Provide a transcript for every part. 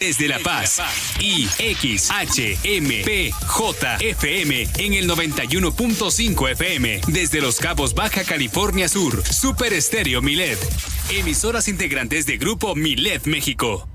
Desde La Paz, FM en el 91.5 FM. Desde Los Cabos, Baja California Sur, Super Estéreo Milet. Emisoras integrantes de Grupo Milet México.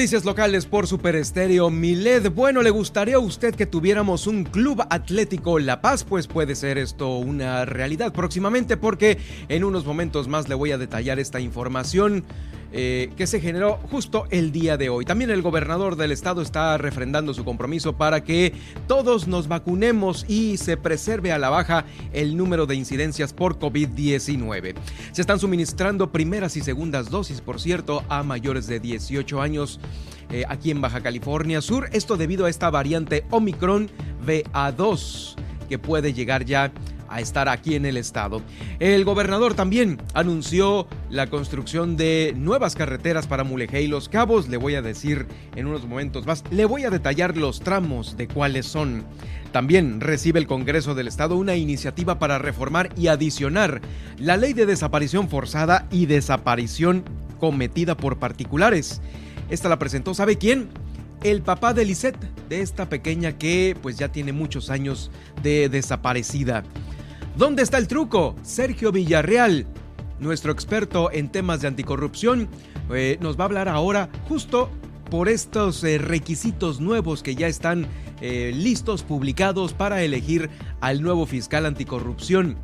Noticias locales por Super Estéreo Miled. Bueno, ¿le gustaría a usted que tuviéramos un club atlético La Paz? Pues puede ser esto una realidad próximamente porque en unos momentos más le voy a detallar esta información. Eh, que se generó justo el día de hoy. También el gobernador del estado está refrendando su compromiso para que todos nos vacunemos y se preserve a la baja el número de incidencias por COVID-19. Se están suministrando primeras y segundas dosis, por cierto, a mayores de 18 años. Eh, aquí en Baja California Sur, esto debido a esta variante Omicron BA2 que puede llegar ya a estar aquí en el estado. El gobernador también anunció la construcción de nuevas carreteras para Mulegé y Los Cabos. Le voy a decir en unos momentos más, le voy a detallar los tramos de cuáles son. También recibe el Congreso del Estado una iniciativa para reformar y adicionar la ley de desaparición forzada y desaparición cometida por particulares. Esta la presentó, ¿sabe quién? El papá de Lisette, de esta pequeña que pues ya tiene muchos años de desaparecida. ¿Dónde está el truco? Sergio Villarreal, nuestro experto en temas de anticorrupción, eh, nos va a hablar ahora justo por estos eh, requisitos nuevos que ya están eh, listos, publicados para elegir al nuevo fiscal anticorrupción.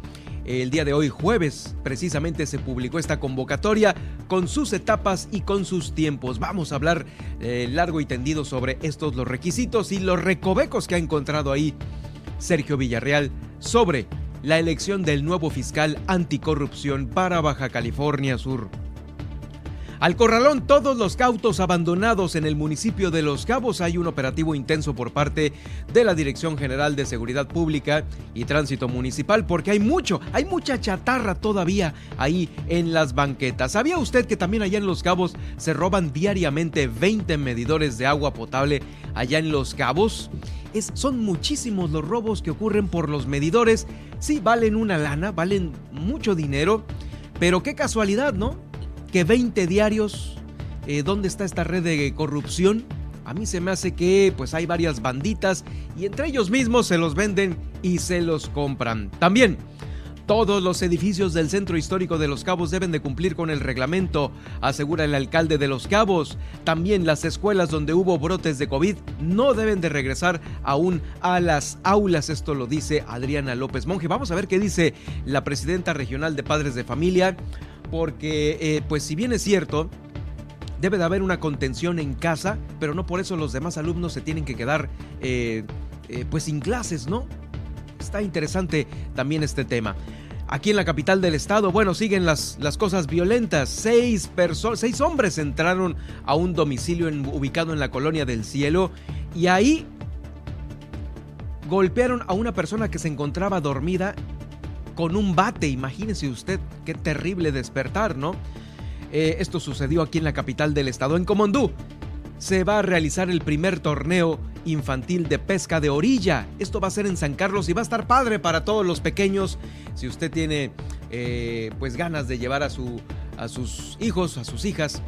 El día de hoy, jueves, precisamente se publicó esta convocatoria con sus etapas y con sus tiempos. Vamos a hablar largo y tendido sobre estos los requisitos y los recovecos que ha encontrado ahí Sergio Villarreal sobre la elección del nuevo fiscal anticorrupción para Baja California Sur. Al corralón todos los cautos abandonados en el municipio de Los Cabos hay un operativo intenso por parte de la Dirección General de Seguridad Pública y Tránsito Municipal porque hay mucho, hay mucha chatarra todavía ahí en las banquetas. ¿Sabía usted que también allá en Los Cabos se roban diariamente 20 medidores de agua potable allá en Los Cabos? son muchísimos los robos que ocurren por los medidores. Sí, valen una lana, valen mucho dinero, pero qué casualidad, ¿no? Que 20 diarios, eh, ¿dónde está esta red de corrupción? A mí se me hace que pues hay varias banditas y entre ellos mismos se los venden y se los compran. También todos los edificios del centro histórico de Los Cabos deben de cumplir con el reglamento, asegura el alcalde de Los Cabos. También las escuelas donde hubo brotes de COVID no deben de regresar aún a las aulas. Esto lo dice Adriana López Monge. Vamos a ver qué dice la presidenta regional de padres de familia, porque eh, pues si bien es cierto, debe de haber una contención en casa, pero no por eso los demás alumnos se tienen que quedar eh, eh, pues sin clases, ¿no? Está interesante también este tema. Aquí en la capital del estado, bueno, siguen las, las cosas violentas. Seis, seis hombres entraron a un domicilio ubicado en la colonia del cielo y ahí golpearon a una persona que se encontraba dormida con un bate. Imagínese usted qué terrible despertar, ¿no? Eh, esto sucedió aquí en la capital del estado, en Comondú. Se va a realizar el primer torneo infantil de pesca de orilla. Esto va a ser en San Carlos y va a estar padre para todos los pequeños. Si usted tiene eh, pues ganas de llevar a, su, a sus hijos, a sus hijas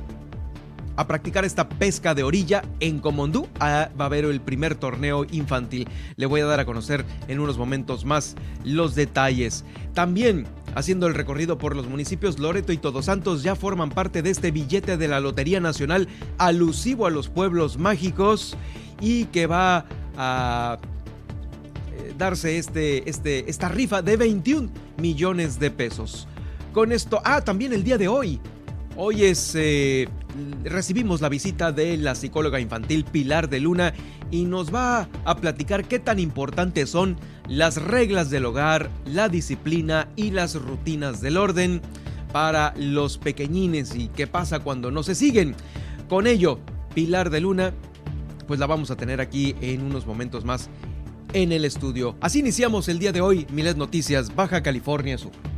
a practicar esta pesca de orilla en Comondú. Ah, va a haber el primer torneo infantil. Le voy a dar a conocer en unos momentos más los detalles. También haciendo el recorrido por los municipios Loreto y Todos Santos ya forman parte de este billete de la Lotería Nacional alusivo a los pueblos mágicos y que va a eh, darse este, este, esta rifa de 21 millones de pesos. Con esto, ah, también el día de hoy. Hoy es, eh, recibimos la visita de la psicóloga infantil Pilar de Luna y nos va a platicar qué tan importantes son las reglas del hogar, la disciplina y las rutinas del orden para los pequeñines y qué pasa cuando no se siguen. Con ello, Pilar de Luna, pues la vamos a tener aquí en unos momentos más en el estudio. Así iniciamos el día de hoy, Miles Noticias, Baja California Sur.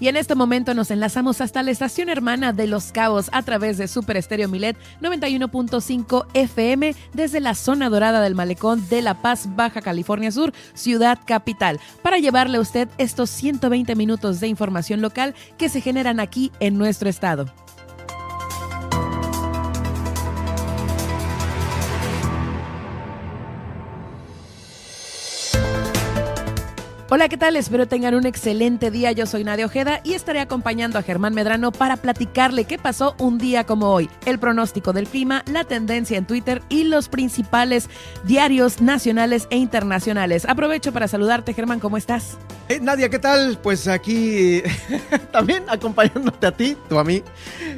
Y en este momento nos enlazamos hasta la estación hermana de Los Cabos a través de Super Estéreo Milet 91.5 FM desde la zona dorada del malecón de La Paz, Baja California Sur, ciudad capital, para llevarle a usted estos 120 minutos de información local que se generan aquí en nuestro estado. Hola, ¿qué tal? Espero tengan un excelente día. Yo soy Nadia Ojeda y estaré acompañando a Germán Medrano para platicarle qué pasó un día como hoy, el pronóstico del clima, la tendencia en Twitter y los principales diarios nacionales e internacionales. Aprovecho para saludarte, Germán, ¿cómo estás? Eh, Nadia, ¿qué tal? Pues aquí también acompañándote a ti, tú a mí,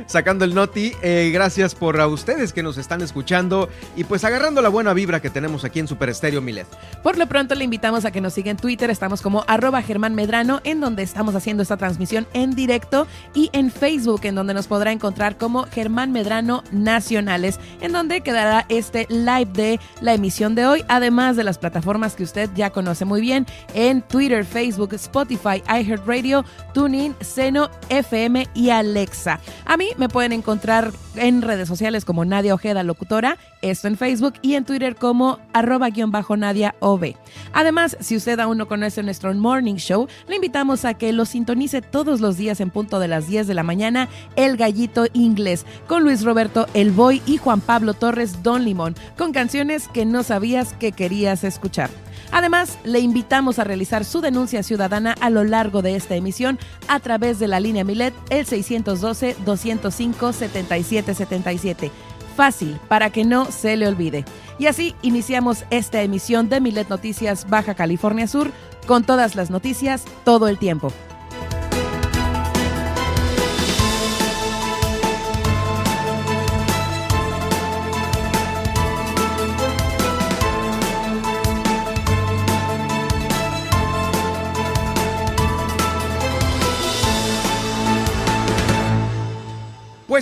sacando el noti. Eh, gracias por a ustedes que nos están escuchando y pues agarrando la buena vibra que tenemos aquí en Super Estéreo Milet. Por lo pronto le invitamos a que nos siga en Twitter, estamos como arroba Germán Medrano, en donde estamos haciendo esta transmisión en directo, y en Facebook, en donde nos podrá encontrar como Germán Medrano Nacionales, en donde quedará este live de la emisión de hoy, además de las plataformas que usted ya conoce muy bien, en Twitter, Facebook, Spotify, iHeartRadio, TuneIn, Seno, FM y Alexa. A mí me pueden encontrar en redes sociales como Nadia Ojeda Locutora, esto en Facebook y en Twitter como arroba guion bajo Nadia OB. Además, si usted aún no conoce nuestro Morning Show, le invitamos a que lo sintonice todos los días en punto de las 10 de la mañana, El Gallito Inglés, con Luis Roberto El Boy y Juan Pablo Torres Don Limón, con canciones que no sabías que querías escuchar. Además, le invitamos a realizar su denuncia ciudadana a lo largo de esta emisión a través de la línea Milet, el 612-205-7777. Fácil, para que no se le olvide. Y así iniciamos esta emisión de Milet Noticias Baja California Sur con todas las noticias todo el tiempo.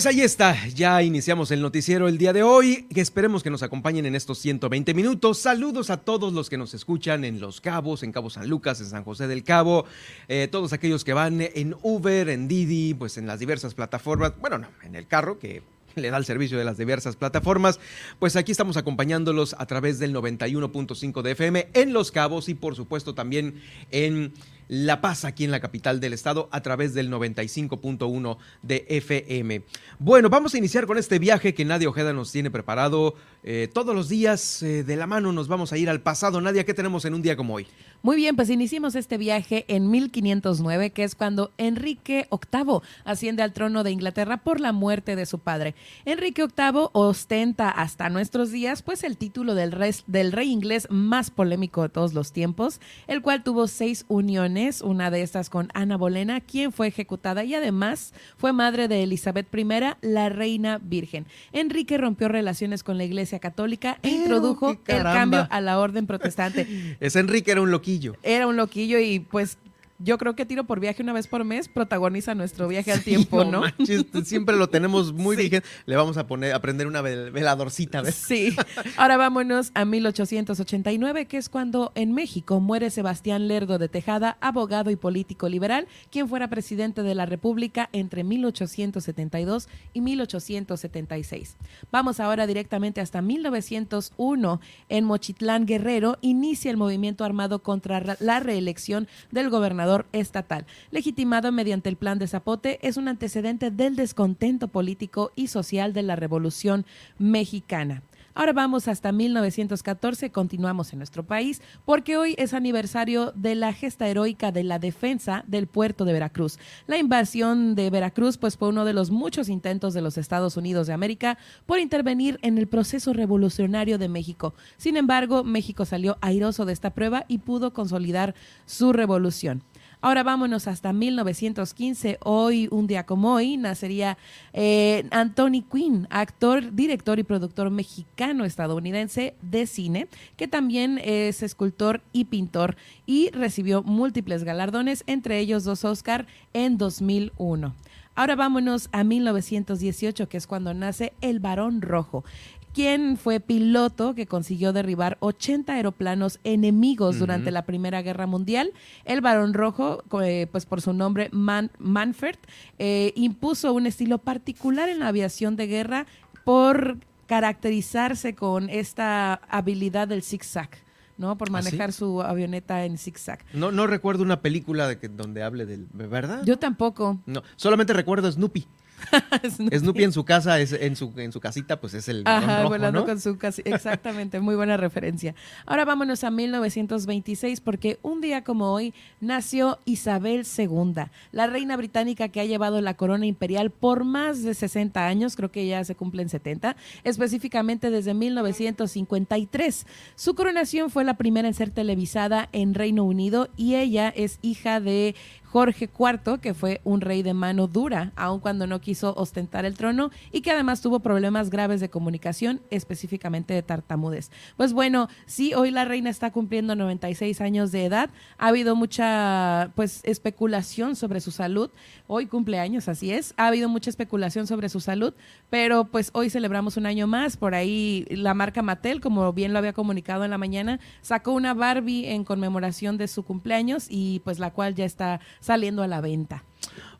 Pues ahí está, ya iniciamos el noticiero el día de hoy, esperemos que nos acompañen en estos 120 minutos. Saludos a todos los que nos escuchan en Los Cabos, en Cabo San Lucas, en San José del Cabo, eh, todos aquellos que van en Uber, en Didi, pues en las diversas plataformas, bueno, no, en el carro, que le da el servicio de las diversas plataformas, pues aquí estamos acompañándolos a través del 91.5 de FM en Los Cabos y por supuesto también en la Paz aquí en la capital del estado a través del 95.1 de FM. Bueno, vamos a iniciar con este viaje que Nadia Ojeda nos tiene preparado. Eh, todos los días eh, de la mano nos vamos a ir al pasado. Nadia, ¿qué tenemos en un día como hoy? Muy bien, pues iniciamos este viaje en 1509, que es cuando Enrique VIII asciende al trono de Inglaterra por la muerte de su padre. Enrique VIII ostenta hasta nuestros días pues el título del rey, del rey inglés más polémico de todos los tiempos, el cual tuvo seis uniones, una de estas con Ana Bolena, quien fue ejecutada y además fue madre de Elizabeth I, la reina virgen. Enrique rompió relaciones con la Iglesia Católica e introdujo el cambio a la orden protestante. Ese Enrique era un loquillo. Era un loquillo y pues yo creo que Tiro por Viaje una vez por mes protagoniza nuestro viaje al tiempo, ¿no? siempre lo tenemos muy bien. Le vamos a poner, a prender una veladorcita, ¿ves? Sí. Ahora vámonos a 1889, que es cuando en México muere Sebastián Lerdo de Tejada, abogado y político liberal, quien fuera presidente de la República entre 1872 y 1876. Vamos ahora directamente hasta 1901. En Mochitlán Guerrero inicia el movimiento armado contra la reelección del gobernador estatal, legitimado mediante el Plan de Zapote, es un antecedente del descontento político y social de la Revolución Mexicana. Ahora vamos hasta 1914, continuamos en nuestro país, porque hoy es aniversario de la gesta heroica de la defensa del puerto de Veracruz. La invasión de Veracruz pues fue uno de los muchos intentos de los Estados Unidos de América por intervenir en el proceso revolucionario de México. Sin embargo, México salió airoso de esta prueba y pudo consolidar su revolución. Ahora vámonos hasta 1915. Hoy, un día como hoy, nacería eh, Anthony Quinn, actor, director y productor mexicano-estadounidense de cine, que también es escultor y pintor y recibió múltiples galardones, entre ellos dos Oscar en 2001. Ahora vámonos a 1918, que es cuando nace El Barón Rojo quien fue piloto que consiguió derribar 80 aeroplanos enemigos durante la Primera Guerra Mundial. El Barón Rojo, eh, pues por su nombre Manfred, eh, impuso un estilo particular en la aviación de guerra por caracterizarse con esta habilidad del zigzag. ¿no? Por ¿Ah, manejar su avioneta en zigzag. No, no recuerdo una película de que, donde hable del, ¿verdad? Yo tampoco. No, solamente recuerdo Snoopy. Snoopy. en su casa, es, en, su, en su casita, pues es el Ajá, volando con su casa. Exactamente, muy buena referencia. Ahora vámonos a 1926 porque un día como hoy nació Isabel II, la reina británica que ha llevado la corona imperial por más de 60 años, creo que ya se cumplen 70, específicamente desde 1953. Su coronación fue la primera en ser televisada en Reino Unido y ella es hija de Jorge IV, que fue un rey de mano dura, aun cuando no quiso ostentar el trono y que además tuvo problemas graves de comunicación, específicamente de tartamudez. Pues bueno, sí, hoy la reina está cumpliendo 96 años de edad. Ha habido mucha pues especulación sobre su salud. Hoy cumpleaños, así es. Ha habido mucha especulación sobre su salud, pero pues hoy celebramos un año más. Por ahí la marca Mattel, como bien lo había comunicado en la mañana, sacó una Barbie en conmemoración de su cumpleaños y pues la cual ya está saliendo a la venta.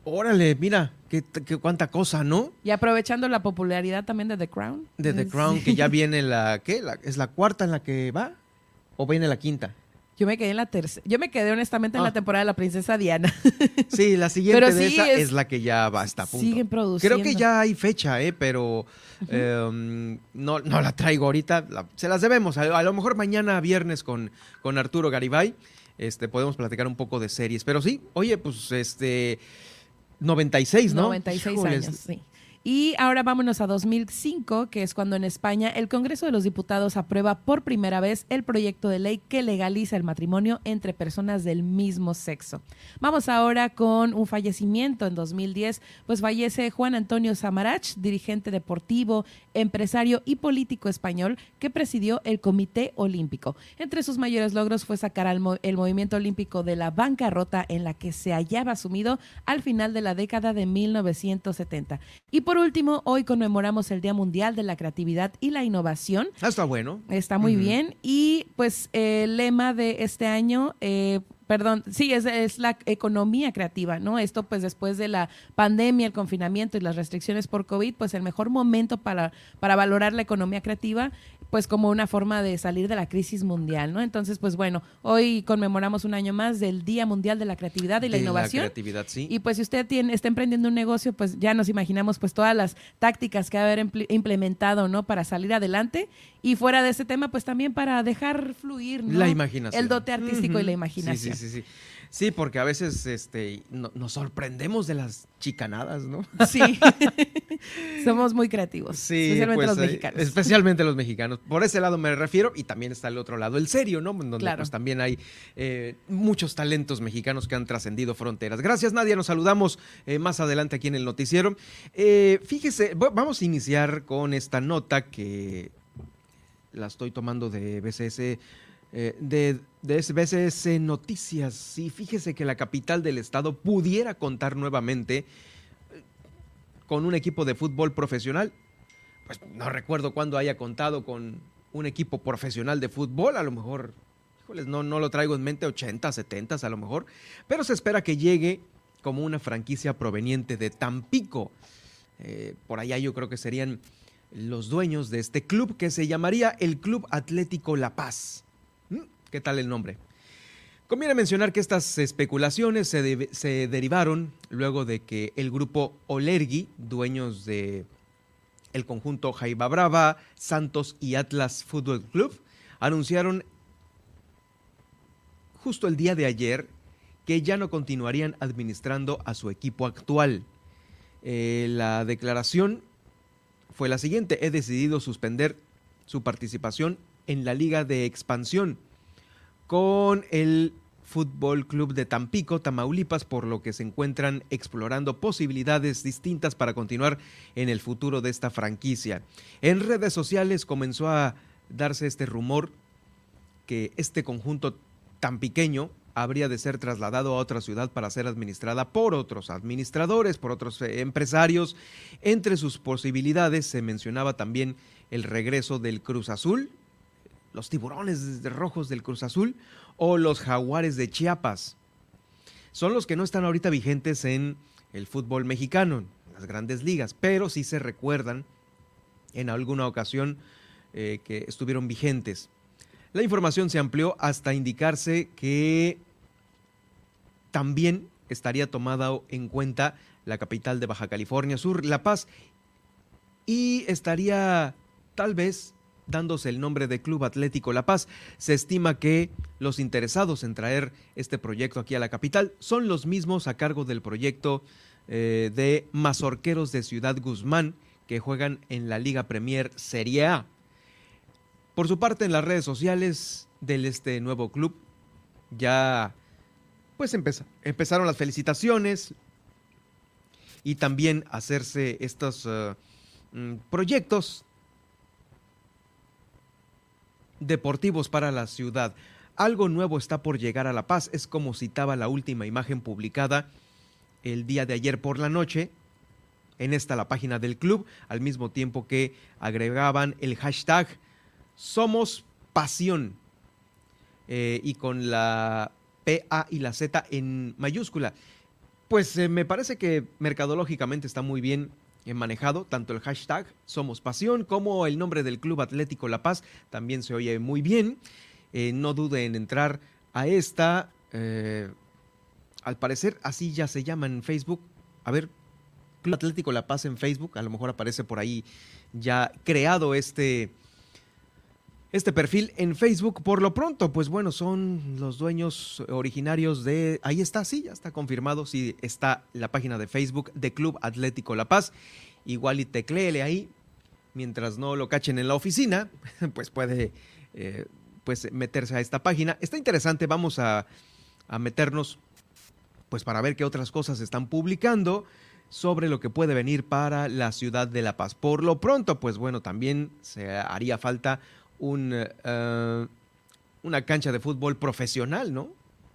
Órale, mira, qué, cuánta cosa, ¿no? Y aprovechando la popularidad también de The Crown. De The Crown, que ya viene la, ¿qué? ¿Es la cuarta en la que va? ¿O viene la quinta? Yo me quedé en la tercera. Yo me quedé honestamente en la ah. temporada de la princesa Diana. Sí, la siguiente de esa es, la que ya va hasta punto. Siguen produciendo. Creo que ya hay fecha, ¿eh? pero em, no, no la traigo ahorita. se las debemos. A, a, lo mejor mañana viernes con, con Arturo Garibay este, podemos platicar un poco de series. Pero sí, oye, pues este 96, ¿no? 96 años, sí. Y ahora vámonos a 2005, que es cuando en España el Congreso de los Diputados aprueba por primera vez el proyecto de ley que legaliza el matrimonio entre personas del mismo sexo. Vamos ahora con un fallecimiento en 2010, pues fallece Juan Antonio Samarach, dirigente deportivo, empresario y político español que presidió el Comité Olímpico. Entre sus mayores logros fue sacar al el movimiento olímpico de la bancarrota en la que se hallaba sumido al final de la década de 1970. Y por último, hoy conmemoramos el Día Mundial de la Creatividad y la Innovación. Ah, está bueno. Está muy bien. Y pues el lema de este año, eh, perdón, sí, es, es, la economía creativa, ¿no? Esto pues después de la pandemia, el confinamiento y las restricciones por COVID, pues el mejor momento para, para valorar la economía creativa pues como una forma de salir de la crisis mundial, ¿no? Entonces, pues bueno, hoy conmemoramos un año más del Día Mundial de la Creatividad y la Innovación. La creatividad, sí. Y pues si usted tiene, está emprendiendo un negocio, pues ya nos imaginamos pues todas las tácticas que va a haber implementado, ¿no? Para salir adelante. Y fuera de ese tema, pues también para dejar fluir, ¿no? La imaginación. El dote artístico y la imaginación. Sí, sí, sí, sí. Sí, porque a veces este, nos sorprendemos de las chicanadas, ¿no? Sí. Somos muy creativos. Sí, especialmente pues, los eh, mexicanos. Especialmente los mexicanos. Por ese lado me refiero, y también está el otro lado, el serio, ¿no? Donde pues también hay eh, muchos talentos mexicanos que han trascendido fronteras. Gracias, Nadia. Nos saludamos eh, más adelante aquí en el noticiero. fíjese, vamos a iniciar con esta nota que la estoy tomando de BCS eh, de, de SBS Noticias. Y fíjese que la capital del estado pudiera contar nuevamente eh, con un equipo de fútbol profesional. Pues no recuerdo cuándo haya contado con un equipo profesional de fútbol, a lo mejor, híjoles, no, no lo traigo en mente, 80, 70 a lo mejor, pero se espera que llegue como una franquicia proveniente de Tampico. Eh, por allá yo creo que serían los dueños de este club que se llamaría el Club Atlético La Paz. ¿Qué tal el nombre? Conviene mencionar que estas especulaciones se, derivaron luego de que el grupo Olergi, dueños de El conjunto Jaiba Brava, Santos y Atlas Fútbol Club anunciaron justo el día de ayer que ya no continuarían administrando a su equipo actual. Eh, la declaración fue la siguiente, he decidido suspender su participación en la Liga de Expansión con el Fútbol Club de Tampico, Tamaulipas, por lo que se encuentran explorando posibilidades distintas para continuar en el futuro de esta franquicia. En redes sociales comenzó a darse este rumor que este conjunto tan pequeño habría de ser trasladado a otra ciudad para ser administrada por otros administradores, por otros eh, empresarios. Entre sus posibilidades se mencionaba también el regreso del Cruz Azul, los tiburones rojos del Cruz Azul o los jaguares de Chiapas. Son los que no están ahorita vigentes en el fútbol mexicano, en las grandes ligas, pero sí se recuerdan en alguna ocasión eh, que estuvieron vigentes. La información se amplió hasta indicarse que también estaría tomada en cuenta la capital de Baja California Sur, La Paz, y estaría tal vez dándose el nombre de Club Atlético La Paz. Se estima que los interesados en traer este proyecto aquí a la capital son los mismos a cargo del proyecto eh, de Mazorqueros de Ciudad Guzmán, que juegan en la Liga Premier Serie A. Por su parte, en las redes sociales de este nuevo club ya pues empezaron las felicitaciones y también hacerse estos eh, mm, proyectos deportivos para la ciudad. Algo nuevo está por llegar a La Paz, es como citaba la última imagen publicada el día de ayer por la noche. En esta la página del club, al mismo tiempo que agregaban el hashtag Somos Pasión eh, y con la PA y la Z en mayúscula. Pues eh, me parece que mercadológicamente está muy bien manejado, tanto el hashtag Somos Pasión como el nombre del Club Atlético La Paz también se oye muy bien. Eh, no dude en entrar a esta. Eh, al parecer así ya se llama en Facebook. A ver, Club Atlético La Paz en Facebook, a lo mejor aparece por ahí ya creado este, este perfil en Facebook. Por lo pronto, pues bueno, son los dueños originarios de... Ahí está, sí, ya está confirmado, sí está la página de Facebook de Club Atlético La Paz. Igual y tecléele ahí, mientras no lo cachen en la oficina, pues puede eh, pues meterse a esta página. Está interesante, vamos a, a meternos pues para ver qué otras cosas están publicando sobre lo que puede venir para la ciudad de La Paz. Por lo pronto, pues bueno, también se haría falta un, eh, una cancha de fútbol profesional, ¿no?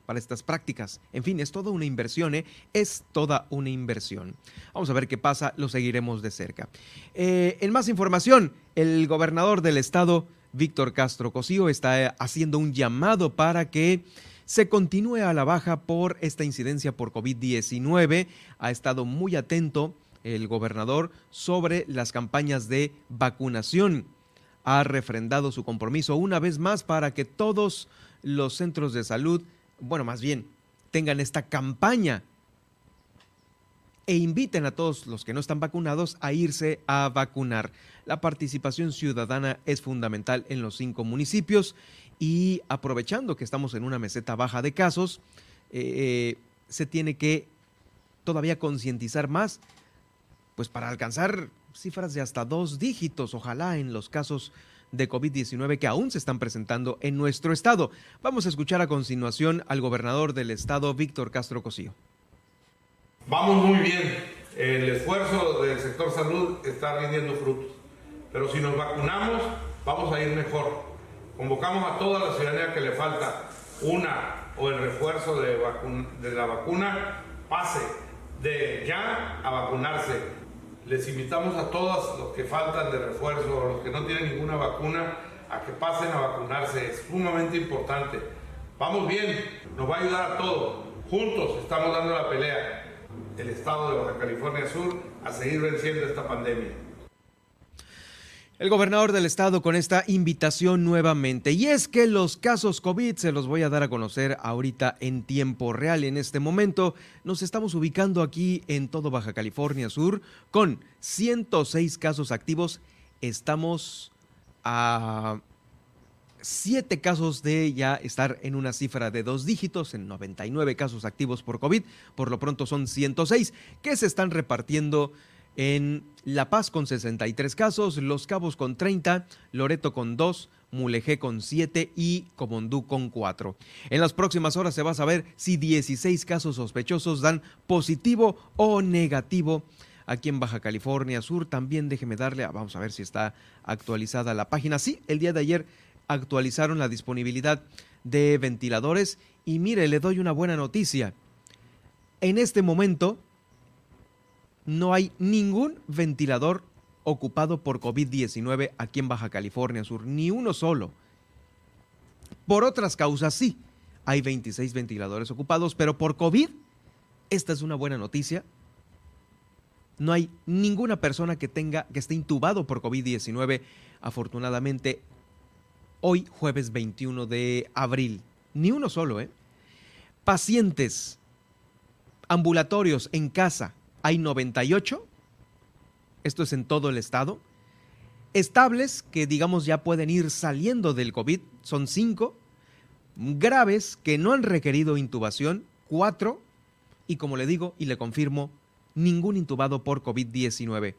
Para estas prácticas. En fin, es toda una inversión, ¿eh? Es toda una inversión. Vamos a ver qué pasa, lo seguiremos de cerca. Eh, en más información, el gobernador del estado, Víctor Castro Cosío, está haciendo un llamado para que se continúe a la baja por esta incidencia por COVID-19. Ha estado muy atento el gobernador sobre las campañas de vacunación ha refrendado su compromiso una vez más para que todos los centros de salud, bueno, más bien, tengan esta campaña e inviten a todos los que no están vacunados a irse a vacunar. La participación ciudadana es fundamental en los cinco municipios y aprovechando que estamos en una meseta baja de casos, eh, se tiene que todavía concientizar más, pues para alcanzar cifras de hasta dos dígitos, ojalá en los casos de COVID-19 que aún se están presentando en nuestro estado. Vamos a escuchar a continuación al gobernador del estado, Víctor Castro Cosío. Vamos muy bien. El esfuerzo del sector salud está rindiendo frutos. Pero si nos vacunamos, vamos a ir mejor. Convocamos a toda la ciudadanía que le falta una o el refuerzo de, de la vacuna, pase de ya a vacunarse les invitamos a todos los que faltan de refuerzo, los que no tienen ninguna vacuna, a que pasen a vacunarse. Es sumamente importante. Vamos bien, nos va a ayudar a todos. Juntos estamos dando la pelea, el Estado de Baja California Sur, a seguir venciendo esta pandemia. El gobernador del estado con esta invitación nuevamente. Y es que los casos COVID se los voy a dar a conocer ahorita en tiempo real. En este momento nos estamos ubicando aquí en todo Baja California Sur con 106 casos activos. Estamos a 7 casos de ya estar en una cifra de dos dígitos, en 99 casos activos por COVID. Por lo pronto son 106 que se están repartiendo en La Paz con 63 casos, Los Cabos con 30, Loreto con 2, Mulegé con 7 y Comondú con 4. En las próximas horas se va a saber si 16 casos sospechosos dan positivo o negativo aquí en Baja California Sur. También déjeme darle, vamos a ver si está actualizada la página. Sí, el día de ayer actualizaron la disponibilidad de ventiladores y mire, le doy una buena noticia. En este momento no hay ningún ventilador ocupado por COVID-19 aquí en Baja California Sur, ni uno solo. Por otras causas sí, hay 26 ventiladores ocupados, pero por COVID, esta es una buena noticia. No hay ninguna persona que tenga que esté intubado por COVID-19 afortunadamente hoy jueves 21 de abril. Ni uno solo, ¿eh? Pacientes ambulatorios en casa hay 98, esto es en todo el estado. Estables, que digamos ya pueden ir saliendo del COVID, son 5. Graves, que no han requerido intubación, 4. Y como le digo y le confirmo, ningún intubado por COVID-19.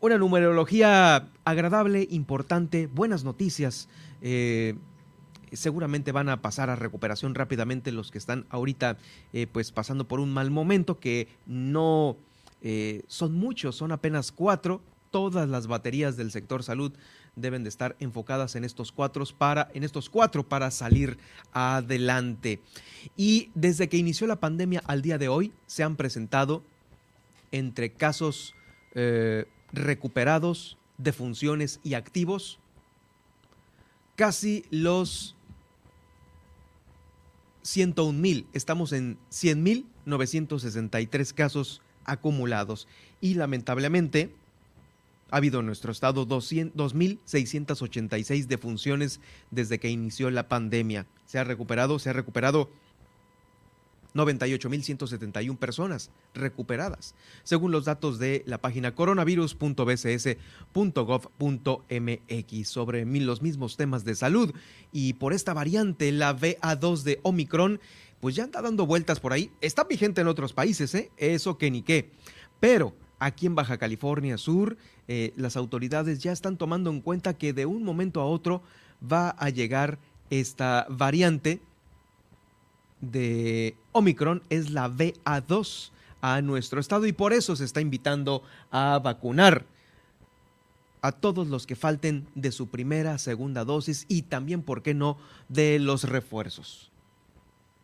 Una numerología agradable, importante, buenas noticias. Eh, seguramente van a pasar a recuperación rápidamente los que están ahorita eh, pues pasando por un mal momento que no eh, son muchos, son apenas cuatro. Todas las baterías del sector salud deben de estar enfocadas en estos cuatro para, en estos cuatro para salir adelante. Y desde que inició la pandemia al día de hoy se han presentado entre casos eh, recuperados, defunciones y activos casi los 101 mil. Estamos en 100 mil 963 casos acumulados. Y lamentablemente ha habido en nuestro estado 2.686 defunciones desde que inició la pandemia. Se ha recuperado, se ha recuperado 98.171 personas recuperadas, según los datos de la página coronavirus.bcs.gov.mx sobre los mismos temas de salud. Y por esta variante, la BA2 de Omicron, pues ya anda dando vueltas por ahí. Está vigente en otros países, ¿eh? Eso que ni qué. Pero aquí en Baja California Sur, eh, las autoridades ya están tomando en cuenta que de un momento a otro va a llegar esta variante de Omicron, es la BA2 a nuestro estado y por eso se está invitando a vacunar a todos los que falten de su primera, segunda dosis y también, ¿por qué no?, de los refuerzos.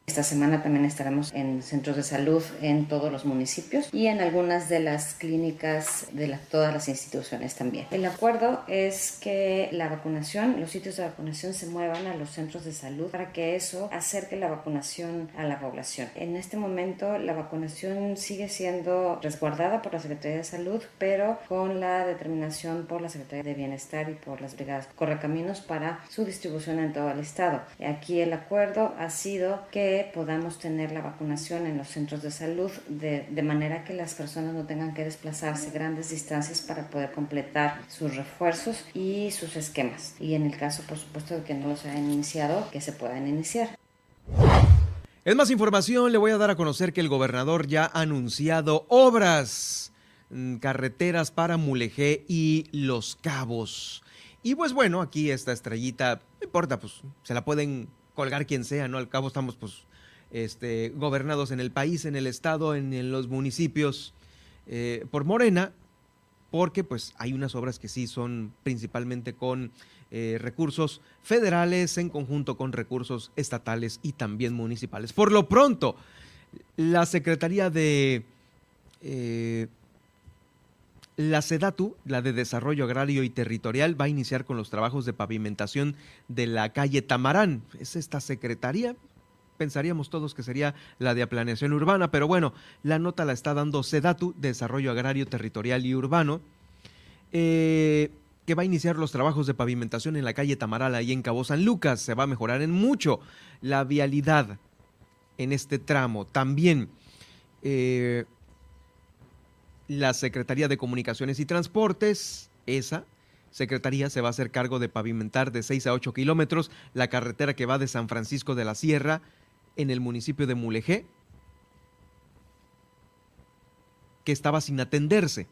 Esta semana también estaremos en centros de salud en todos los municipios y en algunas de las clínicas de todas las instituciones también. El acuerdo es que la vacunación, los sitios de vacunación se muevan a los centros de salud para que eso acerque la vacunación a la población. En este momento la vacunación sigue siendo resguardada por la Secretaría de Salud, pero con la determinación por la Secretaría de Bienestar y por las brigadas correcaminos para su distribución en todo el estado. Aquí el acuerdo ha sido que podamos tener la vacunación en los centros de salud de, de manera que las personas no tengan que desplazarse grandes distancias para poder completar sus refuerzos y sus esquemas. Y en el caso, por supuesto, de que no los hayan iniciado, que se puedan iniciar. En más información, le voy a dar a conocer que el gobernador ya ha anunciado obras, mm, carreteras para Mulegé y Los Cabos. Y pues bueno, aquí esta estrellita, no importa, pues se la pueden colgar quien sea, ¿no? Al cabo estamos pues este, gobernados en el país, en el estado, en, los municipios eh, por Morena, porque pues hay unas obras que sí son principalmente con eh, recursos federales en conjunto con recursos estatales y también municipales. Por lo pronto, la Secretaría de eh, la SEDATU, la de Desarrollo Agrario y Territorial, va a iniciar con los trabajos de pavimentación de la calle Tamarán. Es esta secretaría, pensaríamos todos que sería la de planeación urbana, pero bueno, la nota la está dando SEDATU, Desarrollo Agrario, Territorial y Urbano. Eh, que va a iniciar los trabajos de pavimentación en la calle Tamarala y en Cabo San Lucas. Se va a mejorar en mucho la vialidad en este tramo. También eh, la Secretaría de Comunicaciones y Transportes, esa Secretaría se va a hacer cargo de pavimentar de 6 a 8 kilómetros la carretera que va de San Francisco de la Sierra en el municipio de Mulegé, que estaba sin atenderse.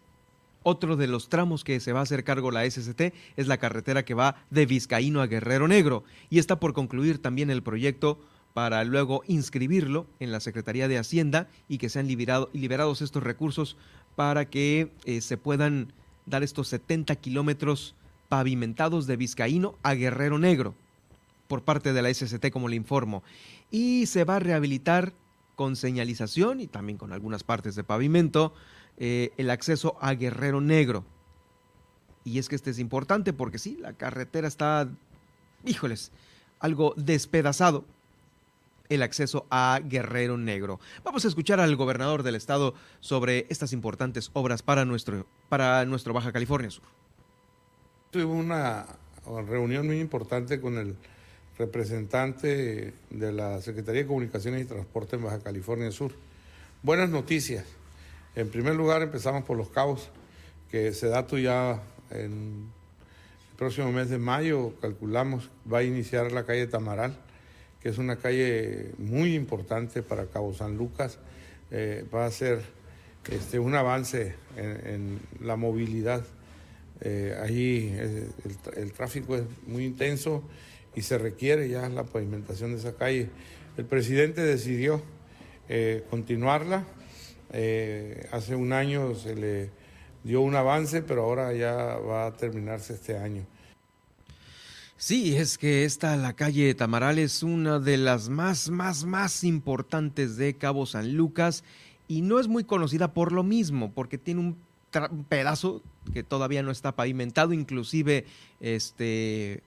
Otro de los tramos que se va a hacer cargo la SCT es la carretera que va de Vizcaíno a Guerrero Negro y está por concluir también el proyecto para luego inscribirlo en la Secretaría de Hacienda y que sean liberado, liberados estos recursos para que eh, se puedan dar estos 70 kilómetros pavimentados de Vizcaíno a Guerrero Negro por parte de la SCT, como le informo. Y se va a rehabilitar con señalización y también con algunas partes de pavimento eh, el acceso a Guerrero Negro. Y es que este es importante porque sí, la carretera está, híjoles, algo despedazado el acceso a Guerrero Negro. Vamos a escuchar al gobernador del estado sobre estas importantes obras para nuestro, para nuestro Baja California Sur. Tuve una reunión muy importante con el representante de la Secretaría de Comunicaciones y Transporte en Baja California Sur. Buenas noticias. En primer lugar, empezamos por los cabos, que se dato ya en el próximo mes de mayo, calculamos, va a iniciar la calle Tamaral, que es una calle muy importante para Cabo San Lucas. Eh, va a ser este, un avance en, la movilidad. Eh, ahí el, tráfico es muy intenso y se requiere ya la pavimentación de esa calle. El presidente decidió eh, continuarla eh, hace un año se le dio un avance, pero ahora ya va a terminarse este año. Sí, es que esta, la calle Tamaral, es una de las más, más, más importantes de Cabo San Lucas y no es muy conocida por lo mismo, porque tiene un, pedazo que todavía no está pavimentado, inclusive este,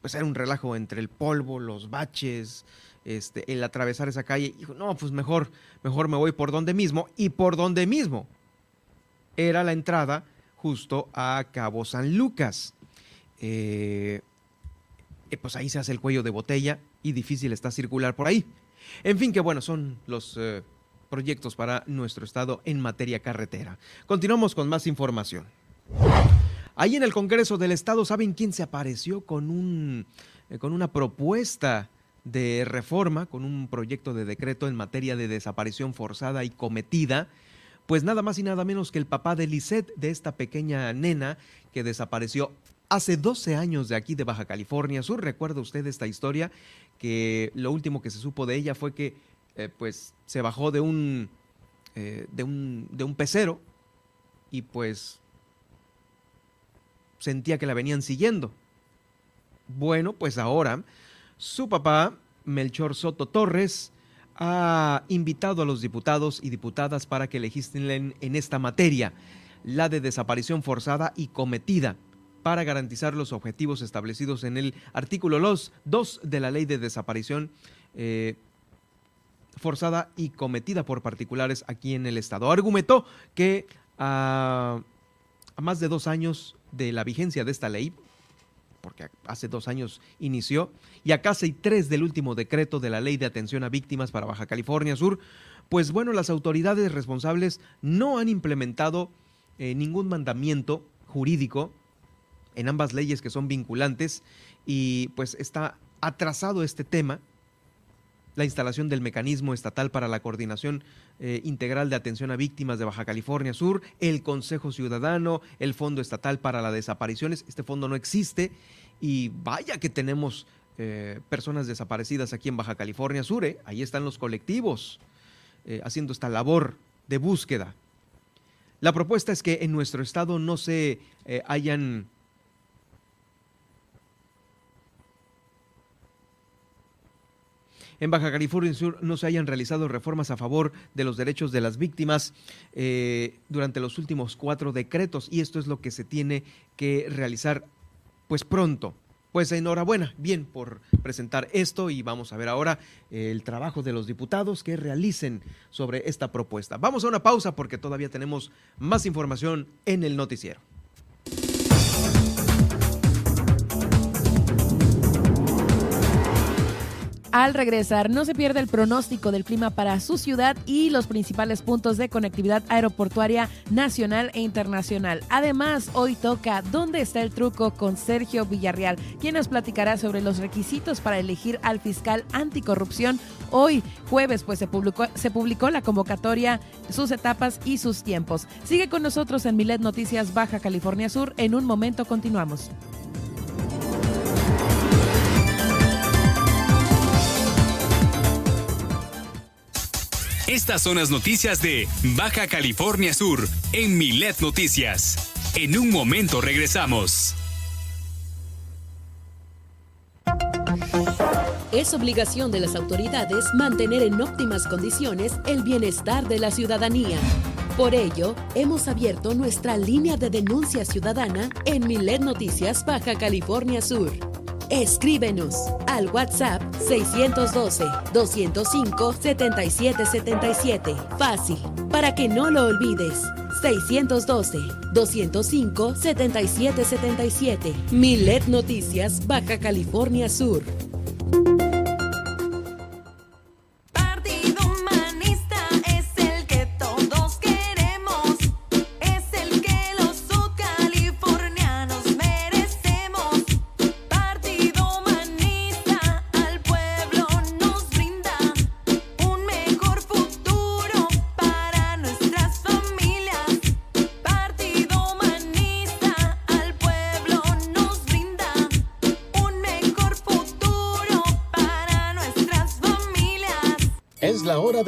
pues era un relajo entre el polvo, los baches, este, el atravesar esa calle, dijo, no, pues mejor, mejor me voy por donde mismo, y por donde mismo era la entrada justo a Cabo San Lucas. Eh, eh, pues ahí se hace el cuello de botella y difícil está circular por ahí. En fin, que bueno, son los eh, proyectos para nuestro estado en materia carretera. Continuamos con más información. Ahí en el Congreso del Estado, ¿saben quién se apareció con, un, con una propuesta de reforma con un proyecto de decreto en materia de desaparición forzada y cometida, pues nada más y nada menos que el papá de Lisette, de esta pequeña nena que desapareció hace 12 años de aquí de Baja California Sur. ¿Recuerda usted esta historia? Que lo último que se supo de ella fue que eh, pues se bajó de un, eh, de un, de un pecero y pues sentía que la venían siguiendo. Bueno, pues ahora su papá, Melchor Soto Torres, ha invitado a los diputados y diputadas para que legislen en esta materia, la de desaparición forzada y cometida, para garantizar los objetivos establecidos en el artículo 2 de la ley de desaparición eh, forzada y cometida por particulares aquí en el Estado. Argumentó que a más de dos años de la vigencia de esta ley, porque hace dos años inició, y a casi tres del último decreto de la Ley de Atención a Víctimas para Baja California Sur, pues bueno, las autoridades responsables no han implementado eh, ningún mandamiento jurídico en ambas leyes que son vinculantes y pues está atrasado este tema la instalación del mecanismo estatal para la coordinación eh, integral de atención a víctimas de Baja California Sur, el Consejo Ciudadano, el Fondo Estatal para las Desapariciones. Este fondo no existe y vaya que tenemos eh, personas desaparecidas aquí en Baja California Sur. ¿eh? Ahí están los colectivos haciendo esta labor de búsqueda. La propuesta es que en nuestro estado no se hayan en Baja California Sur no se hayan realizado reformas a favor de los derechos de las víctimas eh, durante los últimos cuatro decretos y esto es lo que se tiene que realizar pues pronto. Pues enhorabuena, bien por presentar esto y vamos a ver ahora el trabajo de los diputados que realicen sobre esta propuesta. Vamos a una pausa porque todavía tenemos más información en el noticiero. Al regresar, no se pierde el pronóstico del clima para su ciudad y los principales puntos de conectividad aeroportuaria nacional e internacional. Además, hoy toca ¿Dónde está el truco? con Sergio Villarreal, quien nos platicará sobre los requisitos para elegir al fiscal anticorrupción. Hoy, jueves, pues se publicó, se publicó la convocatoria, sus etapas y sus tiempos. Sigue con nosotros en Milet Noticias Baja California Sur. En un momento continuamos. Estas son las noticias de Baja California Sur en Milet Noticias. En un momento regresamos. Es obligación de las autoridades mantener en óptimas condiciones el bienestar de la ciudadanía. Por ello, hemos abierto nuestra línea de denuncia ciudadana en Milet Noticias Baja California Sur. Escríbenos al WhatsApp 612-205-7777. Fácil, para que no lo olvides. 612-205-7777. Milet Noticias, Baja California Sur.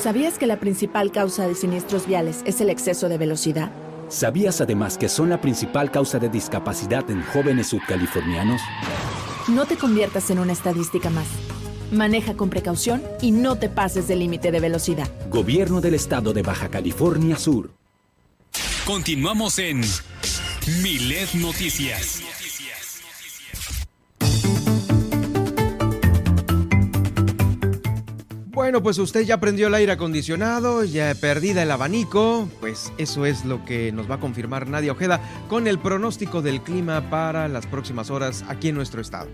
¿Sabías que la principal causa de siniestros viales es el exceso de velocidad? ¿Sabías además que son la principal causa de discapacidad en jóvenes subcalifornianos? No te conviertas en una estadística más. Maneja con precaución y no te pases del límite de velocidad. Gobierno del Estado de Baja California Sur. Continuamos en Milet Noticias. Bueno, pues usted ya prendió el aire acondicionado, ya perdida el abanico, pues eso es lo que nos va a confirmar Nadia Ojeda con el pronóstico del clima para las próximas horas aquí en nuestro estado.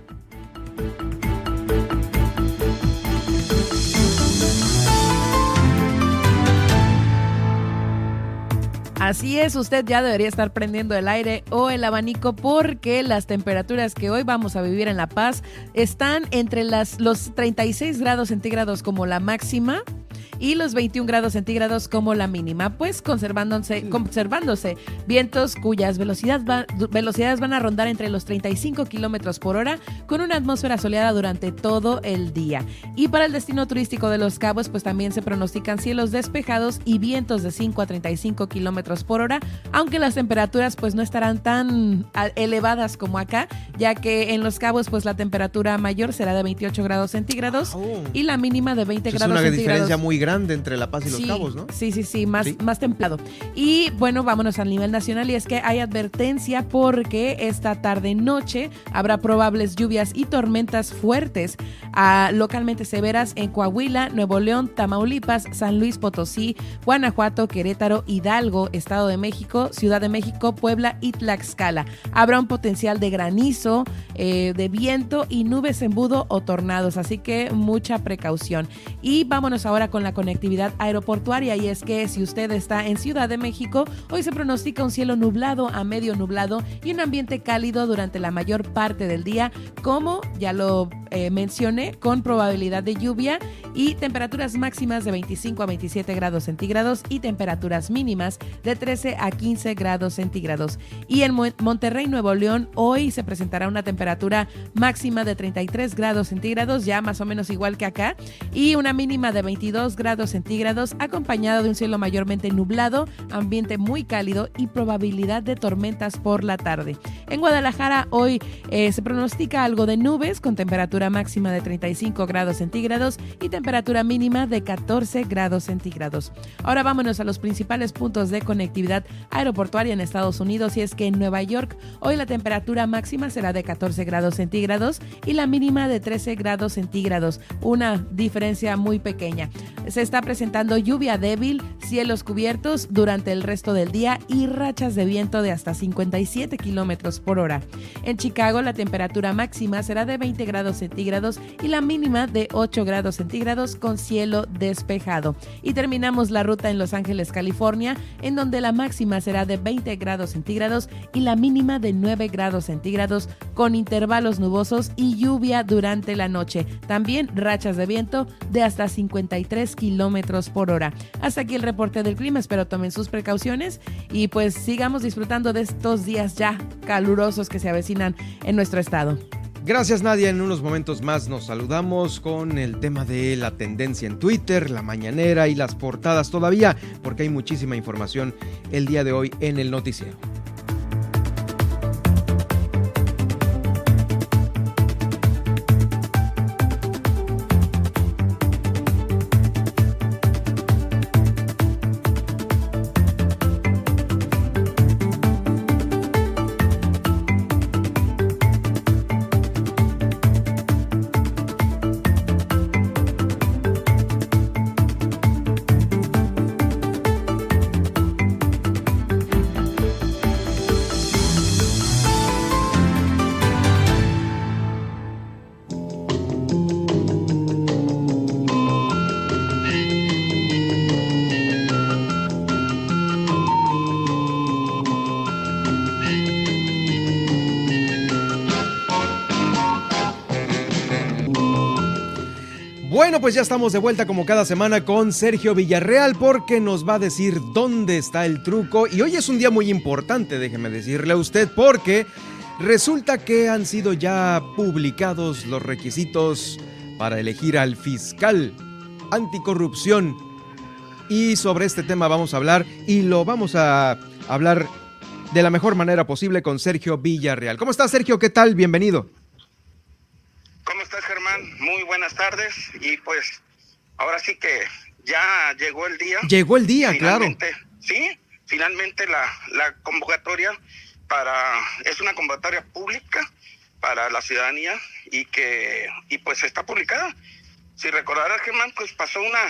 Así es, usted ya debería estar prendiendo el aire o el abanico porque las temperaturas que hoy vamos a vivir en La Paz están entre las, los 36 grados centígrados como la máxima y los 21 grados centígrados como la mínima, pues conservándose, conservándose vientos cuyas velocidades van a rondar entre los 35 kilómetros por hora con una atmósfera soleada durante todo el día. Y para el destino turístico de Los Cabos, pues también se pronostican cielos despejados y vientos de 5 a 35 kilómetros por hora, aunque las temperaturas pues no estarán tan elevadas como acá, ya que en Los Cabos pues la temperatura mayor será de 28 grados centígrados y la mínima de 20 grados centígrados. Es una diferencia muy grande entre La Paz y Los Cabos, ¿no? Sí, sí, sí, más, más templado. Y bueno, vámonos al nivel nacional y es que hay advertencia porque esta tarde-noche habrá probables lluvias y tormentas fuertes localmente severas en Coahuila, Nuevo León, Tamaulipas, San Luis Potosí, Guanajuato, Querétaro, Hidalgo, Estado de México, Ciudad de México, Puebla y Tlaxcala. Habrá un potencial de granizo, eh, de viento y nubes embudo o tornados, así que mucha precaución. Y vámonos ahora con la conectividad aeroportuaria y es que si usted está en Ciudad de México, hoy se pronostica un cielo nublado a medio nublado y un ambiente cálido durante la mayor parte del día, como ya lo eh, mencioné, con probabilidad de lluvia y temperaturas máximas de 25 a 27 grados centígrados y temperaturas mínimas de 13 a 15 grados centígrados. Y en Monterrey, Nuevo León, hoy se presentará una temperatura máxima de 33 grados centígrados, ya más o menos igual que acá, y una mínima de 22 grados grados centígrados, acompañado de un cielo mayormente nublado, ambiente muy cálido y probabilidad de tormentas por la tarde. En Guadalajara hoy eh, se pronostica algo de nubes con temperatura máxima de 35 grados centígrados y temperatura mínima de 14 grados centígrados. Ahora vámonos a los principales puntos de conectividad aeroportuaria en Estados Unidos y es que en Nueva York hoy la temperatura máxima será de 14 grados centígrados y la mínima de 13 grados centígrados, una diferencia muy pequeña. Se está presentando lluvia débil, cielos cubiertos durante el resto del día y rachas de viento de hasta 57 kilómetros por hora. En Chicago la temperatura máxima será de 20 grados centígrados y la mínima de 8 grados centígrados con cielo despejado. Y terminamos la ruta en Los Ángeles, California, en donde la máxima será de 20 grados centígrados y la mínima de 9 grados centígrados con intervalos nubosos y lluvia durante la noche. También rachas de viento de hasta 53 kilómetros por hora. Hasta aquí el reporte del clima. Espero tomen sus precauciones y pues sigamos disfrutando de estos días ya calurosos que se avecinan en nuestro estado. Gracias Nadia, en unos momentos más nos saludamos con el tema de la tendencia en Twitter, la mañanera y las portadas todavía, porque hay muchísima información el día de hoy en el noticiero. Pues ya estamos de vuelta como cada semana con Sergio Villarreal porque nos va a decir dónde está el truco. Y hoy es un día muy importante, déjeme decirle a usted, porque resulta que han sido ya publicados los requisitos para elegir al fiscal anticorrupción. Y sobre este tema vamos a hablar y lo vamos a hablar de la mejor manera posible con Sergio Villarreal. ¿Cómo estás, Sergio? ¿Qué tal? Bienvenido. Muy buenas tardes. Y pues, ahora sí que ya llegó el día. Llegó el día, claro. Sí, finalmente la, la convocatoria para, es una convocatoria pública para la ciudadanía y que, y pues está publicada. Si recordarás, Germán, pues pasó una,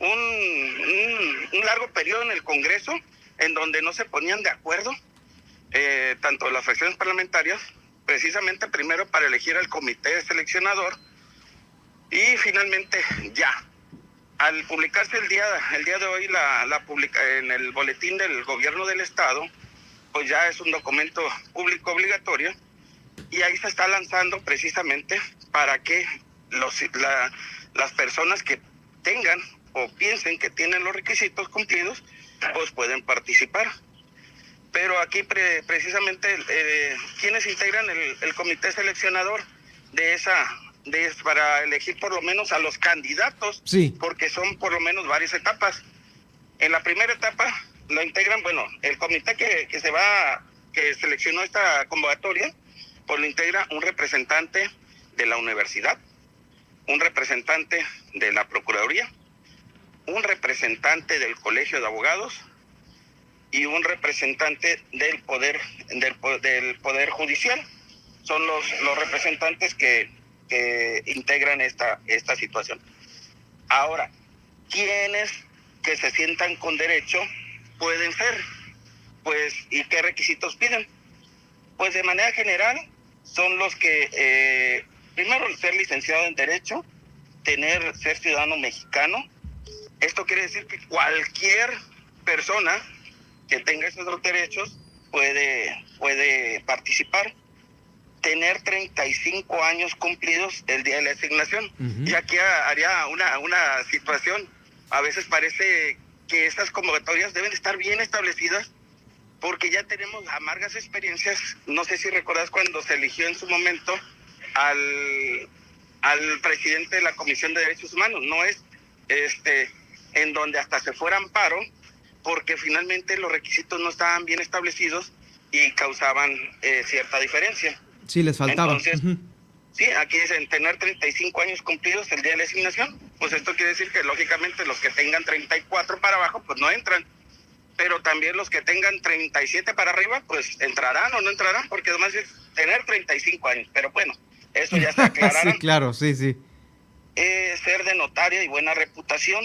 un, un, un largo periodo en el Congreso en donde no se ponían de acuerdo, eh, tanto las fracciones parlamentarias, precisamente primero para elegir al comité seleccionador y finalmente ya. Al publicarse el día, el día de hoy la, la publica, en el boletín del gobierno del estado, pues ya es un documento público obligatorio y ahí se está lanzando precisamente para que los, la, las personas que tengan o piensen que tienen los requisitos cumplidos, pues pueden participar pero aquí pre, precisamente eh, quienes integran el, el, comité seleccionador de esa de para elegir por lo menos a los candidatos sí. porque son por lo menos varias etapas en la primera etapa lo integran bueno el comité que, que se va que seleccionó esta convocatoria pues lo integra un representante de la universidad un representante de la procuraduría un representante del colegio de abogados y un representante del poder del, del poder judicial. Son los los representantes que, que integran esta esta situación. Ahora quiénes que se sientan con derecho pueden ser pues y qué requisitos piden pues de manera general son los que eh, primero ser licenciado en derecho tener ser ciudadano mexicano. Esto quiere decir que cualquier persona que tenga esos dos derechos puede, puede participar. Tener 35 años cumplidos el día de la asignación. Uh -huh. Y aquí haría una, una situación. A veces parece que estas convocatorias deben estar bien establecidas porque ya tenemos amargas experiencias. No sé si recuerdas cuando se eligió en su momento al, al presidente de la Comisión de Derechos Humanos. No es este, en donde hasta se fuera amparo, porque finalmente los requisitos no estaban bien establecidos y causaban eh, cierta diferencia. Sí, les faltaba. Entonces, sí, aquí dicen tener 35 años cumplidos el día de la asignación. Pues esto quiere decir que lógicamente los que tengan 34 para abajo, pues no entran. Pero también los que tengan 37 para arriba, pues entrarán o no entrarán, porque además es tener 35 años. Pero bueno, eso ya se aclarará. sí, claro, sí, sí. Eh, ser de notaria y buena reputación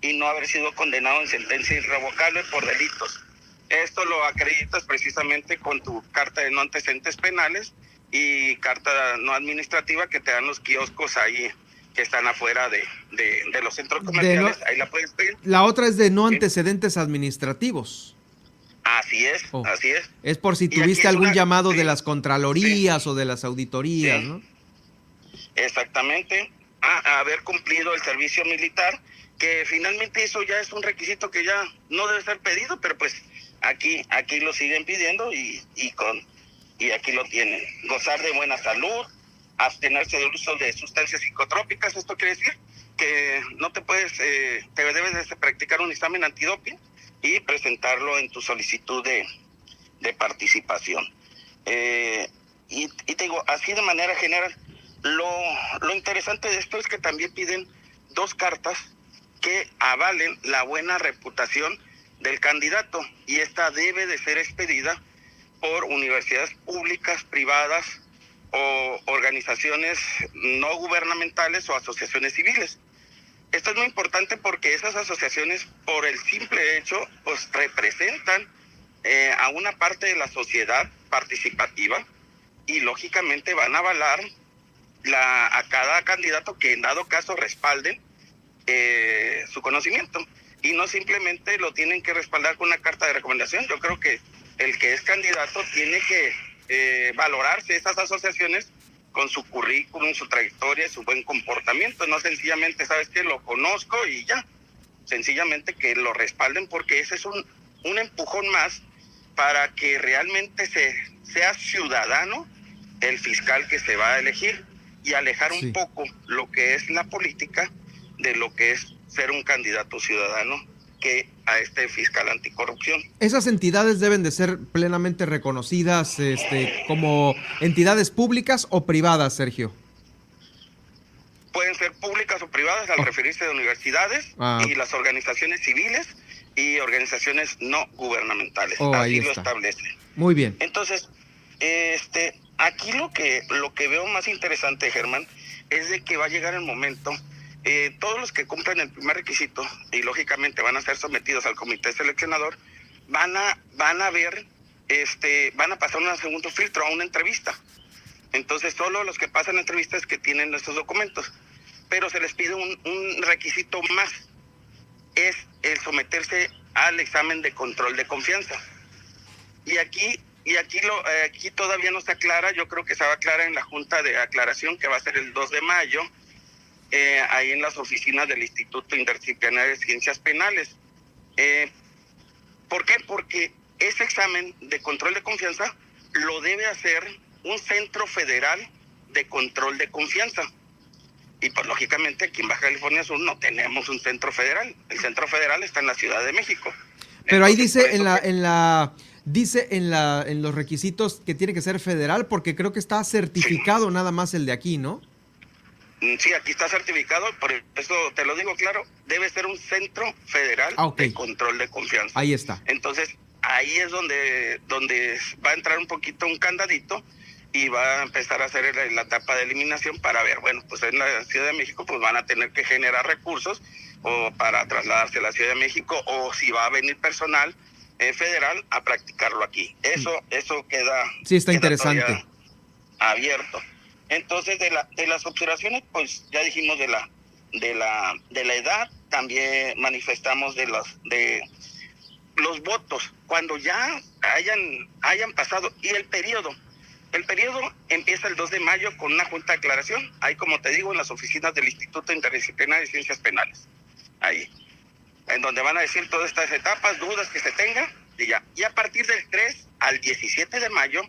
y no haber sido condenado en sentencia irrevocable por delitos. Esto lo acreditas precisamente con tu carta de no antecedentes penales y carta no administrativa que te dan los kioscos ahí que están afuera de, de, los centros comerciales. ahí la puedes pedir. La otra es de no antecedentes administrativos. Así es, oh. así es. Es por si tuviste algún llamado de las contralorías o de las auditorías, ¿no? Exactamente. A, haber cumplido el servicio militar, que finalmente eso ya es un requisito que ya no debe ser pedido, pero pues aquí, aquí lo siguen pidiendo y, y con y aquí lo tienen. Gozar de buena salud, abstenerse del uso de sustancias psicotrópicas. Esto quiere decir que no te puedes, eh, te debes de practicar un examen antidoping y presentarlo en tu solicitud de, participación. Eh, y, te digo, así de manera general, lo, lo interesante de esto es que también piden dos cartas que avalen la buena reputación del candidato y esta debe de ser expedida por universidades públicas, privadas o organizaciones no gubernamentales o asociaciones civiles. Esto es muy importante porque esas asociaciones, por el simple hecho, pues representan eh, a una parte de la sociedad participativa y lógicamente van a avalar la, a cada candidato que en dado caso respalden eh, su conocimiento. Y no simplemente lo tienen que respaldar con una carta de recomendación. Yo creo que el que es candidato tiene que eh, valorarse esas asociaciones con su currículum, su trayectoria, su buen comportamiento, no sencillamente, sabes que lo conozco y ya, sencillamente que lo respalden porque ese es un, un empujón más para que realmente se, sea ciudadano el fiscal que se va a elegir y alejar un poco lo que es la política de lo que es ser un candidato ciudadano que a este fiscal anticorrupción. Esas entidades deben de ser plenamente reconocidas este, como entidades públicas o privadas, Sergio. Pueden ser públicas o privadas al oh. referirse a universidades ah. y las organizaciones civiles y organizaciones no gubernamentales. Oh, Así lo establece. Muy bien. Entonces, este, aquí lo que, lo que veo más interesante, Germán, es de que va a llegar el momento eh, todos los que cumplen el primer requisito y lógicamente van a ser sometidos al comité seleccionador, van a, van a ver, este, van a pasar un segundo filtro a una entrevista. Entonces solo los que pasan entrevistas que tienen estos documentos. Pero se les pide un, requisito más, es el someterse al examen de control de confianza. Y aquí y aquí lo aquí todavía no está clara, yo creo que se va a aclarar en la junta de aclaración que va a ser el 2 de mayo eh, ahí en las oficinas del Instituto Interdisciplinario de Ciencias Penales. Eh, ¿Por qué? Porque ese examen de control de confianza lo debe hacer un centro federal de control de confianza. Y pues lógicamente aquí en Baja California Sur no tenemos un centro federal. El centro federal está en la Ciudad de México. Pero ahí dice en la, en la dice en la en los requisitos que tiene que ser federal porque creo que está certificado nada más el de aquí, ¿no? Mm, sí, aquí está certificado, por eso te lo digo claro, debe ser un centro federal ah, de control de confianza. Ahí está. Entonces, ahí es donde, donde va a entrar un poquito un candadito y va a empezar a hacer la, etapa de eliminación para ver, bueno, pues en la Ciudad de México pues van a tener que generar recursos o para trasladarse a la Ciudad de México o si va a venir personal eh, federal a practicarlo aquí. Eso, eso queda... Sí, está interesante. Abierto. Entonces, de, la, de las observaciones, pues ya dijimos de la, de la, de la edad, también manifestamos de los, de los votos, cuando ya hayan, hayan pasado, y el periodo. El periodo empieza el 2 de mayo con una junta de aclaración, ahí como te digo, en las oficinas del Instituto Interdisciplinario de Ciencias Penales, ahí, en donde van a decir todas estas etapas, dudas que se tengan, y ya. Y a partir del 3 al 17 de mayo,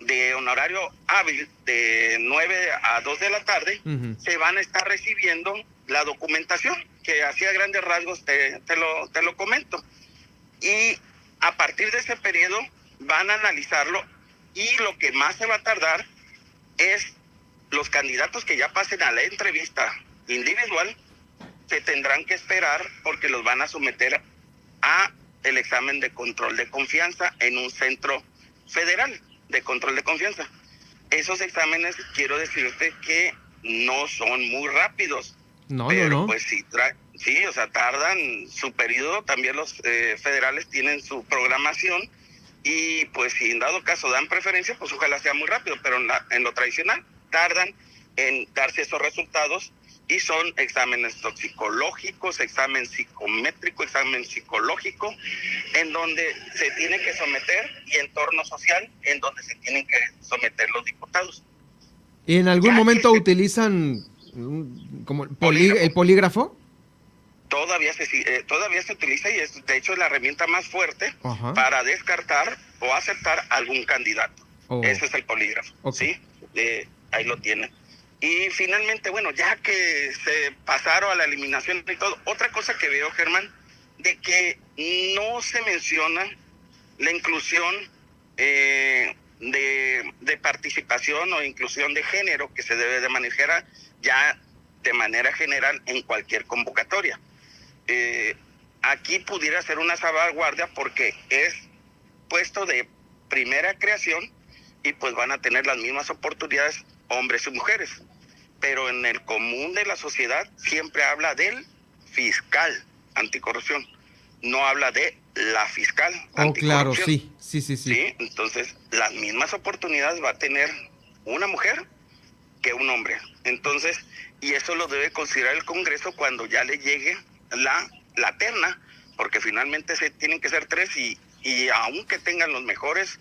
de honorario hábil de 9 a 2 de la tarde, se van a estar recibiendo la documentación, que hacía grandes rasgos te, te, lo, te lo comento. Y a partir de ese periodo van a analizarlo y lo que más se va a tardar es los candidatos que ya pasen a la entrevista individual, se tendrán que esperar porque los van a someter a el examen de control de confianza en un centro federal de control de confianza. Esos exámenes, quiero decirte que no son muy rápidos. No, pero no, no. pues sí, sí, o sea, tardan su periodo, también los eh, federales tienen su programación y pues si en dado caso dan preferencia, pues ojalá sea muy rápido, pero en, la, en lo tradicional tardan en darse esos resultados y son exámenes toxicológicos, examen psicométrico, examen psicológico, en donde se tiene que someter y entorno social en donde se tienen que someter los diputados. ¿Y en algún momento utilizan mm, como el, polí el polígrafo? Todavía se, eh, todavía se utiliza y es de hecho la herramienta más fuerte Ajá. para descartar o aceptar algún candidato. Oh. Ese es el polígrafo, okay. ¿sí? Eh, ahí lo tienen. Y finalmente, bueno, ya que se pasaron a la eliminación y todo, otra cosa que veo, Germán, de que no se menciona la inclusión eh, de, de, participación o inclusión de género que se debe de manejar ya de manera general en cualquier convocatoria. Eh, aquí pudiera ser una salvaguardia porque es puesto de primera creación y pues van a tener las mismas oportunidades hombres y mujeres. Pero en el común de la sociedad siempre habla del fiscal anticorrupción, no habla de la fiscal oh, claro, sí, sí, sí, sí, sí. Entonces, las mismas oportunidades va a tener una mujer que un hombre. Entonces, y eso lo debe considerar el Congreso cuando ya le llegue la, la terna, porque finalmente se tienen que ser tres y, y aunque tengan los mejores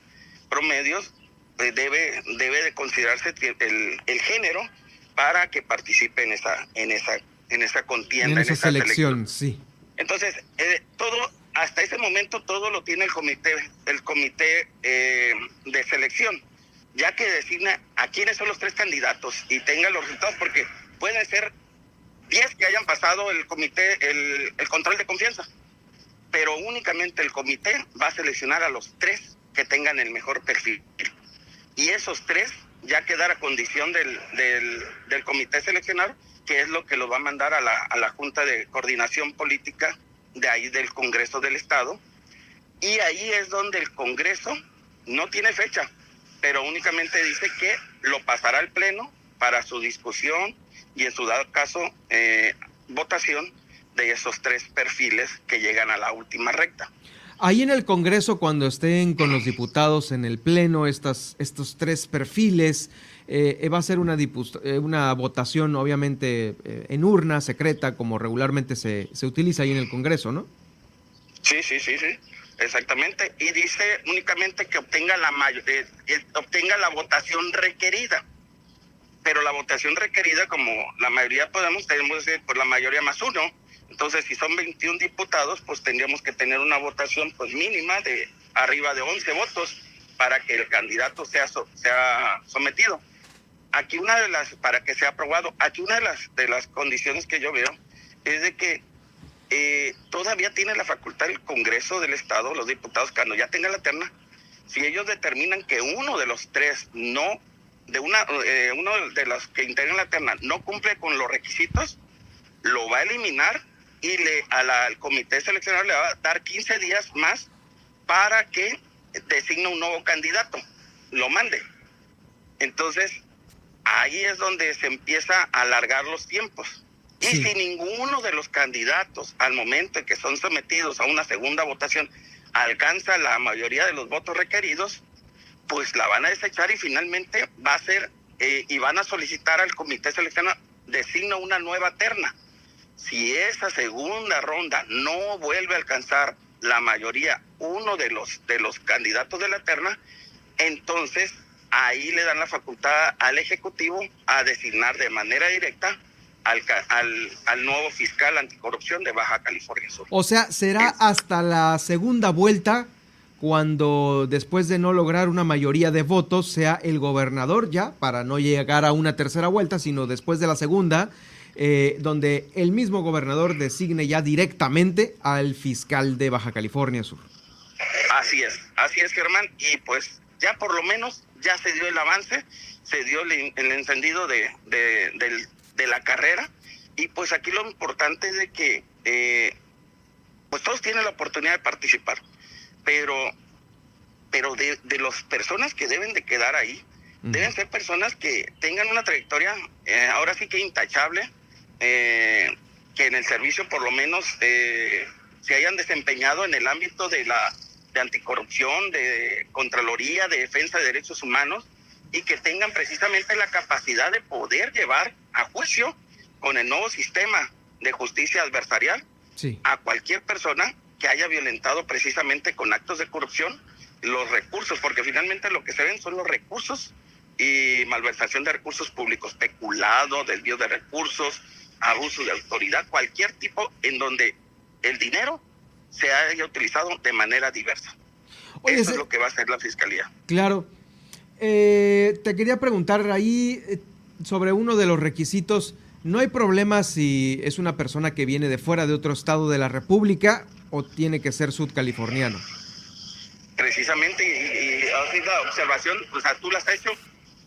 promedios, debe, debe de considerarse el, el, género para que participe en esa, en esa, en esa contienda. En esa, selección, sí. Entonces, eh, todo, hasta ese momento todo lo tiene el comité, el comité eh, de selección, ya que designa a quiénes son los tres candidatos y tenga los resultados, porque pueden ser 10 que hayan pasado el comité, el, el control de confianza, pero únicamente el comité va a seleccionar a los tres que tengan el mejor perfil y esos tres ya quedar a condición del, del, comité seleccionado, que es lo que lo va a mandar a la, a la Junta de Coordinación Política de ahí del Congreso del Estado. Y ahí es donde el Congreso no tiene fecha, pero únicamente dice que lo pasará al Pleno para su discusión y en su dado caso eh, votación de esos tres perfiles que llegan a la última recta. Ahí en el Congreso, cuando estén con los diputados en el Pleno, estas, estos tres perfiles, eh, va a ser una, eh, una votación obviamente eh, en urna, secreta, como regularmente se, se utiliza ahí en el Congreso, ¿no? Sí, sí, sí, sí, exactamente. Y dice únicamente que obtenga la, obtenga la votación requerida. Pero la votación requerida, como la mayoría podemos, tenemos por la mayoría más uno, entonces, si son 21 diputados, pues tendríamos que tener una votación pues mínima de arriba de 11 votos para que el candidato sea, sea sometido. Aquí una de las, para que sea aprobado, aquí una de las, de las condiciones que yo veo es de que eh, todavía tiene la facultad el Congreso del Estado, los diputados, cuando ya tenga la terna, si ellos determinan que uno de los tres no, de una, eh, uno de los que integran la terna no cumple con los requisitos, lo va a eliminar y le, al comité seleccionador le va a dar 15 días más para que designe un nuevo candidato, lo mande. Entonces, ahí es donde se empieza a alargar los tiempos. Y si ninguno de los candidatos, al momento en que son sometidos a una segunda votación, alcanza la mayoría de los votos requeridos, pues la van a desechar y finalmente va a ser, eh, y van a solicitar al comité seleccionador, designa una nueva terna si esa segunda ronda no vuelve a alcanzar la mayoría, uno de los, de los candidatos de la terna, entonces ahí le dan la facultad al Ejecutivo a designar de manera directa al, al, al, nuevo fiscal anticorrupción de Baja California Sur. O sea, será hasta la segunda vuelta cuando después de no lograr una mayoría de votos sea el gobernador ya, para no llegar a una tercera vuelta, sino después de la segunda, eh, donde el mismo gobernador designe ya directamente al fiscal de Baja California Sur. Así es, así es Germán, y pues ya por lo menos ya se dio el avance, se dio el, encendido de, de, la carrera, y pues aquí lo importante es de que eh, pues todos tienen la oportunidad de participar. Pero, pero de, de las personas que deben de quedar ahí, deben ser personas que tengan una trayectoria, eh, ahora sí que intachable, eh, que en el servicio por lo menos eh, se hayan desempeñado en el ámbito de la de anticorrupción, de contraloría, de defensa de derechos humanos y que tengan precisamente la capacidad de poder llevar a juicio con el nuevo sistema de justicia adversarial a cualquier persona que haya violentado precisamente con actos de corrupción los recursos, porque finalmente lo que se ven son los recursos y malversación de recursos públicos, peculado, desvío de recursos, abuso de autoridad, cualquier tipo en donde el dinero se haya utilizado de manera diversa. Eso es lo que va a hacer la fiscalía. Claro. Eh, te quería preguntar ahí eh, sobre uno de los requisitos. No hay problema si es una persona que viene de fuera de otro estado de la República o tiene que ser sudcaliforniano? Precisamente, y, y la observación, o sea, tú la has hecho,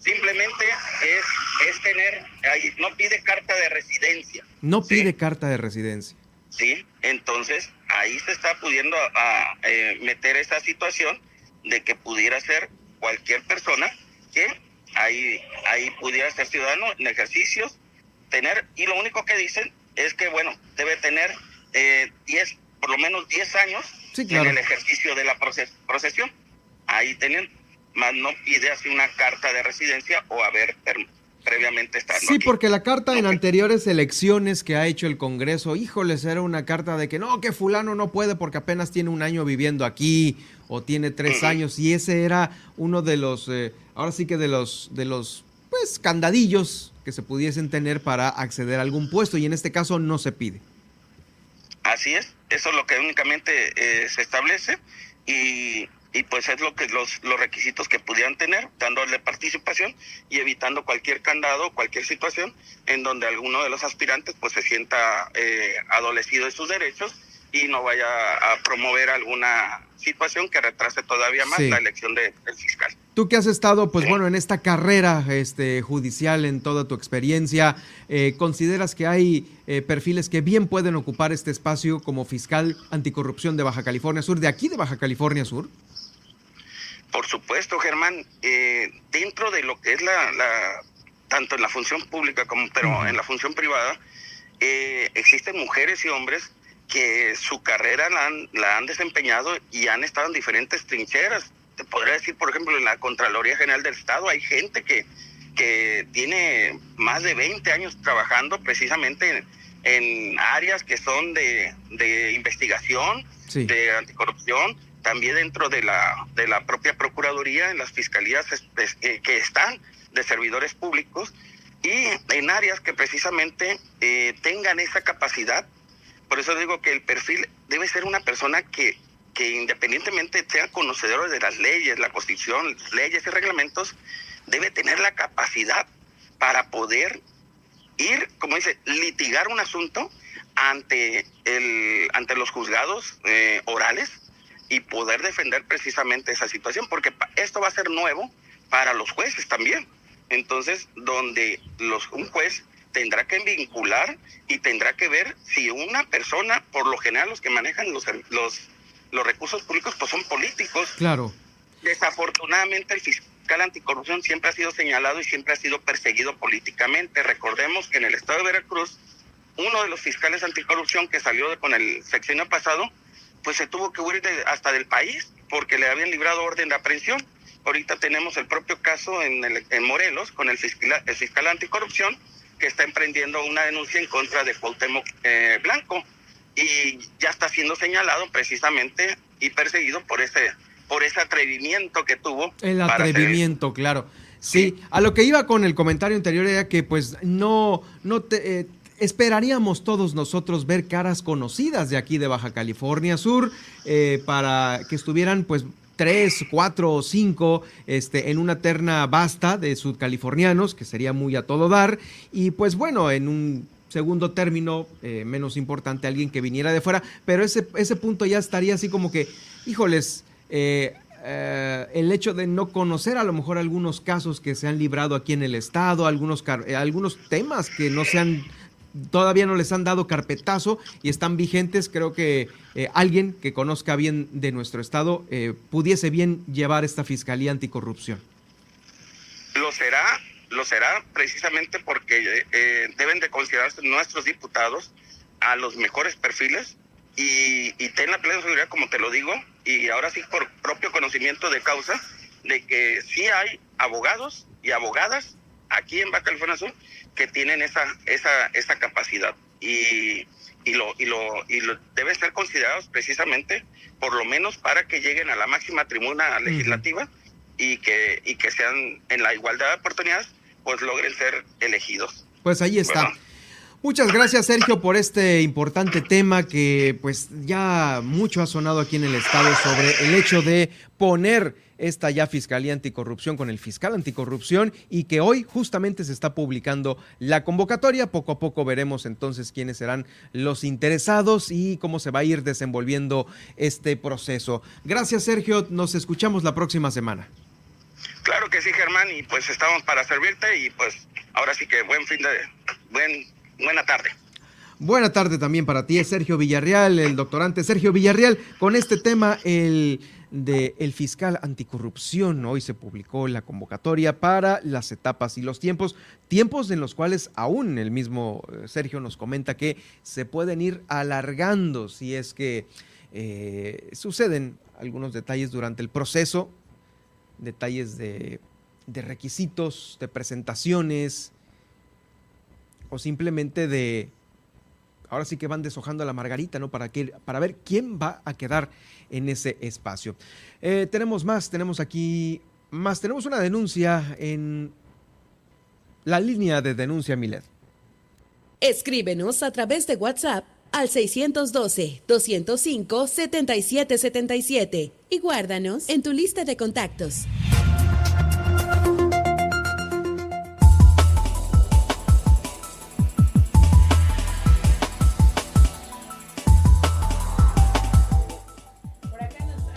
simplemente es, es tener, ahí, no pide carta de residencia. No pide carta de residencia. Sí, entonces ahí se está pudiendo a, eh, meter esa situación de que pudiera ser cualquier persona que ahí, ahí pudiera ser ciudadano en ejercicios, tener, y lo único que dicen es que, bueno, debe tener eh, 10 por lo menos 10 años en el ejercicio de la procesión. Ahí tenían, más no pide así una carta de residencia o haber previamente estado. Sí, porque la carta en anteriores elecciones que ha hecho el Congreso, híjoles, era una carta de que no, que fulano no puede porque apenas tiene un año viviendo aquí o tiene tres años. Y ese era uno de los, eh, ahora sí que de los, de los, pues, candadillos que se pudiesen tener para acceder a algún puesto. Y en este caso no se pide. Así es, eso es lo que únicamente eh, se establece. Y, y, pues es lo que los, los requisitos que pudieran tener, dándole participación y evitando cualquier candado, cualquier situación en donde alguno de los aspirantes pues se sienta eh, adolecido de sus derechos y no vaya a promover alguna situación que retrase todavía más la elección del fiscal. Tú que has estado, pues bueno, en esta carrera este, judicial, en toda tu experiencia, eh, ¿consideras que hay eh, perfiles que bien pueden ocupar este espacio como fiscal anticorrupción de Baja California Sur, de aquí de Baja California Sur? Por supuesto, Germán. Eh, dentro de lo que es la, la, tanto en la función pública como pero en la función privada, existen mujeres y hombres que su carrera la han, la han desempeñado y han estado en diferentes trincheras. Te podría decir, por ejemplo, en la Contraloría General del Estado hay gente que, que tiene más de 20 años trabajando precisamente en, áreas que son de, de investigación, de anticorrupción, también dentro de la, de la propia Procuraduría, en las fiscalías eh, que están de servidores públicos y en áreas que precisamente eh, tengan esa capacidad. Por eso digo que el perfil debe ser una persona que, que independientemente sea conocedor de las leyes, la constitución, leyes y reglamentos, debe tener la capacidad para poder ir, como dice, litigar un asunto ante, el, ante los juzgados eh, orales y poder defender precisamente esa situación, porque esto va a ser nuevo para los jueces también. Entonces, donde los, un juez tendrá que vincular y tendrá que ver si una persona, por lo general los que manejan los, los, los recursos públicos, pues son políticos. Claro. Desafortunadamente el fiscal anticorrupción siempre ha sido señalado y siempre ha sido perseguido políticamente. Recordemos que en el estado de Veracruz, uno de los fiscales anticorrupción que salió con el sexenio pasado, pues se tuvo que huir hasta del país porque le habían librado orden de aprehensión. Ahorita tenemos el propio caso en, el, en Morelos con el fiscal, el fiscal anticorrupción, que está emprendiendo una denuncia en contra de Cuauhtémoc eh, Blanco y ya está siendo señalado precisamente y perseguido por ese por ese atrevimiento que tuvo. El atrevimiento, claro. Sí, a lo que iba con el comentario anterior era que pues no, no te, eh, esperaríamos todos nosotros ver caras conocidas de aquí de Baja California Sur eh, para que estuvieran pues tres, cuatro o cinco este, en una terna vasta de sudcalifornianos, que sería muy a todo dar, y pues bueno, en un segundo término, eh, menos importante, alguien que viniera de fuera, pero ese, ese punto ya estaría así como que, híjoles, eh, eh, el hecho de no conocer a lo mejor algunos casos que se han librado aquí en el estado, algunos, algunos temas que no se han todavía no les han dado carpetazo y están vigentes. Creo que alguien que conozca bien de nuestro estado pudiese bien llevar esta fiscalía anticorrupción. Lo será, lo será precisamente porque eh, deben de considerarse nuestros diputados a los mejores perfiles y, y ten la plena seguridad, como te lo digo, y ahora sí por propio conocimiento de causa, de que sí hay abogados y abogadas aquí en Baja California Sur que tienen esa, esa, esa capacidad. Y, y, lo, y, lo, y lo deben ser considerados precisamente por lo menos para que lleguen a la máxima tribuna legislativa y, que, y que sean en la igualdad de oportunidades, pues logren ser elegidos. Pues ahí está. Muchas gracias Sergio por este importante tema que pues ya mucho ha sonado aquí en el estado sobre el hecho de poner esta ya Fiscalía Anticorrupción con el fiscal anticorrupción y que hoy justamente se está publicando la convocatoria. Poco a poco veremos entonces quiénes serán los interesados y cómo se va a ir desenvolviendo este proceso. Gracias Sergio, nos escuchamos la próxima semana. Claro que sí, Germán, y pues estamos para servirte y pues ahora sí que buen fin de buen buena tarde. Buena tarde también para ti, Sergio Villarreal, el doctorante Sergio Villarreal, con este tema, el del el fiscal anticorrupción. Hoy se publicó la convocatoria para las etapas y los tiempos, tiempos en los cuales aún el mismo eh, Sergio nos comenta que se pueden ir alargando si es que eh, suceden algunos detalles durante el proceso, detalles de, de requisitos, de presentaciones o simplemente de ahora sí que van deshojando a la margarita, ¿no? Para, que, para ver quién va a quedar en ese espacio. Eh, tenemos más, tenemos aquí más, tenemos una denuncia en la línea de denuncia Milet. Escríbenos a través de WhatsApp al 612-205-7777 y guárdanos en tu lista de contactos.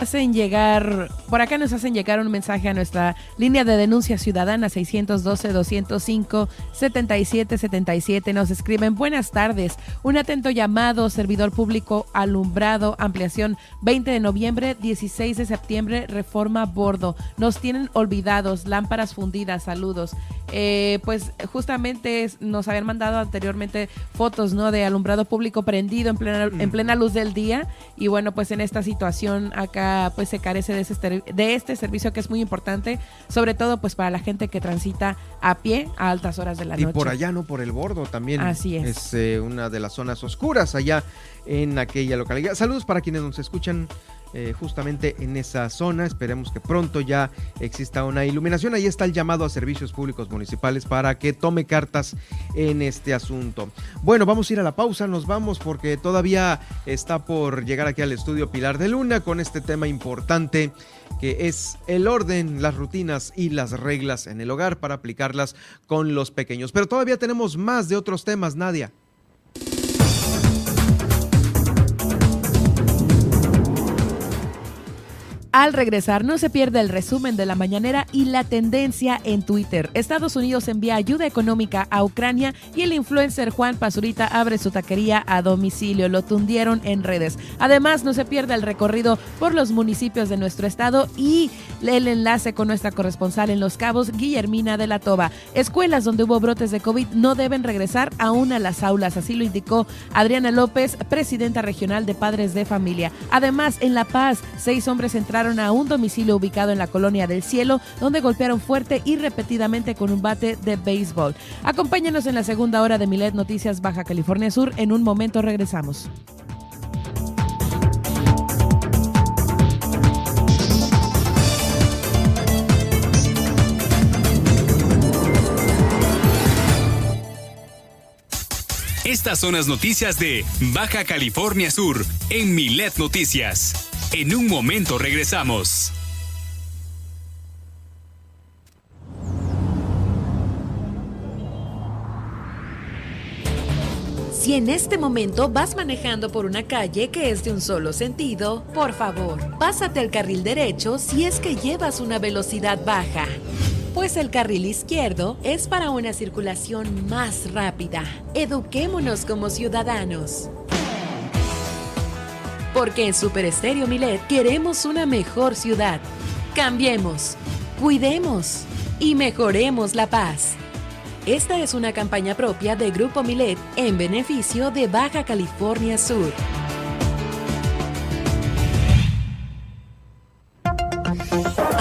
Hacen llegar, por acá nos hacen llegar un mensaje a nuestra línea de denuncia ciudadana 612-205-7777. Nos escriben, buenas tardes, un atento llamado, servidor público alumbrado, ampliación 20 de noviembre, 16 de septiembre, reforma bordo. Nos tienen olvidados, lámparas fundidas, saludos. Eh, pues justamente nos habían mandado anteriormente fotos, ¿no? De alumbrado público prendido en plena, en plena luz del día. Y bueno, pues en esta situación acá pues se carece de, ese, de este servicio que es muy importante, sobre todo pues para la gente que transita a pie a altas horas de la noche. Y por allá, ¿no? Por el bordo también. Así es. Es eh, una de las zonas oscuras allá en aquella localidad. Saludos para quienes nos escuchan eh, justamente en esa zona. Esperemos que pronto ya exista una iluminación. Ahí está el llamado a servicios públicos municipales para que tome cartas en este asunto. Bueno, vamos a ir a la pausa, nos vamos porque todavía está por llegar aquí al estudio Pilar de Luna con este tema importante que es el orden, las rutinas y las reglas en el hogar para aplicarlas con los pequeños. Pero todavía tenemos más de otros temas, Nadia. Al regresar, no se pierde el resumen de la mañanera y la tendencia en Twitter. Estados Unidos envía ayuda económica a Ucrania y el influencer Juan Pazurita abre su taquería a domicilio. Lo tundieron en redes. Además, no se pierde el recorrido por los municipios de nuestro estado y el enlace con nuestra corresponsal en Los Cabos, Guillermina de la Toba. Escuelas donde hubo brotes de COVID no deben regresar aún a las aulas, así lo indicó Adriana López, presidenta regional de Padres de Familia. Además, en La Paz, seis hombres entraron a un domicilio ubicado en la colonia del Cielo, donde golpearon fuerte y repetidamente con un bate de béisbol. Acompáñanos en la segunda hora de Milet Noticias Baja California Sur. En un momento regresamos. Estas son las noticias de Baja California Sur en Milet Noticias. En un momento regresamos. Si en este momento vas manejando por una calle que es de un solo sentido, por favor, pásate al carril derecho si es que llevas una velocidad baja. Pues el carril izquierdo es para una circulación más rápida. Eduquémonos como ciudadanos. Porque en Super Estéreo Milet queremos una mejor ciudad. Cambiemos, cuidemos y mejoremos la paz. Esta es una campaña propia de Grupo Milet en beneficio de Baja California Sur.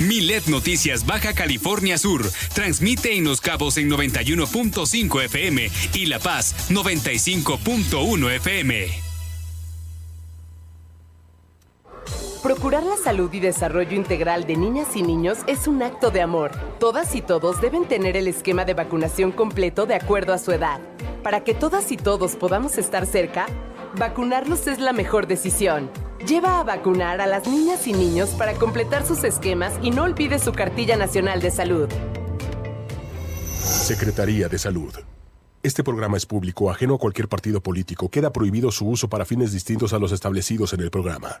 Milet Noticias Baja California Sur transmite en Los Cabos en 91.5 FM y La Paz 95.1 FM. Procurar la salud y desarrollo integral de niñas y niños es un acto de amor. Todas y todos deben tener el esquema de vacunación completo de acuerdo a su edad. Para que todas y todos podamos estar cerca, vacunarlos es la mejor decisión. Lleva a vacunar a las niñas y niños para completar sus esquemas y no olvide su cartilla nacional de salud. Secretaría de Salud. Este programa es público, ajeno a cualquier partido político. Queda prohibido su uso para fines distintos a los establecidos en el programa.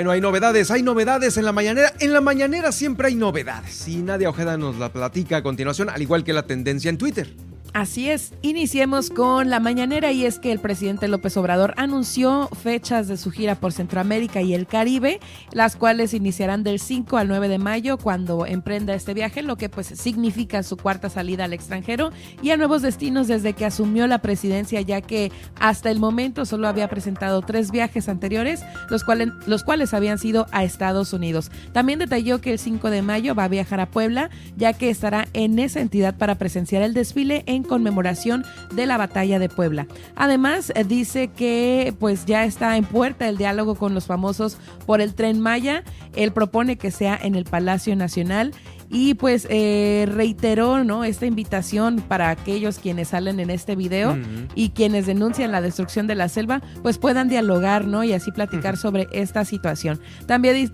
Bueno, hay novedades, hay novedades en la mañanera. En la mañanera siempre hay novedades. Y Nadia Ojeda nos la platica a continuación, al igual que la tendencia en Twitter. Así es, iniciemos con la mañanera y es que el presidente López Obrador anunció fechas de su gira por Centroamérica y el Caribe, las cuales iniciarán del 5 al 9 de mayo cuando emprenda este viaje, lo que pues significa su cuarta salida al extranjero y a nuevos destinos desde que asumió la presidencia, ya que hasta el momento solo había presentado tres viajes anteriores, los cuales, los cuales habían sido a Estados Unidos. También detalló que el 5 de mayo va a viajar a Puebla, ya que estará en esa entidad para presenciar el desfile en conmemoración de la batalla de Puebla. Además, eh, dice que pues ya está en puerta el diálogo con los famosos por el tren Maya. Él propone que sea en el Palacio Nacional y pues eh, reiteró ¿no? esta invitación para aquellos quienes salen en este video y quienes denuncian la destrucción de la selva, pues puedan dialogar ¿no? y así platicar sobre esta situación. También,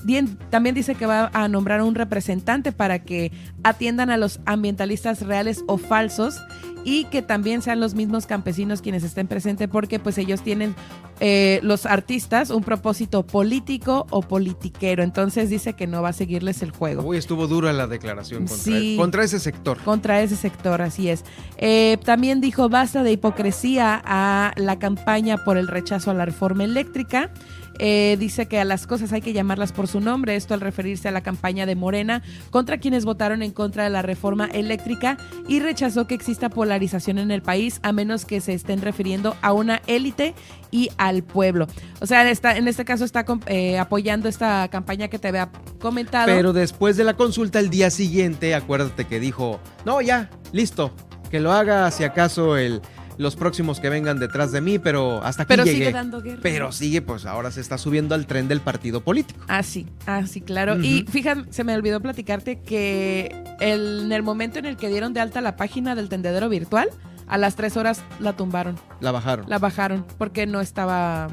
también dice que va a nombrar un representante para que atiendan a los ambientalistas reales o falsos y que también sean los mismos campesinos quienes estén presentes porque pues ellos tienen eh, los artistas un propósito político o politiquero. Entonces dice que no va a seguirles el juego. Uy, estuvo dura la declaración contra, contra ese sector. Contra ese sector, así es. Eh, también dijo basta de hipocresía a la campaña por el rechazo a la reforma eléctrica. Eh, dice que a las cosas hay que llamarlas por su nombre, esto al referirse a la campaña de Morena contra quienes votaron en contra de la reforma eléctrica y rechazó que exista polarización en el país a menos que se estén refiriendo a una élite y al pueblo. O sea, está, en este caso está eh, apoyando esta campaña que te había comentado. Pero después de la consulta el día siguiente, acuérdate que dijo, no, ya, listo, que lo haga si acaso el los próximos que vengan detrás de mí, pero hasta aquí pero llegué. Sigue dando guerra. Pero sigue, pues ahora se está subiendo al tren del partido político. Ah, sí, ah, sí, claro. Y fíjate, se me olvidó platicarte que en el momento en el que dieron de alta la página del tendedero virtual, a las tres horas la tumbaron. La bajaron. La bajaron porque no estaba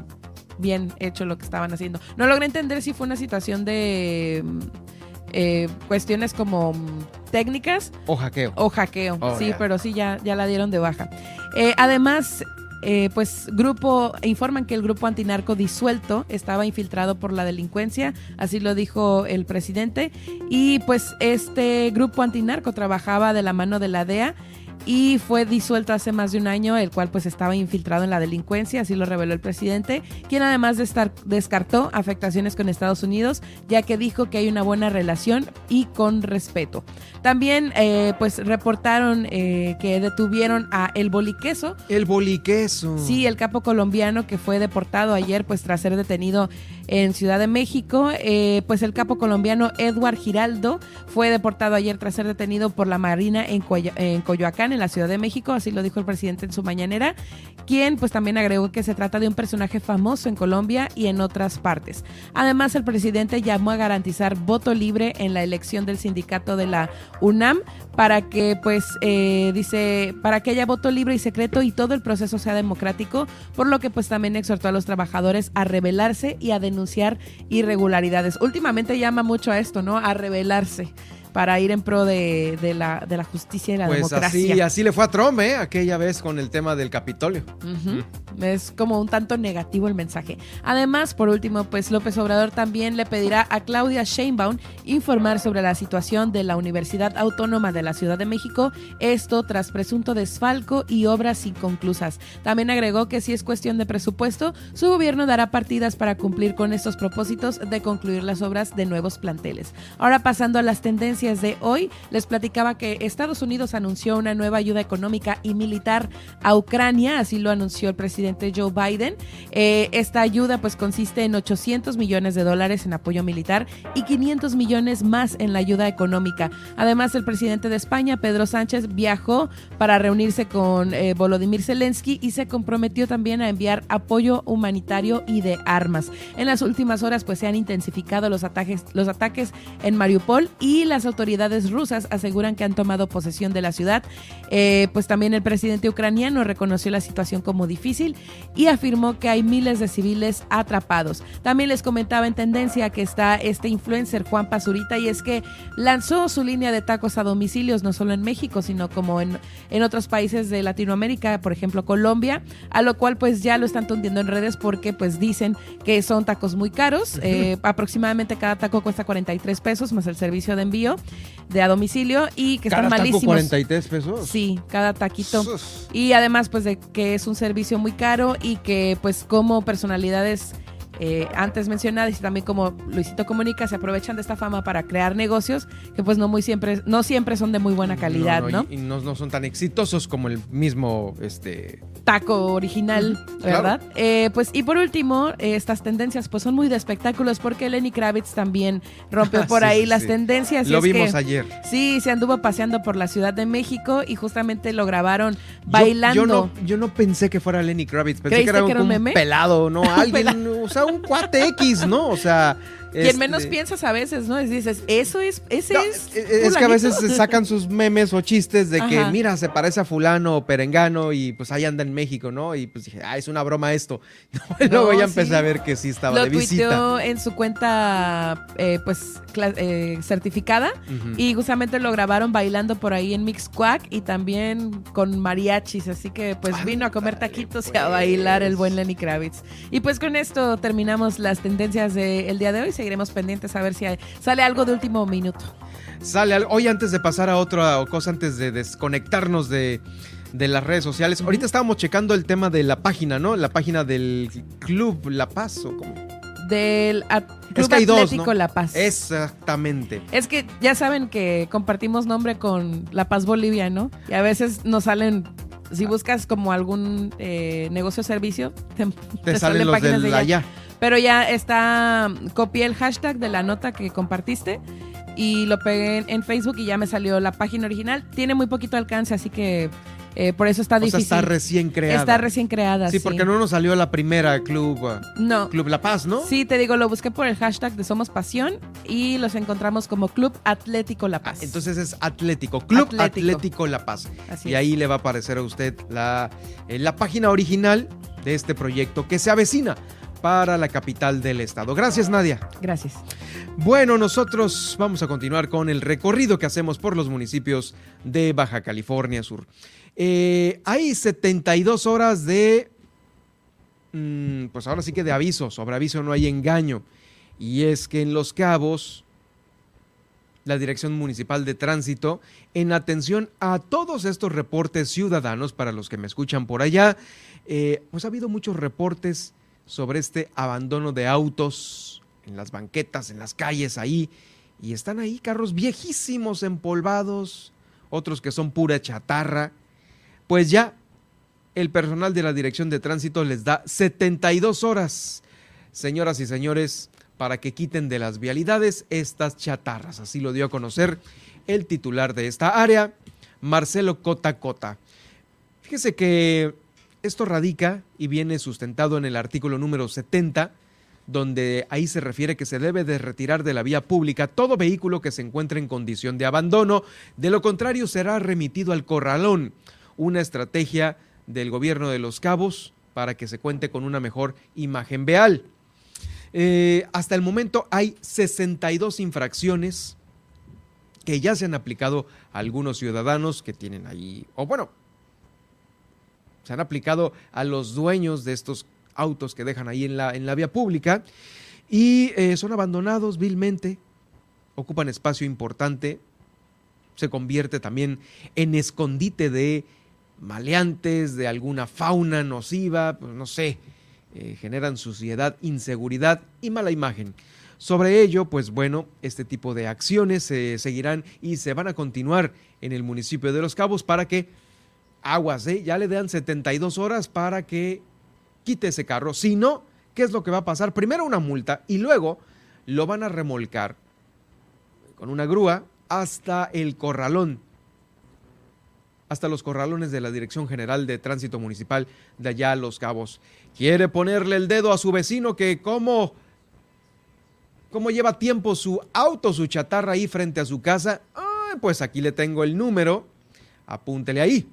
bien hecho lo que estaban haciendo. No logré entender si fue una situación de eh, cuestiones como mm, técnicas. O hackeo. O hackeo, oh, sí, pero sí, ya, ya la dieron de baja. Eh, además, eh, pues grupo informan que el grupo antinarco disuelto estaba infiltrado por la delincuencia, así lo dijo el presidente, y pues este grupo antinarco trabajaba de la mano de la DEA y fue disuelto hace más de un año, el cual pues estaba infiltrado en la delincuencia, así lo reveló el presidente, quien además de estar, descartó afectaciones con Estados Unidos, ya que dijo que hay una buena relación y con respeto. También eh, pues reportaron eh, que detuvieron a El Boliqueso. El Boliqueso. Sí, el capo colombiano que fue deportado ayer pues tras ser detenido en Ciudad de México. Eh, pues el capo colombiano Edward Giraldo fue deportado ayer tras ser detenido por la Marina en, en Coyoacán, en la Ciudad de México, así lo dijo el presidente en su mañanera, quien pues también agregó que se trata de un personaje famoso en Colombia y en otras partes. Además, el presidente llamó a garantizar voto libre en la elección del sindicato de la UNAM para que pues eh, dice para que haya voto libre y secreto y todo el proceso sea democrático, por lo que pues también exhortó a los trabajadores a rebelarse y a denunciar irregularidades. Últimamente llama mucho a esto, ¿no? A rebelarse para ir en pro de, la, de la, justicia y la pues democracia. Así, así le fue a Trump, ¿eh? Aquella vez con el tema del Capitolio. Es como un tanto negativo el mensaje. Además, por último, pues López Obrador también le pedirá a Claudia Sheinbaum informar sobre la situación de la Universidad Autónoma de la Ciudad de México, esto tras presunto desfalco y obras inconclusas. También agregó que si es cuestión de presupuesto, su gobierno dará partidas para cumplir con estos propósitos de concluir las obras de nuevos planteles. Ahora pasando a las tendencias de hoy, les platicaba que Estados Unidos anunció una nueva ayuda económica y militar a Ucrania, así lo anunció el presidente Joe Biden. Eh, esta ayuda pues consiste en 800 millones de dólares en apoyo militar y 500 millones más en la ayuda económica. Además, el presidente de España, Pedro Sánchez, viajó para reunirse con eh, Volodymyr Zelensky y se comprometió también a enviar apoyo humanitario y de armas. En las últimas horas pues se han intensificado los ataques, los ataques en Mariupol y las autoridades rusas aseguran que han tomado posesión de la ciudad. Eh, pues también el presidente ucraniano reconoció la situación como difícil y afirmó que hay miles de civiles atrapados. También les comentaba en tendencia que está este influencer Juan Pazurita y es que lanzó su línea de tacos a domicilios no solo en México, sino como en, en otros países de Latinoamérica, por ejemplo Colombia, a lo cual pues ya lo están tundiendo en redes porque pues dicen que son tacos muy caros. Eh, aproximadamente cada taco cuesta 43 pesos más el servicio de envío de a domicilio y que están malísimos. Taco 43 pesos? Sí, cada taquito. Y además pues de que es un servicio muy caro y que pues como personalidades eh, antes mencionadas y también como Luisito Comunica se aprovechan de esta fama para crear negocios que pues no muy siempre no siempre son de muy buena calidad, ¿no? Y, no, no, son tan exitosos como el mismo este taco original, ¿verdad? Eh, pues y por último, eh, estas tendencias pues son muy de espectáculos porque Lenny Kravitz también rompió por ahí las tendencias. Lo vimos ayer. Sí, se anduvo paseando por la Ciudad de México y justamente lo grabaron bailando. Yo, no, yo no pensé que fuera Lenny Kravitz, pensé que era, un, meme? pelado, ¿no? Alguien, o sea, un cuate X, ¿no? O sea, quien menos este, piensas a veces, ¿no? Es, dices, eso es, ese es. Es que a veces se sacan sus memes o chistes de que, mira, se parece a fulano o perengano y pues ahí anda en México, ¿no? Y pues dije, ah, es una broma esto. No, luego ya empecé a ver que sí estaba de visita. Lo en su cuenta, eh, pues, eh, certificada y justamente lo grabaron bailando por ahí en Mixquack y también con mariachis, así que pues vino a comer taquitos y a bailar el buen Lenny Kravitz. Y pues con esto terminamos las tendencias del día de hoy seguiremos pendientes a ver si sale algo de último minuto. Sale algo. Hoy antes de pasar a otra cosa, antes de desconectarnos de, las redes sociales, ahorita estábamos checando el tema de la página, ¿no? La página del Club La Paz o como Del At- Club Es que hay dos, Atlético ¿no? La Paz. Exactamente. Es que ya saben que compartimos nombre con La Paz Bolivia, ¿no? Y a veces nos salen, si buscas como algún eh, negocio o servicio, te, Te salen los páginas de allá. Pero ya está, copié el hashtag de la nota que compartiste y lo pegué en, Facebook y ya me salió la página original. Tiene muy poquito alcance, así que eh, por eso está O sea, difícil. está recién creada. Está recién creada, Sí, porque no nos salió la primera Club, uh, No. Club La Paz, ¿no? Sí, te digo, lo busqué por el hashtag de Somos Pasión y los encontramos como Club Atlético La Paz. Entonces es Atlético, Club Atlético, Atlético. La Paz. Así y es. ahí le va a aparecer a usted la, eh, la página original de este proyecto que se avecina para la capital del estado. Gracias, Nadia. Gracias. Bueno, nosotros vamos a continuar con el recorrido que hacemos por los municipios de Baja California Sur. Eh, hay 72 horas de, mm, pues ahora sí que de aviso, sobre aviso no hay engaño. Y es que en Los Cabos, la Dirección Municipal de Tránsito, en atención a todos estos reportes ciudadanos, para los que me escuchan por allá, eh, pues ha habido muchos reportes sobre este abandono de autos en las banquetas, en las calles ahí, y están ahí carros viejísimos, empolvados, otros que son pura chatarra. Pues ya el personal de la Dirección de Tránsito les da 72 horas, señoras y señores, para que quiten de las vialidades estas chatarras. Así lo dio a conocer el titular de esta área, Marcelo Cota Cota. Fíjese que esto radica y viene sustentado en el artículo número 70, donde ahí se refiere que se debe de retirar de la vía pública todo vehículo que se encuentre en condición de abandono, de lo contrario será remitido al corralón, una estrategia del gobierno de los cabos para que se cuente con una mejor imagen veal. Eh, hasta el momento hay 62 infracciones que ya se han aplicado a algunos ciudadanos que tienen ahí, o bueno, se han aplicado a los dueños de estos autos que dejan ahí en la, en la vía pública y eh, son abandonados vilmente, ocupan espacio importante, se convierte también en escondite de maleantes, de alguna fauna nociva, pues no sé, eh, generan suciedad, inseguridad y mala imagen. Sobre ello, pues bueno, este tipo de acciones se seguirán y se van a continuar en el municipio de Los Cabos para que aguas, ¿eh? ya le dan 72 horas para que quite ese carro. Si no, ¿qué es lo que va a pasar? Primero una multa y luego lo van a remolcar con una grúa hasta el corralón, hasta los corralones de la Dirección General de Tránsito Municipal de allá a Los Cabos. Quiere ponerle el dedo a su vecino que cómo, cómo lleva tiempo su auto, su chatarra ahí frente a su casa. Ah, pues aquí le tengo el número, apúntele ahí.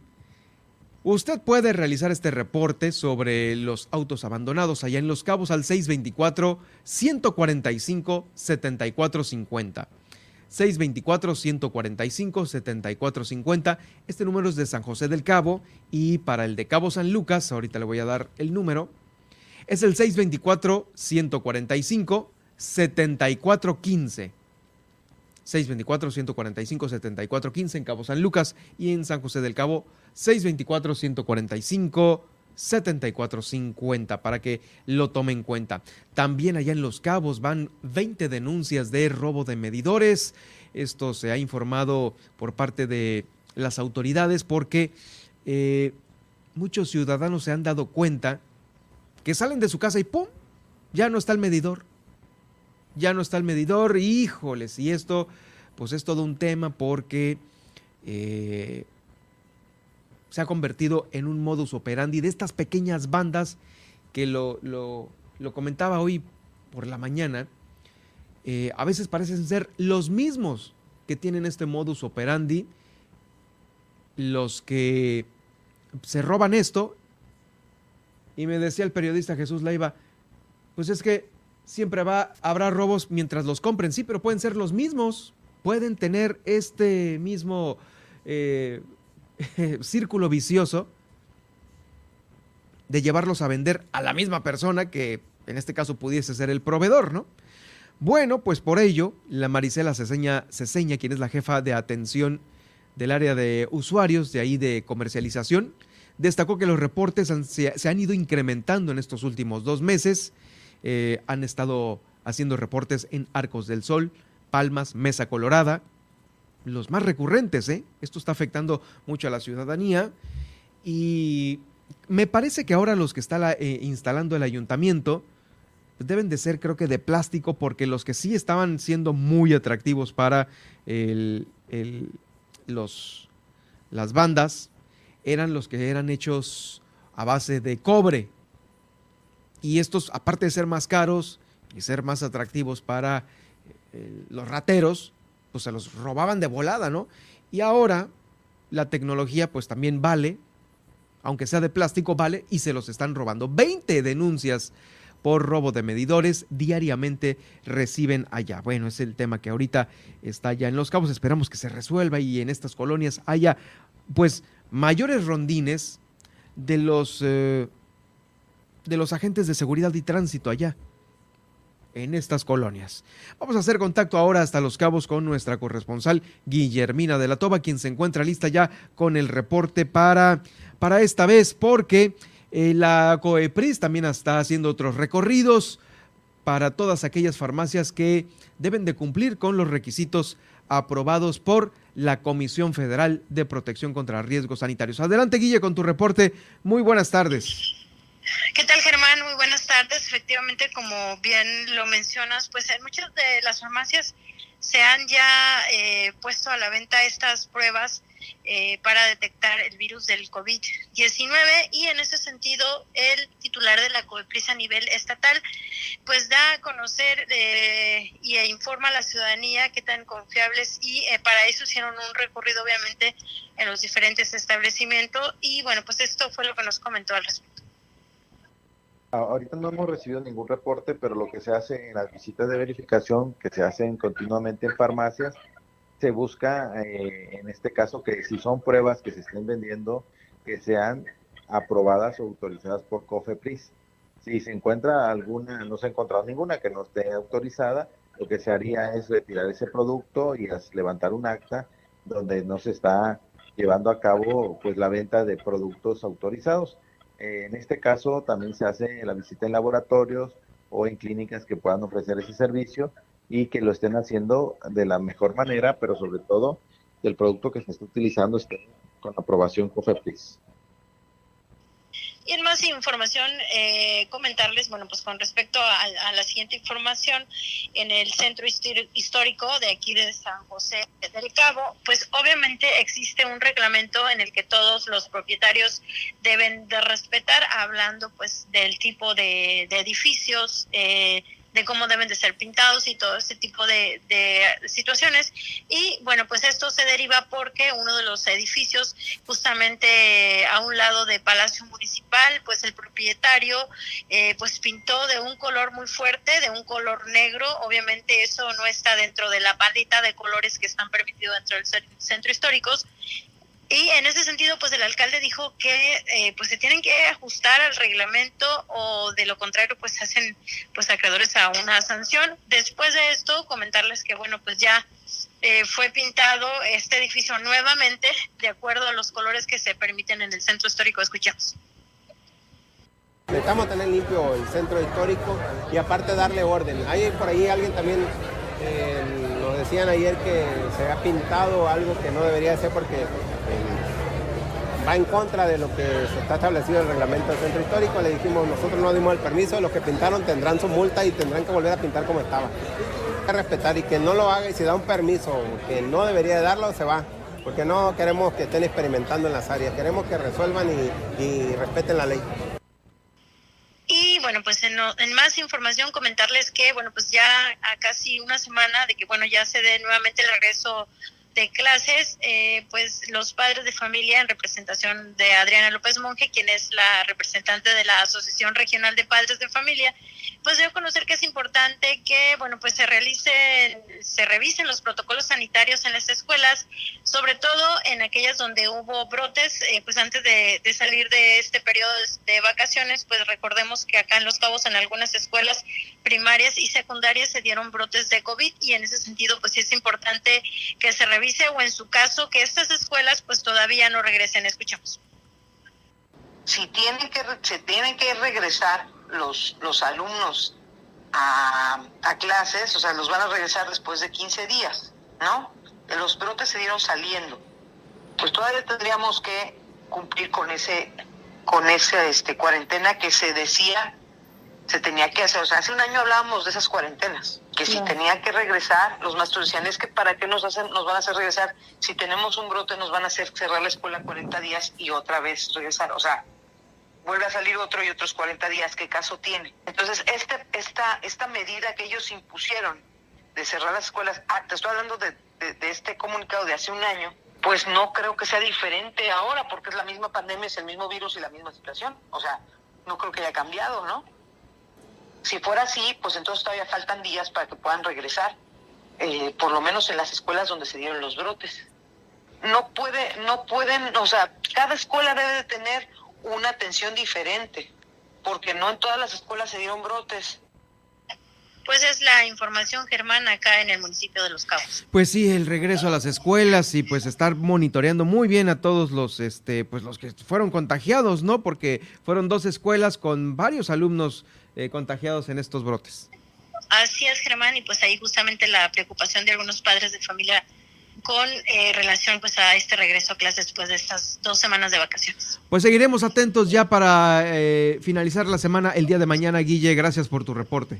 Usted puede realizar este reporte sobre los autos abandonados allá en Los Cabos al 624-145-7450. 624-145-7450. Este número es de San José del Cabo y para el de Cabo San Lucas, ahorita le voy a dar el número, es el 624-145-7415. 624-145-7415 en Cabo San Lucas y en San José del Cabo 624-145-7450 para que lo tome en cuenta. También allá en Los Cabos van 20 denuncias de robo de medidores. Esto se ha informado por parte de las autoridades porque eh, muchos ciudadanos se han dado cuenta que salen de su casa y ¡pum! Ya no está el medidor ya no está el medidor, híjoles, y esto pues es todo un tema porque eh, se ha convertido en un modus operandi de estas pequeñas bandas que lo, lo, comentaba hoy por la mañana, eh, a veces parecen ser los mismos que tienen este modus operandi, los que se roban esto, y me decía el periodista Jesús Leiva, pues es que siempre va, habrá robos mientras los compren, sí, pero pueden ser los mismos, pueden tener este mismo eh, círculo vicioso de llevarlos a vender a la misma persona que en este caso pudiese ser el proveedor, ¿no? Bueno, pues por ello, la Marisela Ceseña, Ceseña, quien es la jefa de atención del área de usuarios, de ahí de comercialización, destacó que los reportes se han ido incrementando en estos últimos dos meses eh, han estado haciendo reportes en Arcos del Sol, Palmas, Mesa Colorada, los más recurrentes, ¿eh? Esto está afectando mucho a la ciudadanía y me parece que ahora los que está eh, instalando el ayuntamiento deben de ser creo que de plástico porque los que sí estaban siendo muy atractivos para las bandas eran los que eran hechos a base de cobre. Y estos, aparte de ser más caros y ser más atractivos para eh, los rateros, pues se los robaban de volada, ¿no? Y ahora la tecnología pues también vale, aunque sea de plástico, vale, y se los están robando. 20 denuncias por robo de medidores diariamente reciben allá. Bueno, es el tema que ahorita está ya en Los Cabos. Esperamos que se resuelva y en estas colonias haya pues mayores rondines de los, eh, de los agentes de seguridad y tránsito allá en estas colonias. Vamos a hacer contacto ahora hasta Los Cabos con nuestra corresponsal Guillermina de la Toba, quien se encuentra lista ya con el reporte para, para esta vez, porque eh, la COEPRIS también está haciendo otros recorridos para todas aquellas farmacias que deben de cumplir con los requisitos aprobados por la Comisión Federal de Protección contra Riesgos Sanitarios. Adelante, Guille, con tu reporte. Muy buenas tardes. ¿Qué tal, Germán? Muy buenas tardes. Efectivamente, como bien lo mencionas, pues en muchas de las farmacias se han ya eh, puesto a la venta estas pruebas eh, para detectar el virus del COVID-19 y en ese sentido el titular de la COEPRIS a nivel estatal pues da a conocer eh, y informa a la ciudadanía qué tan confiables y para eso hicieron un recorrido obviamente en los diferentes establecimientos y bueno pues esto fue lo que nos comentó al respecto. Ahorita no hemos recibido ningún reporte, pero lo que se hace en las visitas de verificación que se hacen continuamente en farmacias, se busca eh, en este caso que si son pruebas que se estén vendiendo, que sean aprobadas o autorizadas por COFEPRIS. Si se encuentra alguna, no se ha encontrado ninguna que no esté autorizada, lo que se haría es retirar ese producto y levantar un acta donde no se está llevando a cabo pues la venta de productos autorizados en este caso también se hace la visita en laboratorios o en clínicas que puedan ofrecer ese servicio y que lo estén haciendo de la mejor manera, pero sobre todo que el producto que se está utilizando esté con aprobación COFEPRIS. Y más información, eh, comentarles, bueno, pues con respecto a, la siguiente información, en el centro histórico de aquí de San José del Cabo, pues obviamente existe un reglamento en el que todos los propietarios deben de respetar, hablando pues del tipo de, de edificios, eh, de cómo deben de ser pintados y todo ese tipo de, situaciones. Y bueno, pues esto se deriva porque uno de los edificios, justamente a un lado de Palacio Municipal, pues el propietario eh, pues pintó de un color muy fuerte, de un color negro. Obviamente eso no está dentro de la paleta de colores que están permitidos dentro del centro histórico y en ese sentido, pues el alcalde dijo que eh, pues se tienen que ajustar al reglamento o de lo contrario, pues hacen pues acreedores a una sanción. Después de esto, comentarles que bueno, pues ya eh, fue pintado este edificio nuevamente de acuerdo a los colores que se permiten en el centro histórico. Escuchamos. Necesitamos tener limpio el centro histórico y aparte darle orden. Hay por ahí alguien también eh, decían ayer que se ha pintado algo que no debería ser porque eh, va en contra de lo que se está establecido en el reglamento del centro histórico. Le dijimos, nosotros no dimos el permiso, los que pintaron tendrán su multa y tendrán que volver a pintar como estaba. Hay que respetar y que no lo haga y si da un permiso que no debería darlo, se va. Porque no queremos que estén experimentando en las áreas, queremos que resuelvan y respeten la ley. Bueno, pues en, en, más información comentarles que, bueno, pues ya a casi una semana de que, bueno, ya se dé nuevamente el regreso de clases, eh, pues los padres de familia en representación de Adriana López Monge, quien es la representante de la Asociación Regional de Padres de Familia, pues dio conocer que es importante que, bueno, pues se realicen, se revisen los protocolos sanitarios en las escuelas, sobre todo en aquellas donde hubo brotes, eh, pues antes de, salir de este periodo de vacaciones, pues recordemos que acá en Los Cabos, en algunas escuelas primarias y secundarias se dieron brotes de COVID y en ese sentido, pues es importante que se revise o en su caso que estas escuelas pues todavía no regresen. Escuchamos. Si tienen que, se tienen que regresar los, los alumnos a, a clases, o sea, los van a regresar después de 15 días, ¿no? Los brotes se dieron saliendo. Pues todavía tendríamos que cumplir con ese con esa este, cuarentena que se decía se tenía que hacer. O sea, hace un año hablábamos de esas cuarentenas, que si tenía que regresar, los maestros decían, es que para qué nos, hacen, nos van a hacer regresar, si tenemos un brote nos van a hacer cerrar la escuela 40 días y otra vez regresar. O sea, vuelve a salir otro y otros 40 días, ¿qué caso tiene? Entonces, este, esta, esta medida que ellos impusieron de cerrar las escuelas, ah, te estoy hablando de, de este comunicado de hace un año, pues no creo que sea diferente ahora, porque es la misma pandemia, es el mismo virus y la misma situación. O sea, no creo que haya cambiado, ¿no? Si fuera así, pues entonces todavía faltan días para que puedan regresar, eh, por lo menos en las escuelas donde se dieron los brotes. No puede, no pueden, o sea, cada escuela debe de tener una atención diferente, porque no en todas las escuelas se dieron brotes. Pues es la información, Germán, acá en el municipio de Los Cabos. Pues sí, el regreso a las escuelas y pues estar monitoreando muy bien a todos los, este, pues los que fueron contagiados, ¿no? Porque fueron dos escuelas con varios alumnos eh, contagiados en estos brotes. Así es, Germán, y pues ahí justamente la preocupación de algunos padres de familia con eh, relación pues a este regreso a clases después de estas dos semanas de vacaciones. Pues seguiremos atentos ya para eh, finalizar la semana el día de mañana, Guille. Gracias por tu reporte.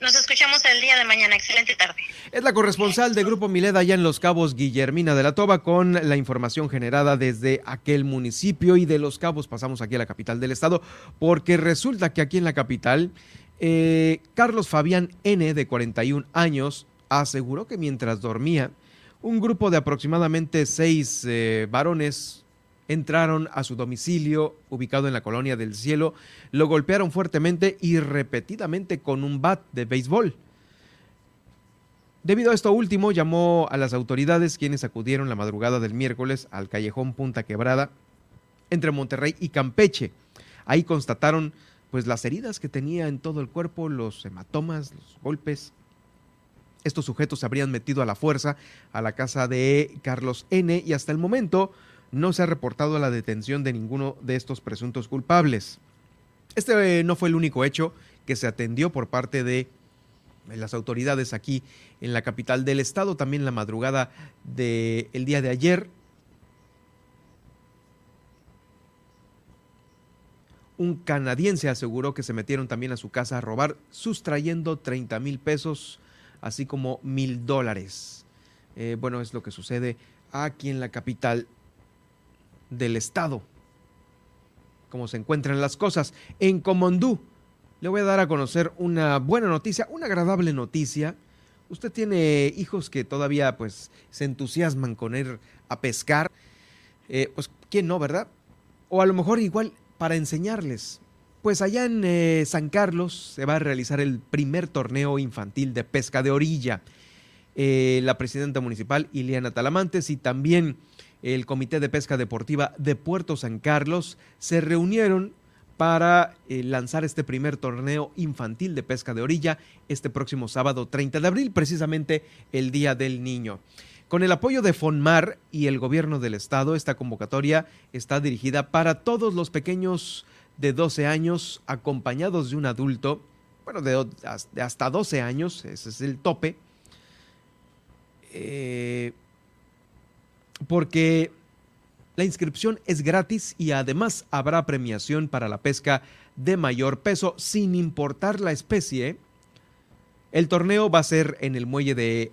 Nos escuchamos el día de mañana. Excelente tarde. Es la corresponsal de Grupo Mileda allá en Los Cabos, Guillermina de la Toba, con la información generada desde aquel municipio y de Los Cabos pasamos aquí a la capital del estado, porque resulta que aquí en la capital, eh, Carlos Fabián N, de 41 años, aseguró que mientras dormía, un grupo de aproximadamente seis eh, varones entraron a su domicilio ubicado en la colonia del cielo, lo golpearon fuertemente y repetidamente con un bat de béisbol. Debido a esto último, llamó a las autoridades quienes acudieron la madrugada del miércoles al callejón Punta Quebrada entre Monterrey y Campeche. Ahí constataron pues las heridas que tenía en todo el cuerpo, los hematomas, los golpes. Estos sujetos se habrían metido a la fuerza a la casa de Carlos N y hasta el momento no se ha reportado la detención de ninguno de estos presuntos culpables. Este eh, no fue el único hecho que se atendió por parte de las autoridades aquí en la capital del estado, también la madrugada del día de ayer. Un canadiense aseguró que se metieron también a su casa a robar, sustrayendo 30 mil pesos, así como mil dólares. Eh, bueno, es lo que sucede aquí en la capital del Estado. Como se encuentran las cosas. En Comondú, le voy a dar a conocer una buena noticia, una agradable noticia. Usted tiene hijos que todavía pues se entusiasman con ir a pescar. Eh, pues, ¿quién no, verdad? O a lo mejor igual para enseñarles. Pues allá en eh, San Carlos se va a realizar el primer torneo infantil de pesca de orilla. Eh, la presidenta municipal, Iliana Talamantes, y también el Comité de Pesca Deportiva de Puerto San Carlos se reunieron para eh, lanzar este primer torneo infantil de pesca de orilla este próximo sábado 30 de abril, precisamente el Día del Niño. Con el apoyo de FONMAR y el gobierno del estado, esta convocatoria está dirigida para todos los pequeños de 12 años acompañados de un adulto, bueno, de, hasta 12 años, ese es el tope. Eh, porque la inscripción es gratis y además habrá premiación para la pesca de mayor peso sin importar la especie. El torneo va a ser en el muelle de,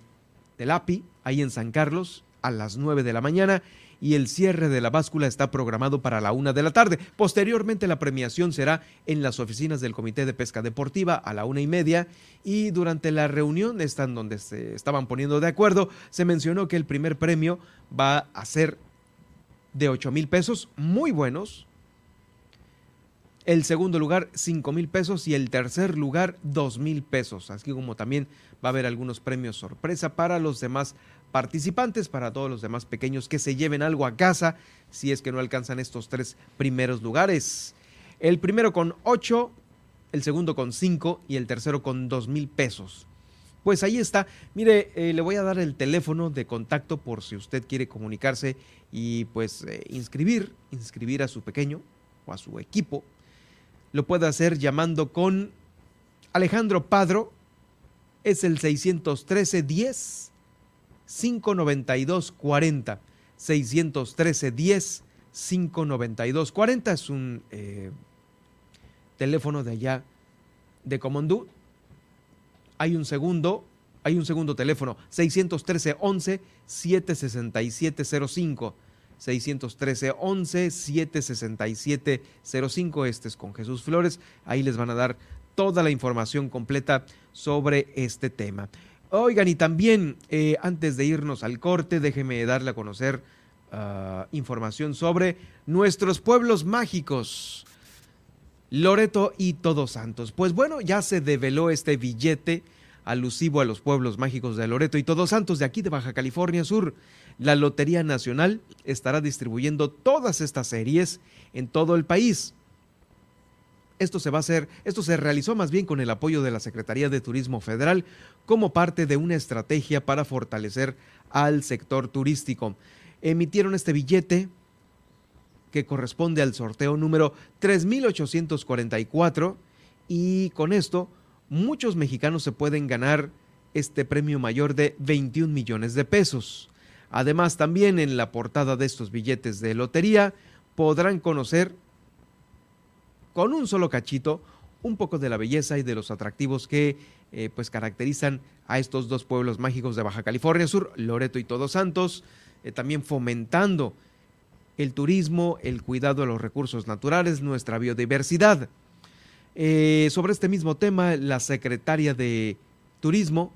del API, ahí en San Carlos, a las 9 de la mañana y el cierre de la báscula está programado para la una de la tarde. Posteriormente la premiación será en las oficinas del Comité de Pesca Deportiva a la una y media y durante la reunión están donde se estaban poniendo de acuerdo se mencionó que el primer premio va a ser de 8 mil pesos, muy buenos. El segundo lugar, 5 mil pesos y el tercer lugar, 2 mil pesos. Así como también va a haber algunos premios sorpresa para los demás participantes, para todos los demás pequeños que se lleven algo a casa si es que no alcanzan estos tres primeros lugares. El primero con 8, el segundo con 5 y el tercero con 2 mil pesos. Pues ahí está. Mire, eh, le voy a dar el teléfono de contacto por si usted quiere comunicarse y pues eh, inscribir, inscribir a su pequeño o a su equipo. Lo puede hacer llamando con Alejandro Padro es el 613 10 592 40. 613 10 592 40 es un eh, teléfono de allá de Comondú. Hay un segundo, hay un segundo teléfono, 613 11 767 05. 613 11 767 05. Este es con Jesús Flores. Ahí les van a dar toda la información completa sobre este tema. Oigan, y también eh, antes de irnos al corte, déjeme darle a conocer uh, información sobre nuestros pueblos mágicos. Loreto y Todos Santos. Pues bueno, ya se develó este billete alusivo a los pueblos mágicos de Loreto y Todos Santos de aquí de Baja California Sur. La Lotería Nacional estará distribuyendo todas estas series en todo el país. Esto se va a hacer, esto se realizó más bien con el apoyo de la Secretaría de Turismo Federal como parte de una estrategia para fortalecer al sector turístico. Emitieron este billete que corresponde al sorteo número 3844 y con esto muchos mexicanos se pueden ganar este premio mayor de 21 millones de pesos. Además, también en la portada de estos billetes de lotería podrán conocer con un solo cachito un poco de la belleza y de los atractivos que eh, pues caracterizan a estos dos pueblos mágicos de Baja California Sur, Loreto y Todos Santos, eh, también fomentando el turismo, el cuidado de los recursos naturales, nuestra biodiversidad. Eh, sobre este mismo tema, la secretaria de Turismo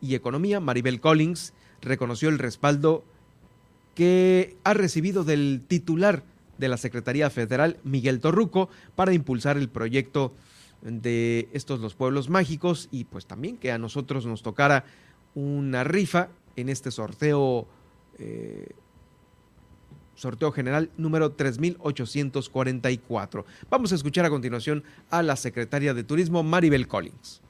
y Economía, Maribel Collins, reconoció el respaldo que ha recibido del titular de la Secretaría Federal, Miguel Torruco, para impulsar el proyecto de estos los pueblos mágicos y pues también que a nosotros nos tocara una rifa en este sorteo eh, sorteo general número 3844. Vamos a escuchar a continuación a la secretaria de Turismo, Maribel Collins.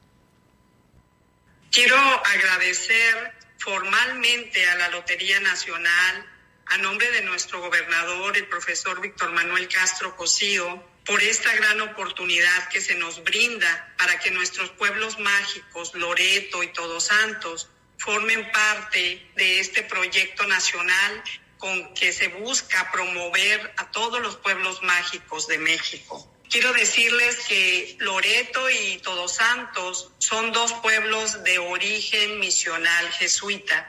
Quiero agradecer formalmente a la Lotería Nacional, a nombre de nuestro gobernador, el profesor Víctor Manuel Castro Cosío, por esta gran oportunidad que se nos brinda para que nuestros pueblos mágicos, Loreto y Todos Santos, formen parte de este proyecto nacional con que se busca promover a todos los pueblos mágicos de México. Quiero decirles que Loreto y Todos Santos son dos pueblos de origen misional jesuita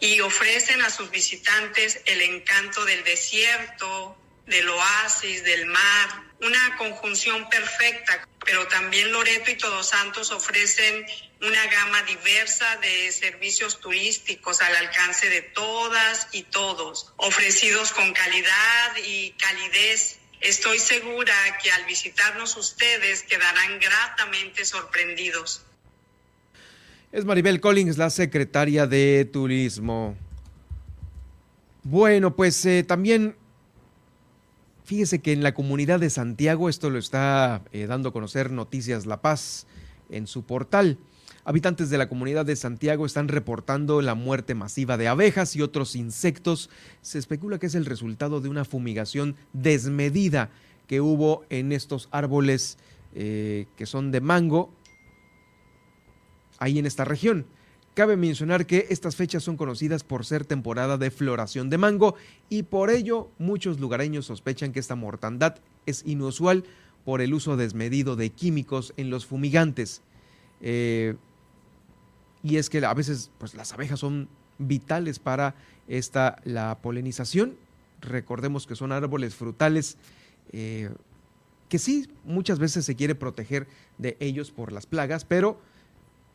y ofrecen a sus visitantes el encanto del desierto, del oasis, del mar, una conjunción perfecta, pero también Loreto y Todos Santos ofrecen una gama diversa de servicios turísticos al alcance de todas y todos, ofrecidos con calidad y calidez. Estoy segura que al visitarnos ustedes quedarán gratamente sorprendidos. Es Maribel Collins, la secretaria de Turismo. Bueno, pues eh, también Fíjese que en la comunidad de Santiago, esto lo está eh, dando a conocer Noticias La Paz en su portal. Habitantes de la comunidad de Santiago están reportando la muerte masiva de abejas y otros insectos. Se especula que es el resultado de una fumigación desmedida que hubo en estos árboles eh, que son de mango ahí en esta región. Cabe mencionar que estas fechas son conocidas por ser temporada de floración de mango y por ello muchos lugareños sospechan que esta mortandad es inusual por el uso desmedido de químicos en los fumigantes. Eh, y es que a veces pues, las abejas son vitales para esta, la polinización. Recordemos que son árboles frutales eh, que sí, muchas veces se quiere proteger de ellos por las plagas, pero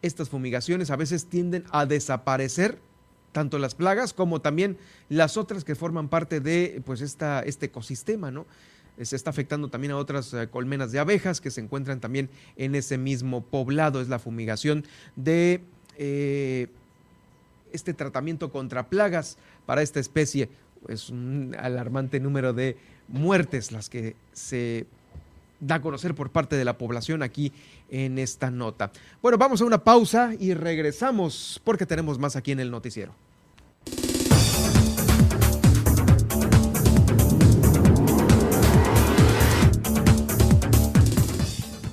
estas fumigaciones a veces tienden a desaparecer tanto las plagas como también las otras que forman parte de pues esta, este ecosistema, ¿no? Se está afectando también a otras eh, colmenas de abejas que se encuentran también en ese mismo poblado. Es la fumigación de eh, este tratamiento contra plagas para esta especie. Es un alarmante número de muertes las que se da a conocer por parte de la población aquí en esta nota. Bueno, vamos a una pausa y regresamos porque tenemos más aquí en el noticiero.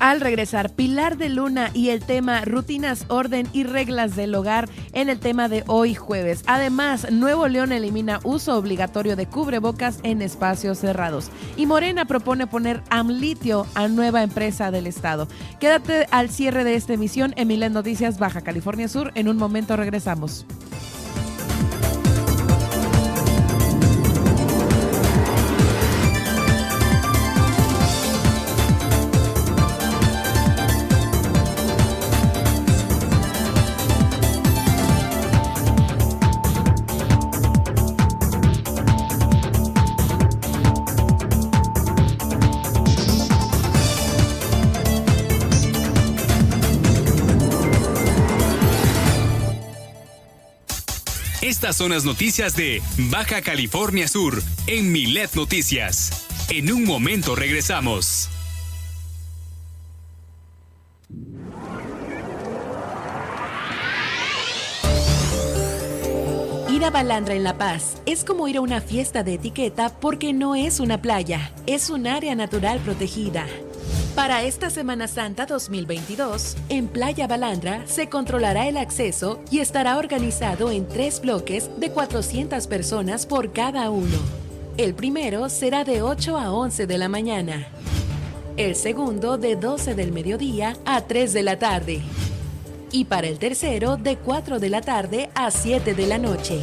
Al regresar, Pilar de Luna y el tema rutinas, orden y reglas del hogar en el tema de hoy jueves. Además, Nuevo León elimina uso obligatorio de cubrebocas en espacios cerrados. Y Morena propone poner Amlitio a nueva empresa del Estado. Quédate al cierre de esta emisión en Milen Noticias Baja California Sur. En un momento regresamos. Estas son las noticias de Baja California Sur en Milet Noticias. En un momento regresamos. Ir a Balandra en La Paz es como ir a una fiesta de etiqueta porque no es una playa, es un área natural protegida. Para esta Semana Santa 2022, en Playa Balandra se controlará el acceso y estará organizado en tres bloques de 400 personas por cada uno. El primero será de 8 a 11 de la mañana. El segundo de 12 del mediodía a 3 de la tarde. Y para el tercero de 4 de la tarde a 7 de la noche.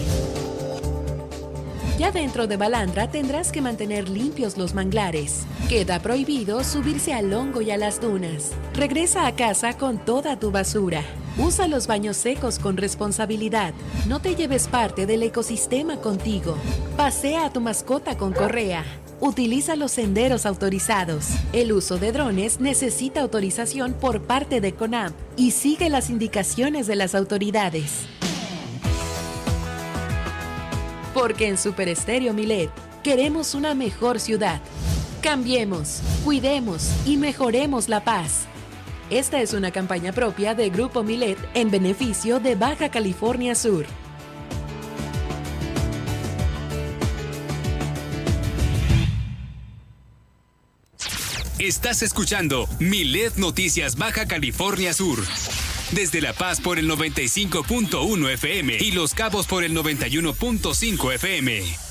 Ya dentro de Balandra tendrás que mantener limpios los manglares. Queda prohibido subirse al hongo y a las dunas. Regresa a casa con toda tu basura. Usa los baños secos con responsabilidad. No te lleves parte del ecosistema contigo. Pasea a tu mascota con correa. Utiliza los senderos autorizados. El uso de drones necesita autorización por parte de CONAMP y sigue las indicaciones de las autoridades. Porque en Super Estéreo Milet queremos una mejor ciudad. Cambiemos, cuidemos y mejoremos la paz. Esta es una campaña propia de Grupo Milet en beneficio de Baja California Sur. Estás escuchando Milet Noticias Baja California Sur. Desde La Paz por el 95.1 FM y Los Cabos por el 91.5 FM.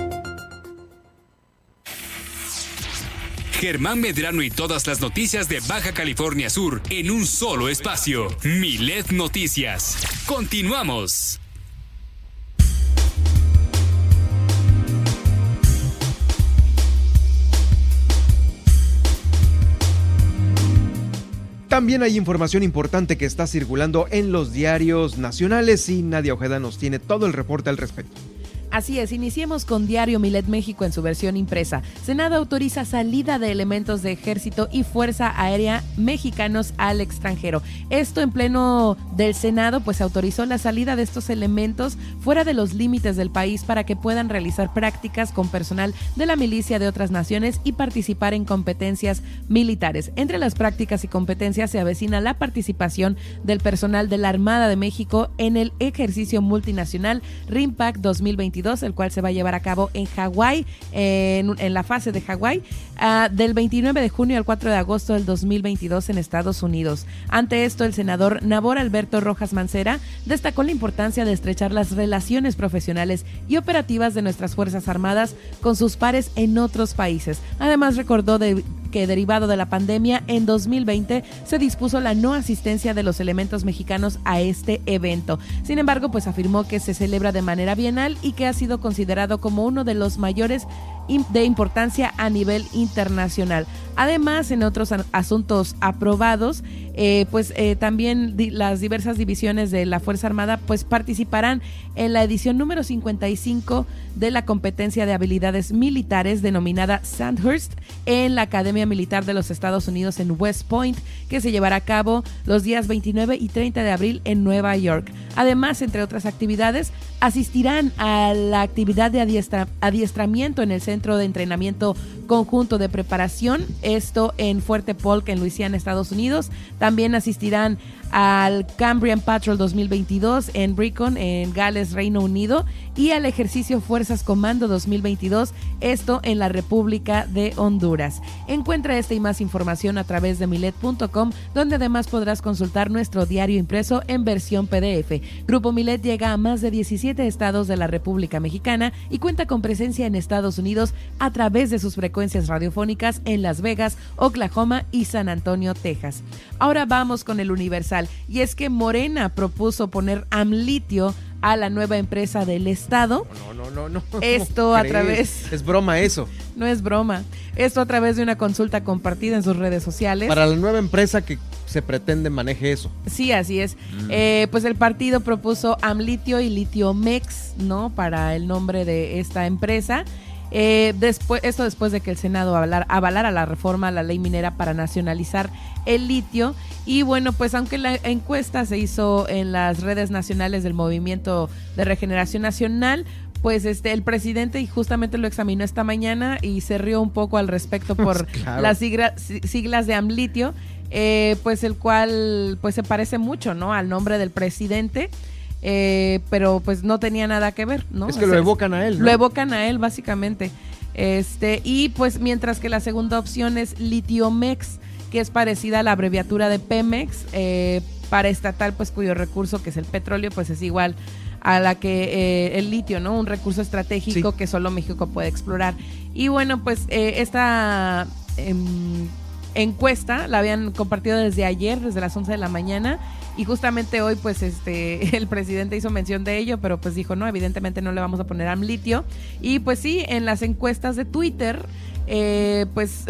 Germán Medrano y todas las noticias de Baja California Sur en un solo espacio. Milet Noticias. Continuamos. También hay información importante que está circulando en los diarios nacionales y Nadia Ojeda nos tiene todo el reporte al respecto. Así es, iniciemos con Diario Milet México en su versión impresa. Senado autoriza salida de elementos de ejército y fuerza aérea mexicanos al extranjero. Esto en pleno del Senado, pues autorizó la salida de estos elementos fuera de los límites del país para que puedan realizar prácticas con personal de la milicia de otras naciones y participar en competencias militares. Entre las prácticas y competencias se avecina la participación del personal de la Armada de México en el ejercicio multinacional RIMPAC 2022 el cual se va a llevar a cabo en Hawái, en, la fase de Hawái, ah, del 29 de junio al 4 de agosto del 2022 en Estados Unidos. Ante esto, el senador Nabor Alberto Rojas Mancera destacó la importancia de estrechar las relaciones profesionales y operativas de nuestras Fuerzas Armadas con sus pares en otros países. Además, recordó de que derivado de la pandemia en 2020 se dispuso la no asistencia de los elementos mexicanos a este evento. Sin embargo, pues afirmó que se celebra de manera bienal y que ha sido considerado como uno de los mayores de importancia a nivel internacional. Además, en otros asuntos aprobados, eh, pues eh, también las diversas divisiones de la Fuerza Armada pues participarán en la edición número 55 de la competencia de habilidades militares denominada Sandhurst en la Academia Militar de los Estados Unidos en West Point, que se llevará a cabo los días 29 y 30 de abril en Nueva York. Además, entre otras actividades, asistirán a la actividad de adiestramiento en el Centro de Entrenamiento Conjunto de Preparación, esto en Fuerte Polk, en Luisiana, Estados Unidos. También asistirán al Cambrian Patrol 2022 en Brecon, en Gales, Reino Unido, y al ejercicio Fuerzas Comando 2022, esto en la República de Honduras. Encuentra esta y más información a través de milet.com, donde además podrás consultar nuestro diario impreso en versión PDF. Grupo Milet llega a más de 17 estados de la República Mexicana y cuenta con presencia en Estados Unidos a través de sus frecuencias radiofónicas en Las Vegas, Oklahoma y San Antonio, Texas. Ahora vamos con el Universal y es que Morena propuso poner Amlitio a la nueva empresa del Estado. No, no, no, no. Esto a través... Es broma eso. No es broma. Esto a través de una consulta compartida en sus redes sociales. Para la nueva empresa que se pretende maneje eso. Sí, así es. Mm. Eh, pues el partido propuso Amlitio y Litiomex, ¿no? Para el nombre de esta empresa. Eh, después, esto después de que el Senado avalara la reforma a la ley minera para nacionalizar el litio. Y bueno, pues aunque la encuesta se hizo en las redes nacionales del Movimiento de Regeneración Nacional, pues este el presidente justamente lo examinó esta mañana y se rió un poco al respecto por las siglas de Amlitio, eh, pues el cual pues se parece mucho, ¿no? Al nombre del presidente. Eh, pero pues no tenía nada que ver, ¿no? Es que lo evocan a él. Lo evocan a él, básicamente. Este, y pues mientras que la segunda opción es Litiomex, que es parecida a la abreviatura de Pemex, eh, para estatal, pues cuyo recurso, que es el petróleo, pues es igual a la que eh, el litio, ¿no? Un recurso estratégico que solo México puede explorar. Y bueno, pues esta em, encuesta la habían compartido desde ayer, desde las 11 de la mañana y justamente hoy, pues, este, el presidente hizo mención de ello, pero pues dijo, no, evidentemente no le vamos a poner a litio. Y pues sí, en las encuestas de Twitter, eh, pues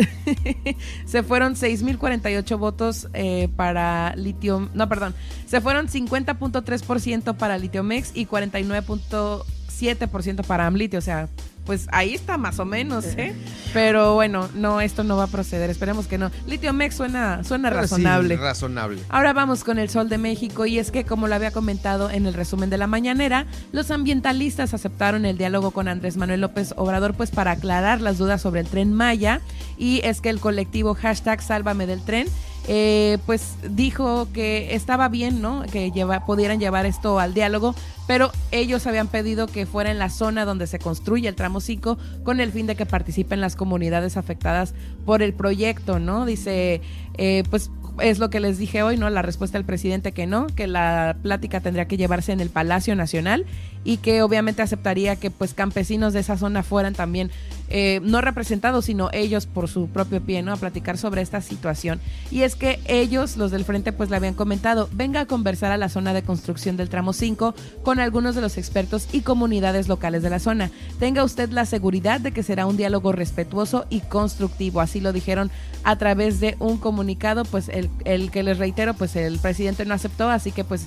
se fueron 6.048 votos eh, para litio, no, perdón, se fueron 50.3% para Litiomex y 49.7% para Amlitio, o sea, pues ahí está más o menos, ¿eh? Pero bueno, no, esto no va a proceder, esperemos que no. Litio Mex suena, suena razonable. razonable. Ahora vamos con el Sol de México y es que como lo había comentado en el resumen de la mañanera, los ambientalistas aceptaron el diálogo con Andrés Manuel López Obrador pues para aclarar las dudas sobre el tren Maya y es que el colectivo hashtag Sálvame del Tren eh, pues dijo que estaba bien, ¿no? Que lleva, pudieran llevar esto al diálogo, pero ellos habían pedido que fuera en la zona donde se construye el tramo 5 con el fin de que participen las comunidades afectadas por el proyecto, ¿no? Dice, eh, pues es lo que les dije hoy, ¿no? La respuesta del presidente que no, que la plática tendría que llevarse en el Palacio Nacional y que obviamente aceptaría que pues campesinos de esa zona fueran también eh, no representados, sino ellos por su propio pie, ¿no? A platicar sobre esta situación. Y es que ellos, los del frente, pues le habían comentado, venga a conversar a la zona de construcción del tramo 5 con algunos de los expertos y comunidades locales de la zona. Tenga usted la seguridad de que será un diálogo respetuoso y constructivo. Así lo dijeron a través de un comunicado, pues el, el que les reitero, pues el presidente no aceptó, así que pues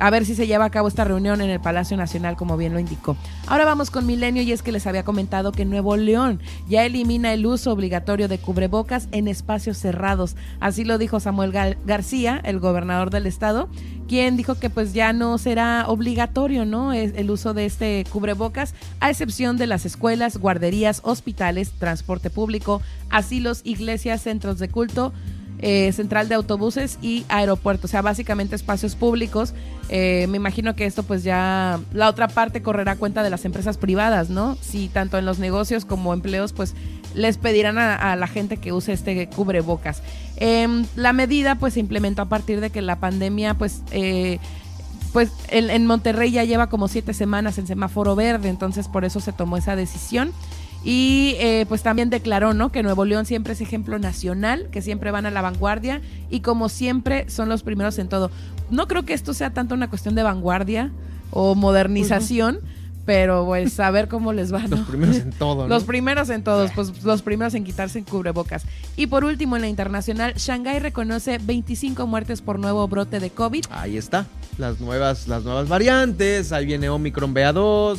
a ver si se lleva a cabo esta reunión en el Palacio Nacional, como bien lo indicó. Ahora vamos con Milenio y es que les había comentado que Nuevo León ya elimina el uso obligatorio de cubrebocas en espacios cerrados. Así lo dijo Samuel García, el gobernador del estado, quien dijo que pues ya no será obligatorio, ¿no? El uso de este cubrebocas, a excepción de las escuelas, guarderías, hospitales, transporte público, asilos, iglesias, centros de culto eh, central de autobuses y aeropuertos, o sea, básicamente espacios públicos. Eh, me imagino que esto pues ya la otra parte correrá cuenta de las empresas privadas, ¿no? Si tanto en los negocios como empleos pues les pedirán a, la gente que use este cubrebocas. Em, la medida pues se implementó a partir de que la pandemia pues... Eh, pues en Monterrey ya lleva como siete semanas en semáforo verde, entonces por eso se tomó esa decisión. Y eh, pues también declaró, ¿no? Que Nuevo León siempre es ejemplo nacional, que siempre van a la vanguardia y como siempre son los primeros en todo. No creo que esto sea tanto una cuestión de vanguardia o modernización, pero pues a ver cómo les va. ¿no? Los primeros en todo, ¿no? Los primeros en todos, pues los primeros en quitarse en cubrebocas. Y por último, en la internacional, Shanghái reconoce 25 muertes por nuevo brote de COVID. Ahí está, las nuevas, las nuevas variantes, ahí viene Omicron BA2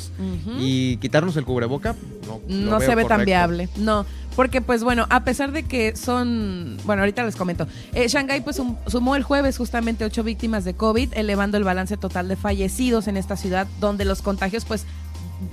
y quitarnos el cubreboca, no, no se ve tan viable, no. Porque, pues bueno, a pesar de que son. Bueno, ahorita les comento. Eh, Shanghái, pues sumó el jueves justamente ocho víctimas de COVID, elevando el balance total de fallecidos en esta ciudad, donde los contagios, pues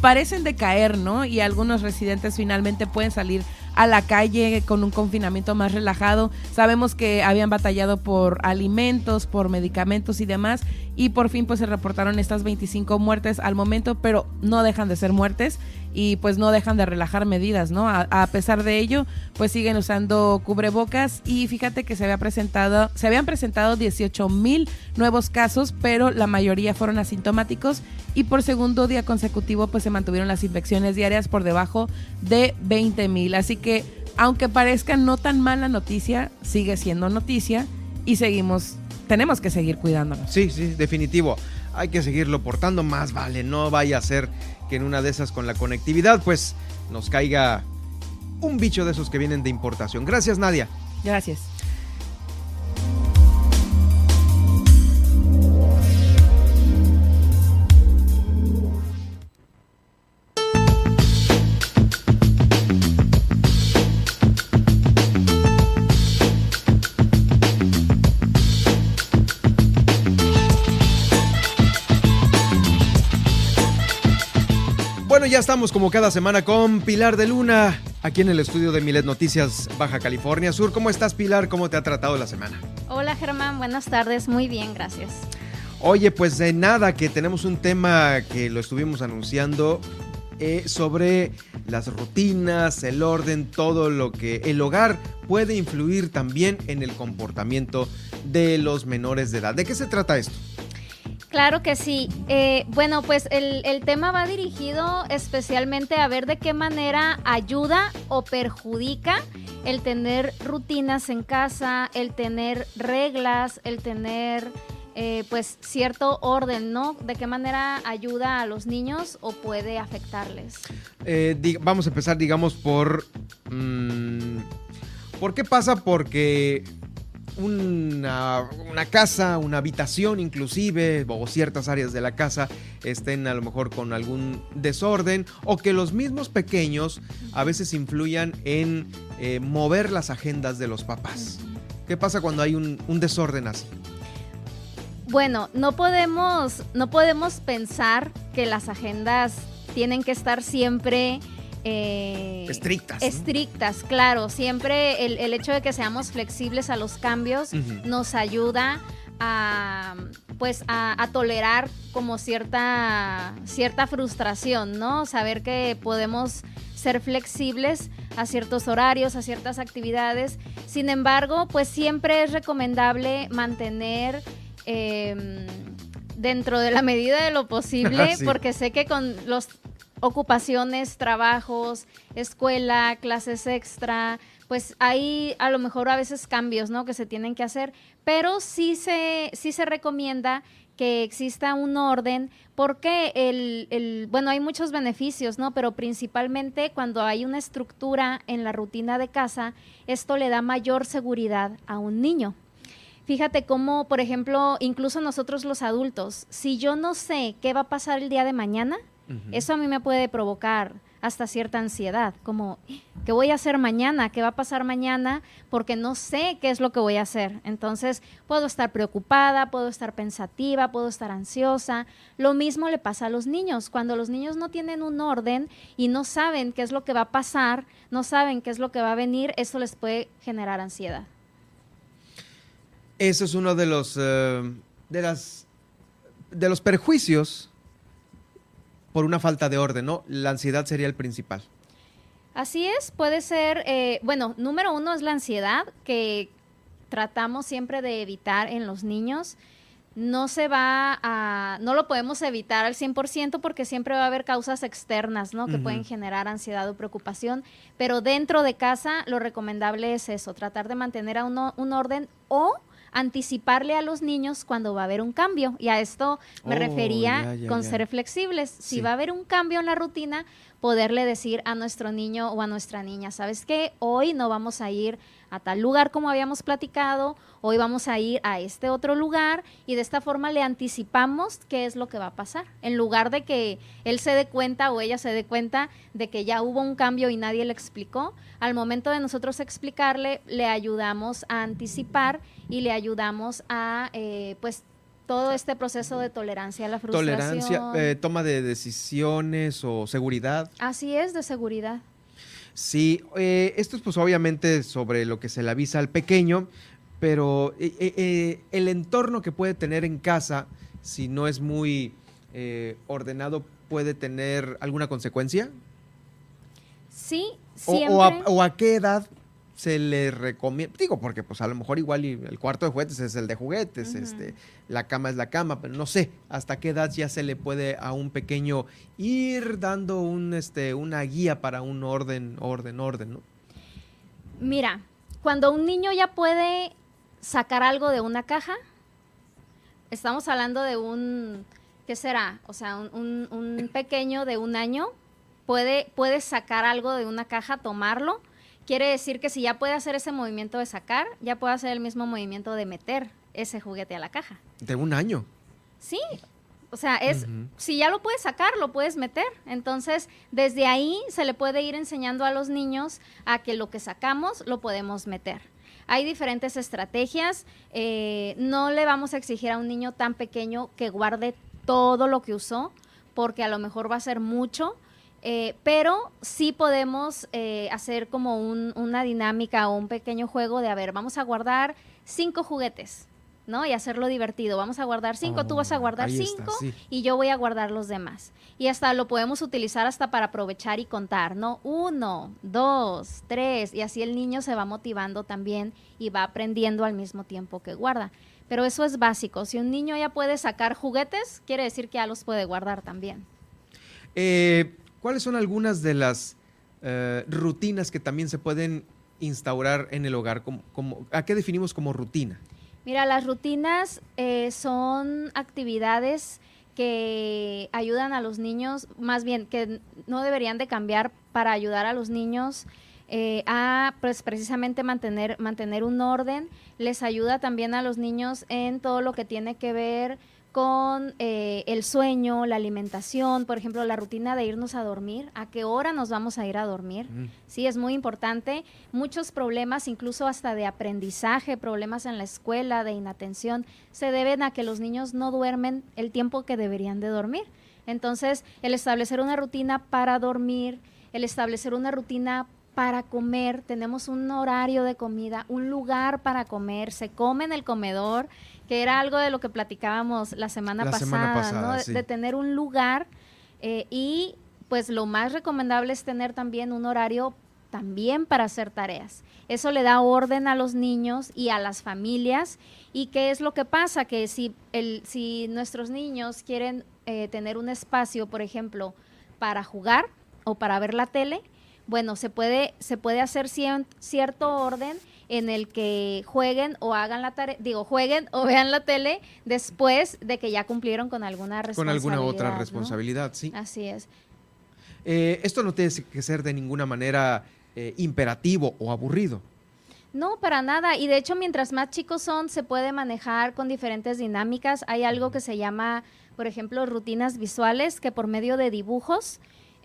parecen decaer, ¿no? Y algunos residentes finalmente pueden salir a la calle con un confinamiento más relajado. Sabemos que habían batallado por alimentos, por medicamentos y demás, y por fin pues se reportaron estas 25 muertes al momento, pero no dejan de ser muertes y pues no dejan de relajar medidas, ¿no? A, pesar de ello, pues siguen usando cubrebocas y fíjate que se había presentado, se habían presentado 18 mil nuevos casos, pero la mayoría fueron asintomáticos y por segundo día consecutivo pues se mantuvieron las infecciones diarias por debajo de 20 mil. Así que aunque parezca no tan mala noticia, sigue siendo noticia y seguimos, tenemos que seguir cuidándonos. Sí, sí, definitivo. Hay que seguirlo portando más, vale, no vaya a ser que en una de esas con la conectividad pues nos caiga un bicho de esos que vienen de importación. Gracias Nadia. Gracias. Ya estamos como cada semana con Pilar de Luna, aquí en el estudio de Milet Noticias Baja California Sur. ¿Cómo estás, Pilar? ¿Cómo te ha tratado la semana? Hola, Germán. Buenas tardes. Muy bien, gracias. Oye, pues de nada, que tenemos un tema que lo estuvimos anunciando eh, sobre las rutinas, el orden, todo lo que el hogar puede influir también en el comportamiento de los menores de edad. ¿De qué se trata esto? Claro que sí. Eh, bueno, pues el, tema va dirigido especialmente a ver de qué manera ayuda o perjudica el tener rutinas en casa, el tener reglas, el tener eh, pues cierto orden, ¿no? De qué manera ayuda a los niños o puede afectarles. Eh, vamos a empezar, digamos, por... Mm, ¿Por qué pasa? Porque una, casa, una habitación inclusive, o ciertas áreas de la casa estén a lo mejor con algún desorden, o que los mismos pequeños a veces influyan en eh, mover las agendas de los papás. ¿Qué pasa cuando hay un, un desorden así? Bueno, no podemos, no podemos pensar que las agendas tienen que estar siempre eh, estrictas. Estrictas, claro. Siempre el, hecho de que seamos flexibles a los cambios nos ayuda a pues a, tolerar como cierta cierta frustración, ¿no? Saber que podemos ser flexibles a ciertos horarios, a ciertas actividades. Sin embargo, pues siempre es recomendable mantener em, dentro de la medida de lo posible, porque sé que con los ocupaciones, trabajos, escuela, clases extra, pues hay a lo mejor a veces cambios, ¿no? Que se tienen que hacer, pero sí se, sí se recomienda que exista un orden, porque el, el, bueno, hay muchos beneficios, ¿no? Pero principalmente cuando hay una estructura en la rutina de casa, esto le da mayor seguridad a un niño. Fíjate cómo, por ejemplo, incluso nosotros los adultos, si yo no sé qué va a pasar el día de mañana, eso a mí me puede provocar hasta cierta ansiedad, como, ¿qué voy a hacer mañana? ¿Qué va a pasar mañana? Porque no sé qué es lo que voy a hacer. Entonces, puedo estar preocupada, puedo estar pensativa, puedo estar ansiosa. Lo mismo le pasa a los niños. Cuando los niños no tienen un orden y no saben qué es lo que va a pasar, no saben qué es lo que va a venir, eso les puede generar ansiedad. Eso es uno de los, eh, de las, de los perjuicios por una falta de orden, ¿no? La ansiedad sería el principal. Así es, puede ser, eh, bueno, número uno es la ansiedad, que tratamos siempre de evitar en los niños. no se va a, no lo podemos evitar al 100% porque siempre va a haber causas externas, ¿no? Que pueden generar ansiedad o preocupación, pero dentro de casa lo recomendable es eso, tratar de mantener a uno, un orden o anticiparle a los niños cuando va a haber un cambio. Y a esto me Oh, refería ya, ya, con ya. ser flexibles. Si Sí. va a haber un cambio en la rutina, poderle decir a nuestro niño o a nuestra niña, ¿sabes qué? Hoy no vamos a ir a tal lugar como habíamos platicado, hoy vamos a ir a este otro lugar y de esta forma le anticipamos qué es lo que va a pasar. En lugar de que él se dé cuenta o ella se dé cuenta de que ya hubo un cambio y nadie le explicó, al momento de nosotros explicarle, le ayudamos a anticipar y le ayudamos a, eh, pues, todo este proceso de tolerancia a la frustración. Tolerancia, eh, toma de decisiones o seguridad. Así es, de seguridad. Sí, eh, esto es pues obviamente sobre lo que se le avisa al pequeño, pero eh, eh, eh, el entorno que puede tener en casa, si no es muy eh, ordenado, puede tener alguna consecuencia. Sí, O, siempre. o a, o a qué edad se le recomienda, digo, porque pues a lo mejor igual el cuarto de juguetes es el de juguetes, este, la cama es la cama, pero no sé hasta qué edad ya se le puede a un pequeño ir dando un, este, una guía para un orden, orden, orden, ¿no? Mira, cuando un niño ya puede sacar algo de una caja, estamos hablando de un, ¿qué será? O sea, un, un- un pequeño de un año puede, puede sacar algo de una caja, tomarlo. Quiere decir que si ya puede hacer ese movimiento de sacar, ya puede hacer el mismo movimiento de meter ese juguete a la caja. De un año. Sí, o sea, es, si ya lo puedes sacar, lo puedes meter. Entonces, desde ahí se le puede ir enseñando a los niños a que lo que sacamos lo podemos meter. Hay diferentes estrategias. eh, no le vamos a exigir a un niño tan pequeño que guarde todo lo que usó, porque a lo mejor va a ser mucho. Eh, pero sí podemos eh, hacer como un- una dinámica o un pequeño juego de, a ver, vamos a guardar cinco juguetes, ¿no? Y hacerlo divertido. Vamos a guardar cinco, tú vas a guardar ahí está, cinco sí. y yo voy a guardar los demás. Y hasta lo podemos utilizar hasta para aprovechar y contar, ¿no? Uno, dos, tres, y así el niño se va motivando también y va aprendiendo al mismo tiempo que guarda. Pero eso es básico. Si un niño ya puede sacar juguetes, quiere decir que ya los puede guardar también. Eh, ¿Cuáles son algunas de las eh, rutinas que también se pueden instaurar en el hogar? Como, como- ¿A qué definimos como rutina? Mira, las rutinas eh, son actividades que ayudan a los niños, más bien que no deberían de cambiar para ayudar a los niños eh, a pues precisamente mantener, mantener un orden. Les ayuda también a los niños en todo lo que tiene que ver con eh, el sueño, la alimentación, por ejemplo, la rutina de irnos a dormir, a qué hora nos vamos a ir a dormir. Sí, es muy importante. Muchos problemas, incluso hasta de aprendizaje, problemas en la escuela, de inatención, se deben a que los niños no duermen el tiempo que deberían de dormir. Entonces, el establecer una rutina para dormir, el establecer una rutina para comer, tenemos un horario de comida, un lugar para comer, se come en el comedor, que era algo de lo que platicábamos la semana La pasada, semana pasada, ¿no? Sí. de tener un lugar eh, y pues lo más recomendable es tener también un horario también para hacer tareas. Eso le da orden a los niños y a las familias. ¿Y qué es lo que pasa? Que si, el, si nuestros niños quieren eh, tener un espacio, por ejemplo, para jugar o para ver la tele, bueno, se puede, se puede hacer cien- cierto orden en el que jueguen o hagan la tarea, digo, jueguen o vean la tele después de que ya cumplieron con alguna Con responsabilidad. alguna otra ¿no? responsabilidad, sí. Así es. Eh, esto no tiene que ser de ninguna manera eh, imperativo o aburrido. No, para nada. Y de hecho, mientras más chicos son, se puede manejar con diferentes dinámicas. Hay algo que se llama, por ejemplo, rutinas visuales, que por medio de dibujos,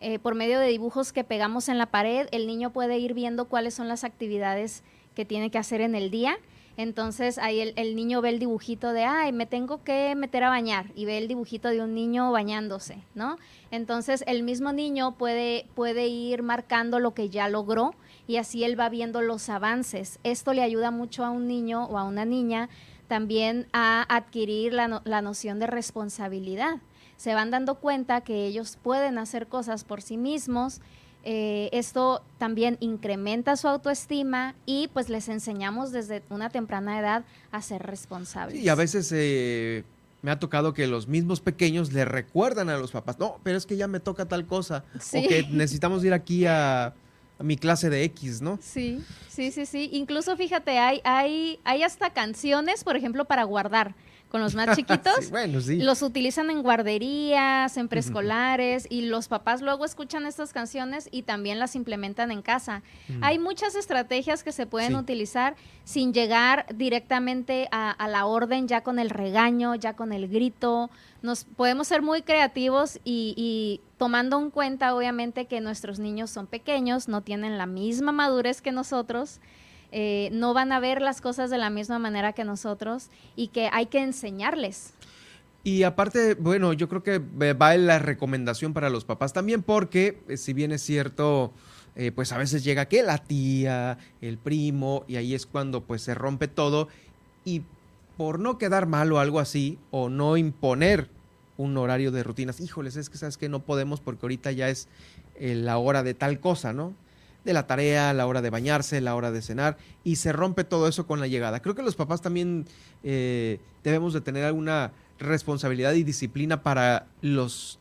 eh, por medio de dibujos que pegamos en la pared, el niño puede ir viendo cuáles son las actividades que tiene que hacer en el día. Entonces ahí el, niño ve el dibujito de, ay, me tengo que meter a bañar y ve el dibujito de un niño bañándose, ¿no? Entonces el mismo niño puede, puede ir marcando lo que ya logró y así él va viendo los avances. Esto le ayuda mucho a un niño o a una niña también a adquirir la, no- la noción de responsabilidad. Se van dando cuenta que ellos pueden hacer cosas por sí mismos. eh, esto también incrementa su autoestima y pues les enseñamos desde una temprana edad a ser responsables. Y a veces eh, me ha tocado que los mismos pequeños le recuerdan a los papás, no, pero es que ya me toca tal cosa, o que necesitamos ir aquí a, mi clase de X, ¿no? Sí, sí, sí, sí. Incluso fíjate, hay, hay, hay hasta canciones, por ejemplo, para guardar con los más chiquitos. bueno, sí. Los utilizan en guarderías, en preescolares y los papás luego escuchan estas canciones y también las implementan en casa. Hay muchas estrategias que se pueden utilizar sin llegar directamente a, la orden, ya con el regaño, ya con el grito. Nos podemos ser muy creativos y, y tomando en cuenta obviamente que nuestros niños son pequeños, no tienen la misma madurez que nosotros. Eh, no van a ver las cosas de la misma manera que nosotros y que hay que enseñarles. Y aparte, bueno, yo creo que va la recomendación para los papás también, porque eh, si bien es cierto, eh, pues a veces llega que la tía, el primo, y ahí es cuando pues se rompe todo. Y por no quedar mal o algo así, o no imponer un horario de rutinas, híjoles, es que sabes que no podemos porque ahorita ya es la hora de tal cosa, ¿no? De la tarea, la hora de bañarse, la hora de cenar, y se rompe todo eso con la llegada. Creo que los papás también eh, debemos de tener alguna responsabilidad y disciplina para los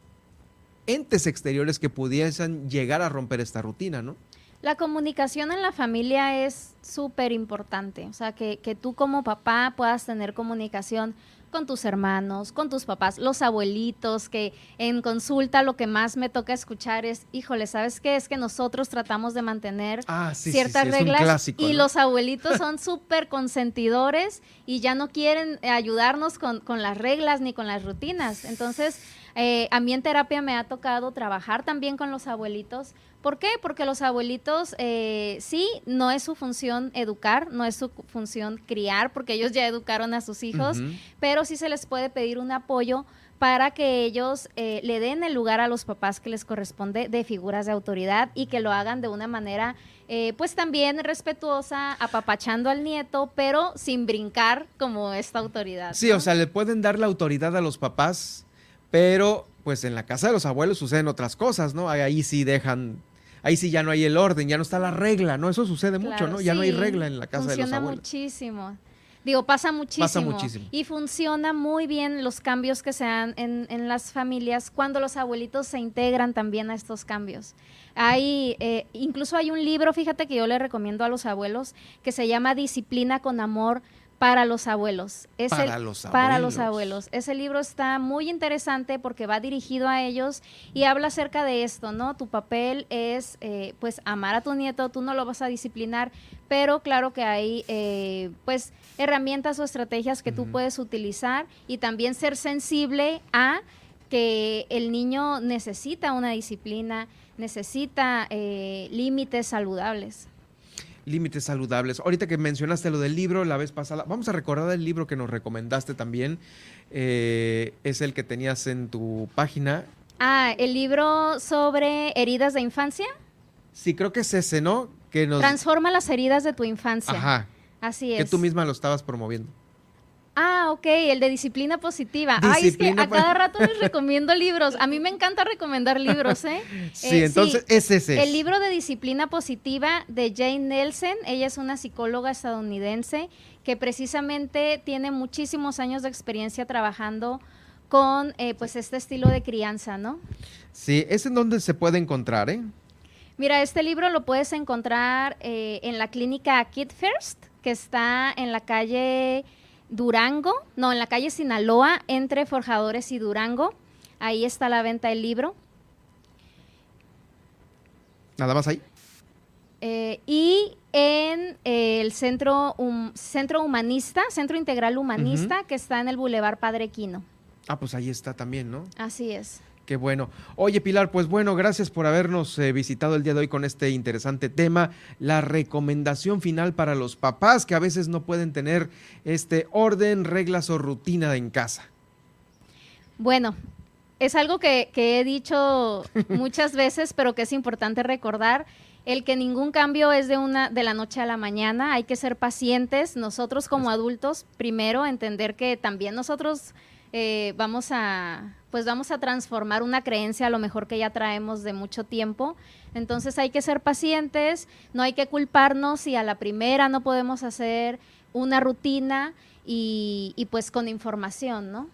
entes exteriores que pudiesen llegar a romper esta rutina, ¿no? La comunicación en la familia es súper importante, o sea, que, que tú como papá puedas tener comunicación con tus hermanos, con tus papás, los abuelitos, que en consulta lo que más me toca escuchar es, híjole, ¿sabes qué? Es que nosotros tratamos de mantener ah, ciertas reglas y los abuelitos son súper consentidores y ya no quieren ayudarnos con, con las reglas ni con las rutinas. Entonces, eh, a mí en terapia me ha tocado trabajar también con los abuelitos. ¿Por qué? Porque los abuelitos, eh, sí, no es su función educar, no es su función criar, porque ellos ya educaron a sus hijos, pero sí se les puede pedir un apoyo para que ellos eh, le den el lugar a los papás que les corresponde de figuras de autoridad y que lo hagan de una manera, pues también respetuosa, apapachando al nieto, pero sin brincar como esta autoridad. Sí, o sea, le pueden dar la autoridad a los papás pero pues en la casa de los abuelos suceden otras cosas, ¿no? Ahí sí dejan, ahí sí ya no hay el orden, ya no está la regla, ¿no? Eso sucede mucho, ¿no? Ya no hay regla en la casa de los abuelos. muchísimo. Digo, pasa muchísimo. Pasa muchísimo. Y funciona muy bien los cambios que se dan en, en las familias cuando los abuelitos se integran también a estos cambios. Hay, eh, incluso hay un libro, fíjate que yo le recomiendo a los abuelos, que se llama Disciplina con Amor para los abuelos. para los abuelos. Para los abuelos. Ese libro está muy interesante porque va dirigido a ellos y habla acerca de esto, ¿no? Tu papel es, eh, pues, amar a tu nieto, tú no lo vas a disciplinar, pero claro que hay, eh, pues, herramientas o estrategias que tú puedes utilizar y también ser sensible a que el niño necesita una disciplina, necesita eh, límites saludables límites saludables. Ahorita que mencionaste lo del libro la vez pasada, vamos a recordar el libro que nos recomendaste también. Eh, es el que tenías en tu página. Ah, el libro sobre heridas de infancia. Sí, creo que es ese, ¿no? Que nos... Transforma las heridas de tu infancia. Ajá. Así es. Que tú misma lo estabas promoviendo. Ah, ok, el de disciplina positiva. Ay, es que a cada rato les recomiendo libros. A mí me encanta recomendar libros, ¿eh? sí, eh, entonces es ese. El libro de disciplina positiva de Jane Nelson. Ella es una psicóloga estadounidense que precisamente tiene muchísimos años de experiencia trabajando con eh, pues este estilo de crianza, ¿no? Sí, ¿es en donde se puede encontrar, eh? Mira, este libro lo puedes encontrar eh, en la clínica Kid First, que está en la calle Durango, no, en la calle Sinaloa, entre Forjadores y Durango. Ahí está la venta del libro. Nada más ahí. Eh, y en el centro, centro Humanista, Centro Integral Humanista, que está en el Boulevard Padre Quino. Ah, pues ahí está también, ¿no? Así es. Qué bueno. Oye, Pilar, pues bueno, gracias por habernos eh, visitado el día de hoy con este interesante tema. La recomendación final para los papás que a veces no pueden tener este orden, reglas o rutina en casa. Bueno, es algo que, que he dicho muchas veces, pero que es importante recordar el que ningún cambio es de una de la noche a la mañana, hay que ser pacientes, nosotros como adultos, primero entender que también nosotros eh, vamos a pues vamos a transformar una creencia a lo mejor que ya traemos de mucho tiempo. Entonces hay que ser pacientes, no hay que culparnos si a la primera no podemos hacer una rutina y, y pues con información, ¿no?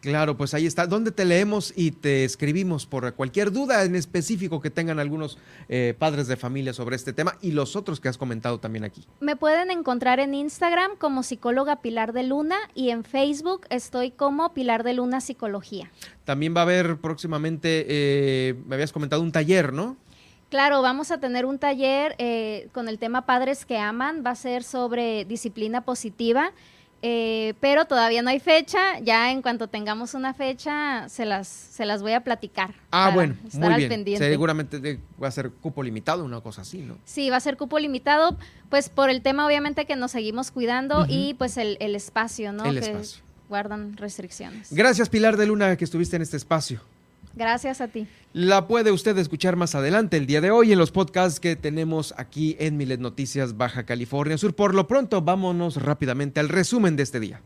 Claro, pues ahí está. ¿Dónde te leemos y te escribimos por cualquier duda en específico que tengan algunos eh, padres de familia sobre este tema y los otros que has comentado también aquí? Me pueden encontrar en Instagram como psicóloga Pilar de Luna y en Facebook estoy como Pilar de Luna Psicología. También va a haber próximamente, eh, me habías comentado un taller, ¿no? Claro, vamos a tener un taller eh, con el tema Padres que Aman. Va a ser sobre disciplina positiva. Eh, pero todavía no hay fecha. Ya en cuanto tengamos una fecha, se las, se las voy a platicar. Ah, bueno, muy bien. Seguramente va a ser cupo limitado, una cosa así, ¿no? Sí, va a ser cupo limitado, pues por el tema obviamente que nos seguimos cuidando y pues el, espacio, ¿no? El que espacio. guardan restricciones. Gracias, Pilar de Luna, que estuviste en este espacio. Gracias a ti. La puede usted escuchar más adelante el día de hoy en los podcasts que tenemos aquí en Milet Noticias Baja California Sur. Por lo pronto, vámonos rápidamente al resumen de este día.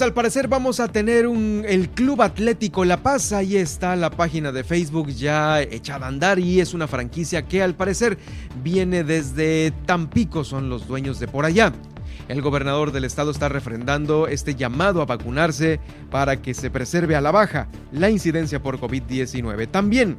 Pues al parecer vamos a tener un, el Club Atlético La Paz. Ahí está la página de Facebook ya echada a andar y es una franquicia que al parecer viene desde Tampico, son los dueños de por allá. El gobernador del estado está refrendando este llamado a vacunarse para que se preserve a la baja la incidencia por COVID-19. También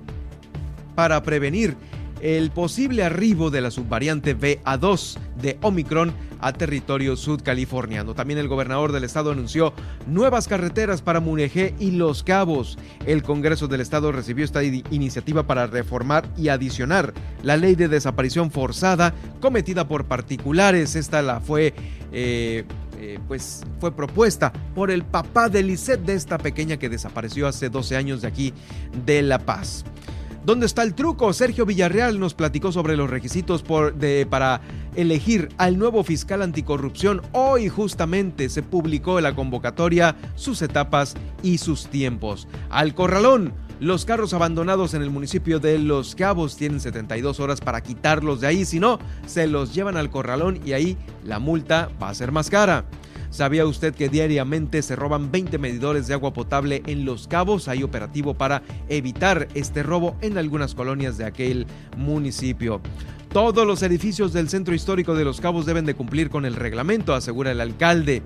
para prevenir el posible arribo de la subvariante BA2 de Omicron a territorio sudcaliforniano. También el gobernador del estado anunció nuevas carreteras para Mulegé y Los Cabos. El Congreso del estado recibió esta iniciativa para reformar y adicionar la ley de desaparición forzada cometida por particulares. Esta la fue eh, eh, pues fue propuesta por el papá de Lisette de esta pequeña que desapareció hace 12 años de aquí de La Paz. ¿Dónde está el truco? Sergio Villarreal nos platicó sobre los requisitos para elegir al nuevo fiscal anticorrupción. Hoy justamente se publicó la convocatoria, sus etapas y sus tiempos. Al corralón. Los carros abandonados en el municipio de Los Cabos tienen 72 horas para quitarlos de ahí, si no, se los llevan al corralón y ahí la multa va a ser más cara. ¿Sabía usted que diariamente se roban 20 medidores de agua potable en Los Cabos? Hay operativo para evitar este robo en algunas colonias de aquel municipio. Todos los edificios del centro histórico de Los Cabos deben de cumplir con el reglamento, asegura el alcalde.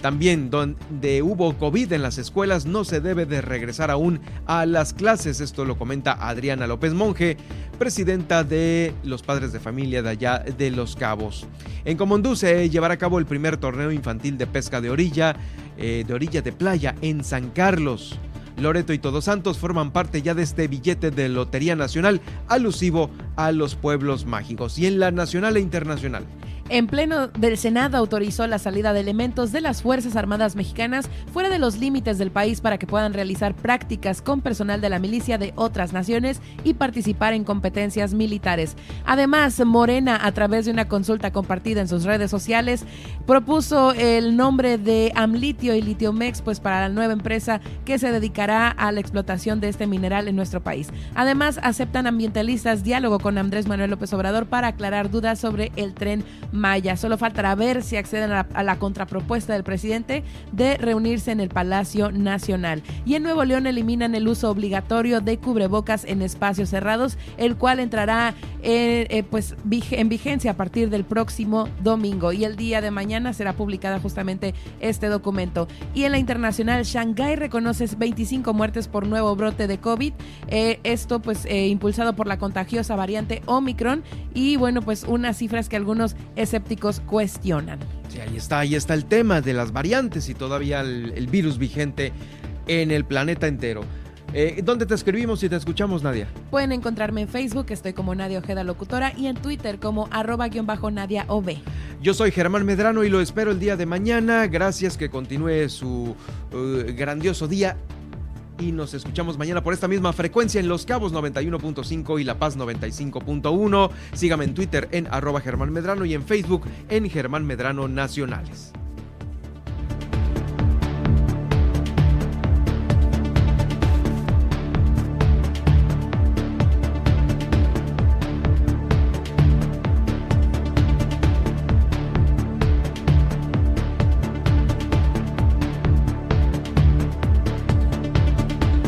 También donde hubo COVID en las escuelas no se debe de regresar aún a las clases. Esto lo comenta Adriana López Monge, presidenta de los padres de familia de allá de Los Cabos. En Comondú se llevará a cabo el primer torneo infantil de pesca de orilla, eh, de orilla de playa en San Carlos. Loreto y Todos Santos forman parte ya de este billete de Lotería Nacional alusivo a los pueblos mágicos y en la nacional e internacional. En pleno del Senado autorizó la salida de elementos de las Fuerzas Armadas Mexicanas fuera de los límites del país para que puedan realizar prácticas con personal de la milicia de otras naciones y participar en competencias militares. Además, Morena, a través de una consulta compartida en sus redes sociales, propuso el nombre de Amlitio y Litiomex pues para la nueva empresa que se dedicará a la explotación de este mineral en nuestro país. Además, aceptan ambientalistas diálogo con Andrés Manuel López Obrador para aclarar dudas sobre el tren Maya. Solo faltará ver si acceden a la, contrapropuesta del presidente de reunirse en el Palacio Nacional. Y en Nuevo León eliminan el uso obligatorio de cubrebocas en espacios cerrados, el cual entrará eh, eh, pues, en vigencia a partir del próximo domingo. Y el día de mañana será publicada justamente este documento. Y en la internacional, Shanghái reconoce 25 muertes por nuevo brote de COVID. Eh, esto pues impulsado por la contagiosa variante Omicron. Y bueno, pues unas cifras que algunos escépticos cuestionan. Sí, ahí está, ahí está el tema de las variantes y todavía el, virus vigente en el planeta entero. Eh, ¿Dónde te escribimos y te escuchamos, Nadia? Pueden encontrarme en Facebook, estoy como Nadia Ojeda Locutora, y en Twitter como arroba-nadia Yo soy Germán Medrano y lo espero el día de mañana. Gracias, que continúe su uh, grandioso día y nos escuchamos mañana por esta misma frecuencia en Los Cabos 91.5 y La Paz 95.1. Sígame en Twitter en arroba Germán Medrano y en Facebook en Germán Medrano Nacionales.